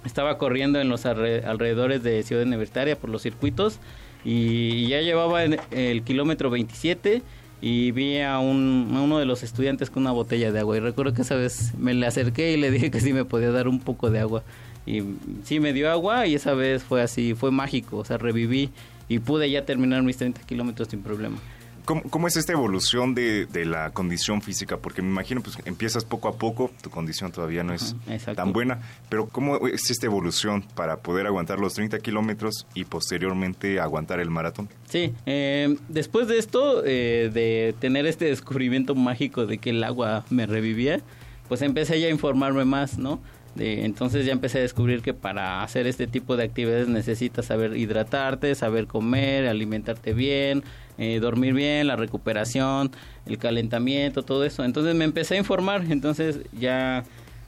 estaba corriendo en los alre- alrededores de Ciudad Universitaria por los circuitos y ya llevaba el kilómetro 27 y vi a, un, a uno de los estudiantes con una botella de agua. Y recuerdo que esa vez me le acerqué y le dije que sí me podía dar un poco de agua. Y sí me dio agua y esa vez fue así, fue mágico, o sea, reviví y pude ya terminar mis 30 kilómetros sin problema. ¿Cómo, cómo es esta evolución de, de la condición física? Porque me imagino, pues empiezas poco a poco, tu condición todavía no es tan buena, pero ¿cómo es esta evolución para poder aguantar los 30 kilómetros y posteriormente aguantar el maratón? Sí, eh, después de esto, eh, de tener este descubrimiento mágico de que el agua me revivía, pues empecé ya a informarme más, ¿no? De, entonces ya empecé a descubrir que para hacer este tipo de actividades necesitas saber hidratarte, saber comer, alimentarte bien, eh, dormir bien, la recuperación, el calentamiento, todo eso. Entonces me empecé a informar, entonces ya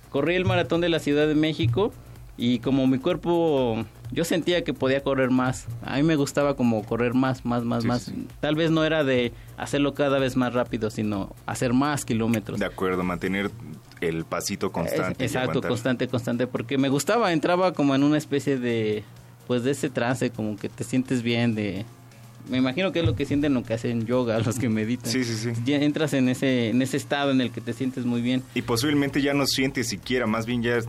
corrí el maratón de la Ciudad de México y como mi cuerpo yo sentía que podía correr más. A mí me gustaba como correr más más más Sí, más. sí, tal vez no era de hacerlo cada vez más rápido sino hacer más kilómetros. De acuerdo, mantener el pasito constante. exacto constante constante porque me gustaba entraba como en una especie de pues de ese trance como que te sientes bien de me imagino que es lo que sienten lo que hacen yoga los que meditan Sí, sí, sí. ya entras en ese en ese estado en el que te sientes muy bien Y posiblemente ya no sientes siquiera, más bien ya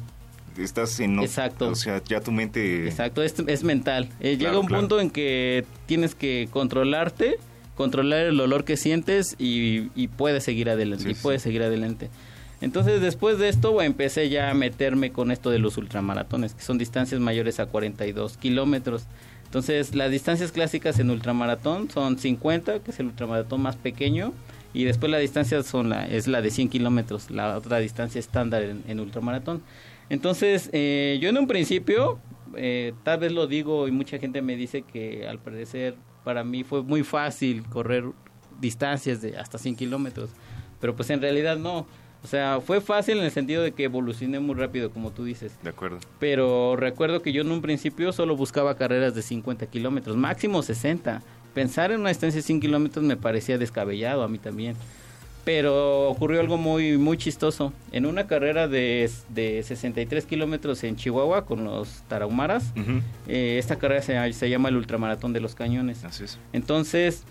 estás en... Exacto. O sea, ya tu mente... Exacto, es, es mental. Eh, llega un claro. punto en que tienes que controlarte, controlar el olor que sientes y, y puedes seguir adelante. Sí, y sí. puedes seguir adelante. Entonces, después de esto, bueno, empecé ya a meterme con esto de los ultramaratones, que son distancias mayores a 42 kilómetros. Entonces, las distancias clásicas en ultramaratón son 50, que es el ultramaratón más pequeño, y después la distancia son la, es la de 100 kilómetros, la otra distancia estándar en, ultramaratón. Entonces, eh, yo en un principio, eh, tal vez lo digo y mucha gente me dice que al parecer para mí fue muy fácil correr distancias de hasta 100 kilómetros, pero pues en realidad no. O sea, fue fácil en el sentido de que evolucioné muy rápido, como tú dices. De acuerdo. Pero recuerdo que yo en un principio solo buscaba carreras de 50 kilómetros, máximo 60. Pensar en una distancia de 100 kilómetros me parecía descabellado a mí también. Pero ocurrió algo muy, muy chistoso. En una carrera de, de 63 kilómetros en Chihuahua con los tarahumaras, eh, esta carrera se, se llama el Ultramaratón de los Cañones. Así es. Entonces,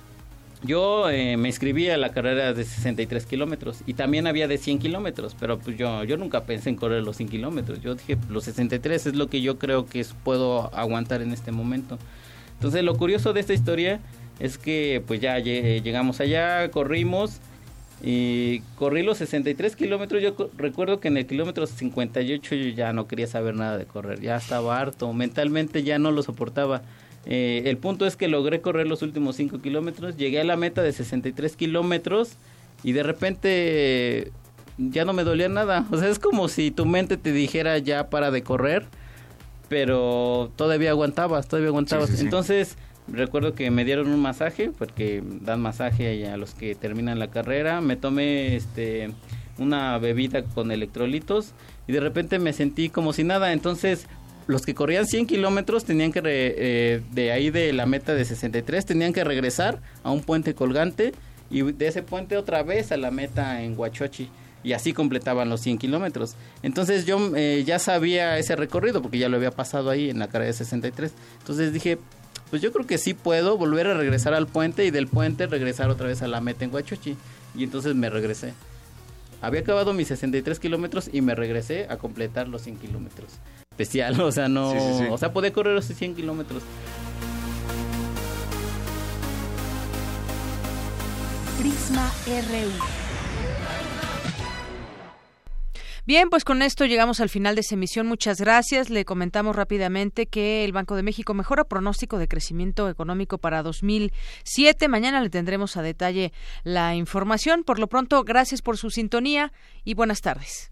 yo eh, me inscribí a la carrera de 63 kilómetros y también había de 100 kilómetros, pero pues yo, yo nunca pensé en correr los 100 kilómetros. Yo dije, los 63 es lo que yo creo que puedo aguantar en este momento. Entonces, lo curioso de esta historia es que pues ya lle- llegamos allá, corrimos Y corrí los 63 kilómetros. Yo recuerdo que en el kilómetro 58 yo ya no quería saber nada de correr. Ya estaba harto. Mentalmente ya no lo soportaba. Eh, el punto es que logré correr los últimos 5 kilómetros. Llegué a la meta de 63 kilómetros. Y de repente ya no me dolía nada. O sea, es como si tu mente te dijera ya para de correr. Pero todavía aguantabas, todavía aguantabas. Entonces Recuerdo que me dieron un masaje, porque dan masaje a los que terminan la carrera. Me tomé este una bebida con electrolitos y de repente me sentí como si nada. Entonces, los que corrían 100 kilómetros tenían que, eh, de ahí de la meta de 63, tenían que regresar a un puente colgante y de ese puente otra vez a la meta en Huachochi. Y así completaban los 100 kilómetros. Entonces yo eh, ya sabía ese recorrido porque ya lo había pasado ahí en la carrera de 63. Entonces dije, pues yo creo que sí puedo volver a regresar al puente y del puente regresar otra vez a la meta en Huachochi. Y entonces me regresé. Había acabado mis 63 kilómetros y me regresé a completar los 100 kilómetros. Especial, o sea, no... O sea, podía correr los 100 kilómetros. Prisma RU. Bien, pues con esto llegamos al final de esta emisión. Muchas gracias. Le comentamos rápidamente que el Banco de México mejora pronóstico de crecimiento económico para 2007. Mañana le tendremos a detalle la información. Por lo pronto, gracias por su sintonía y buenas tardes.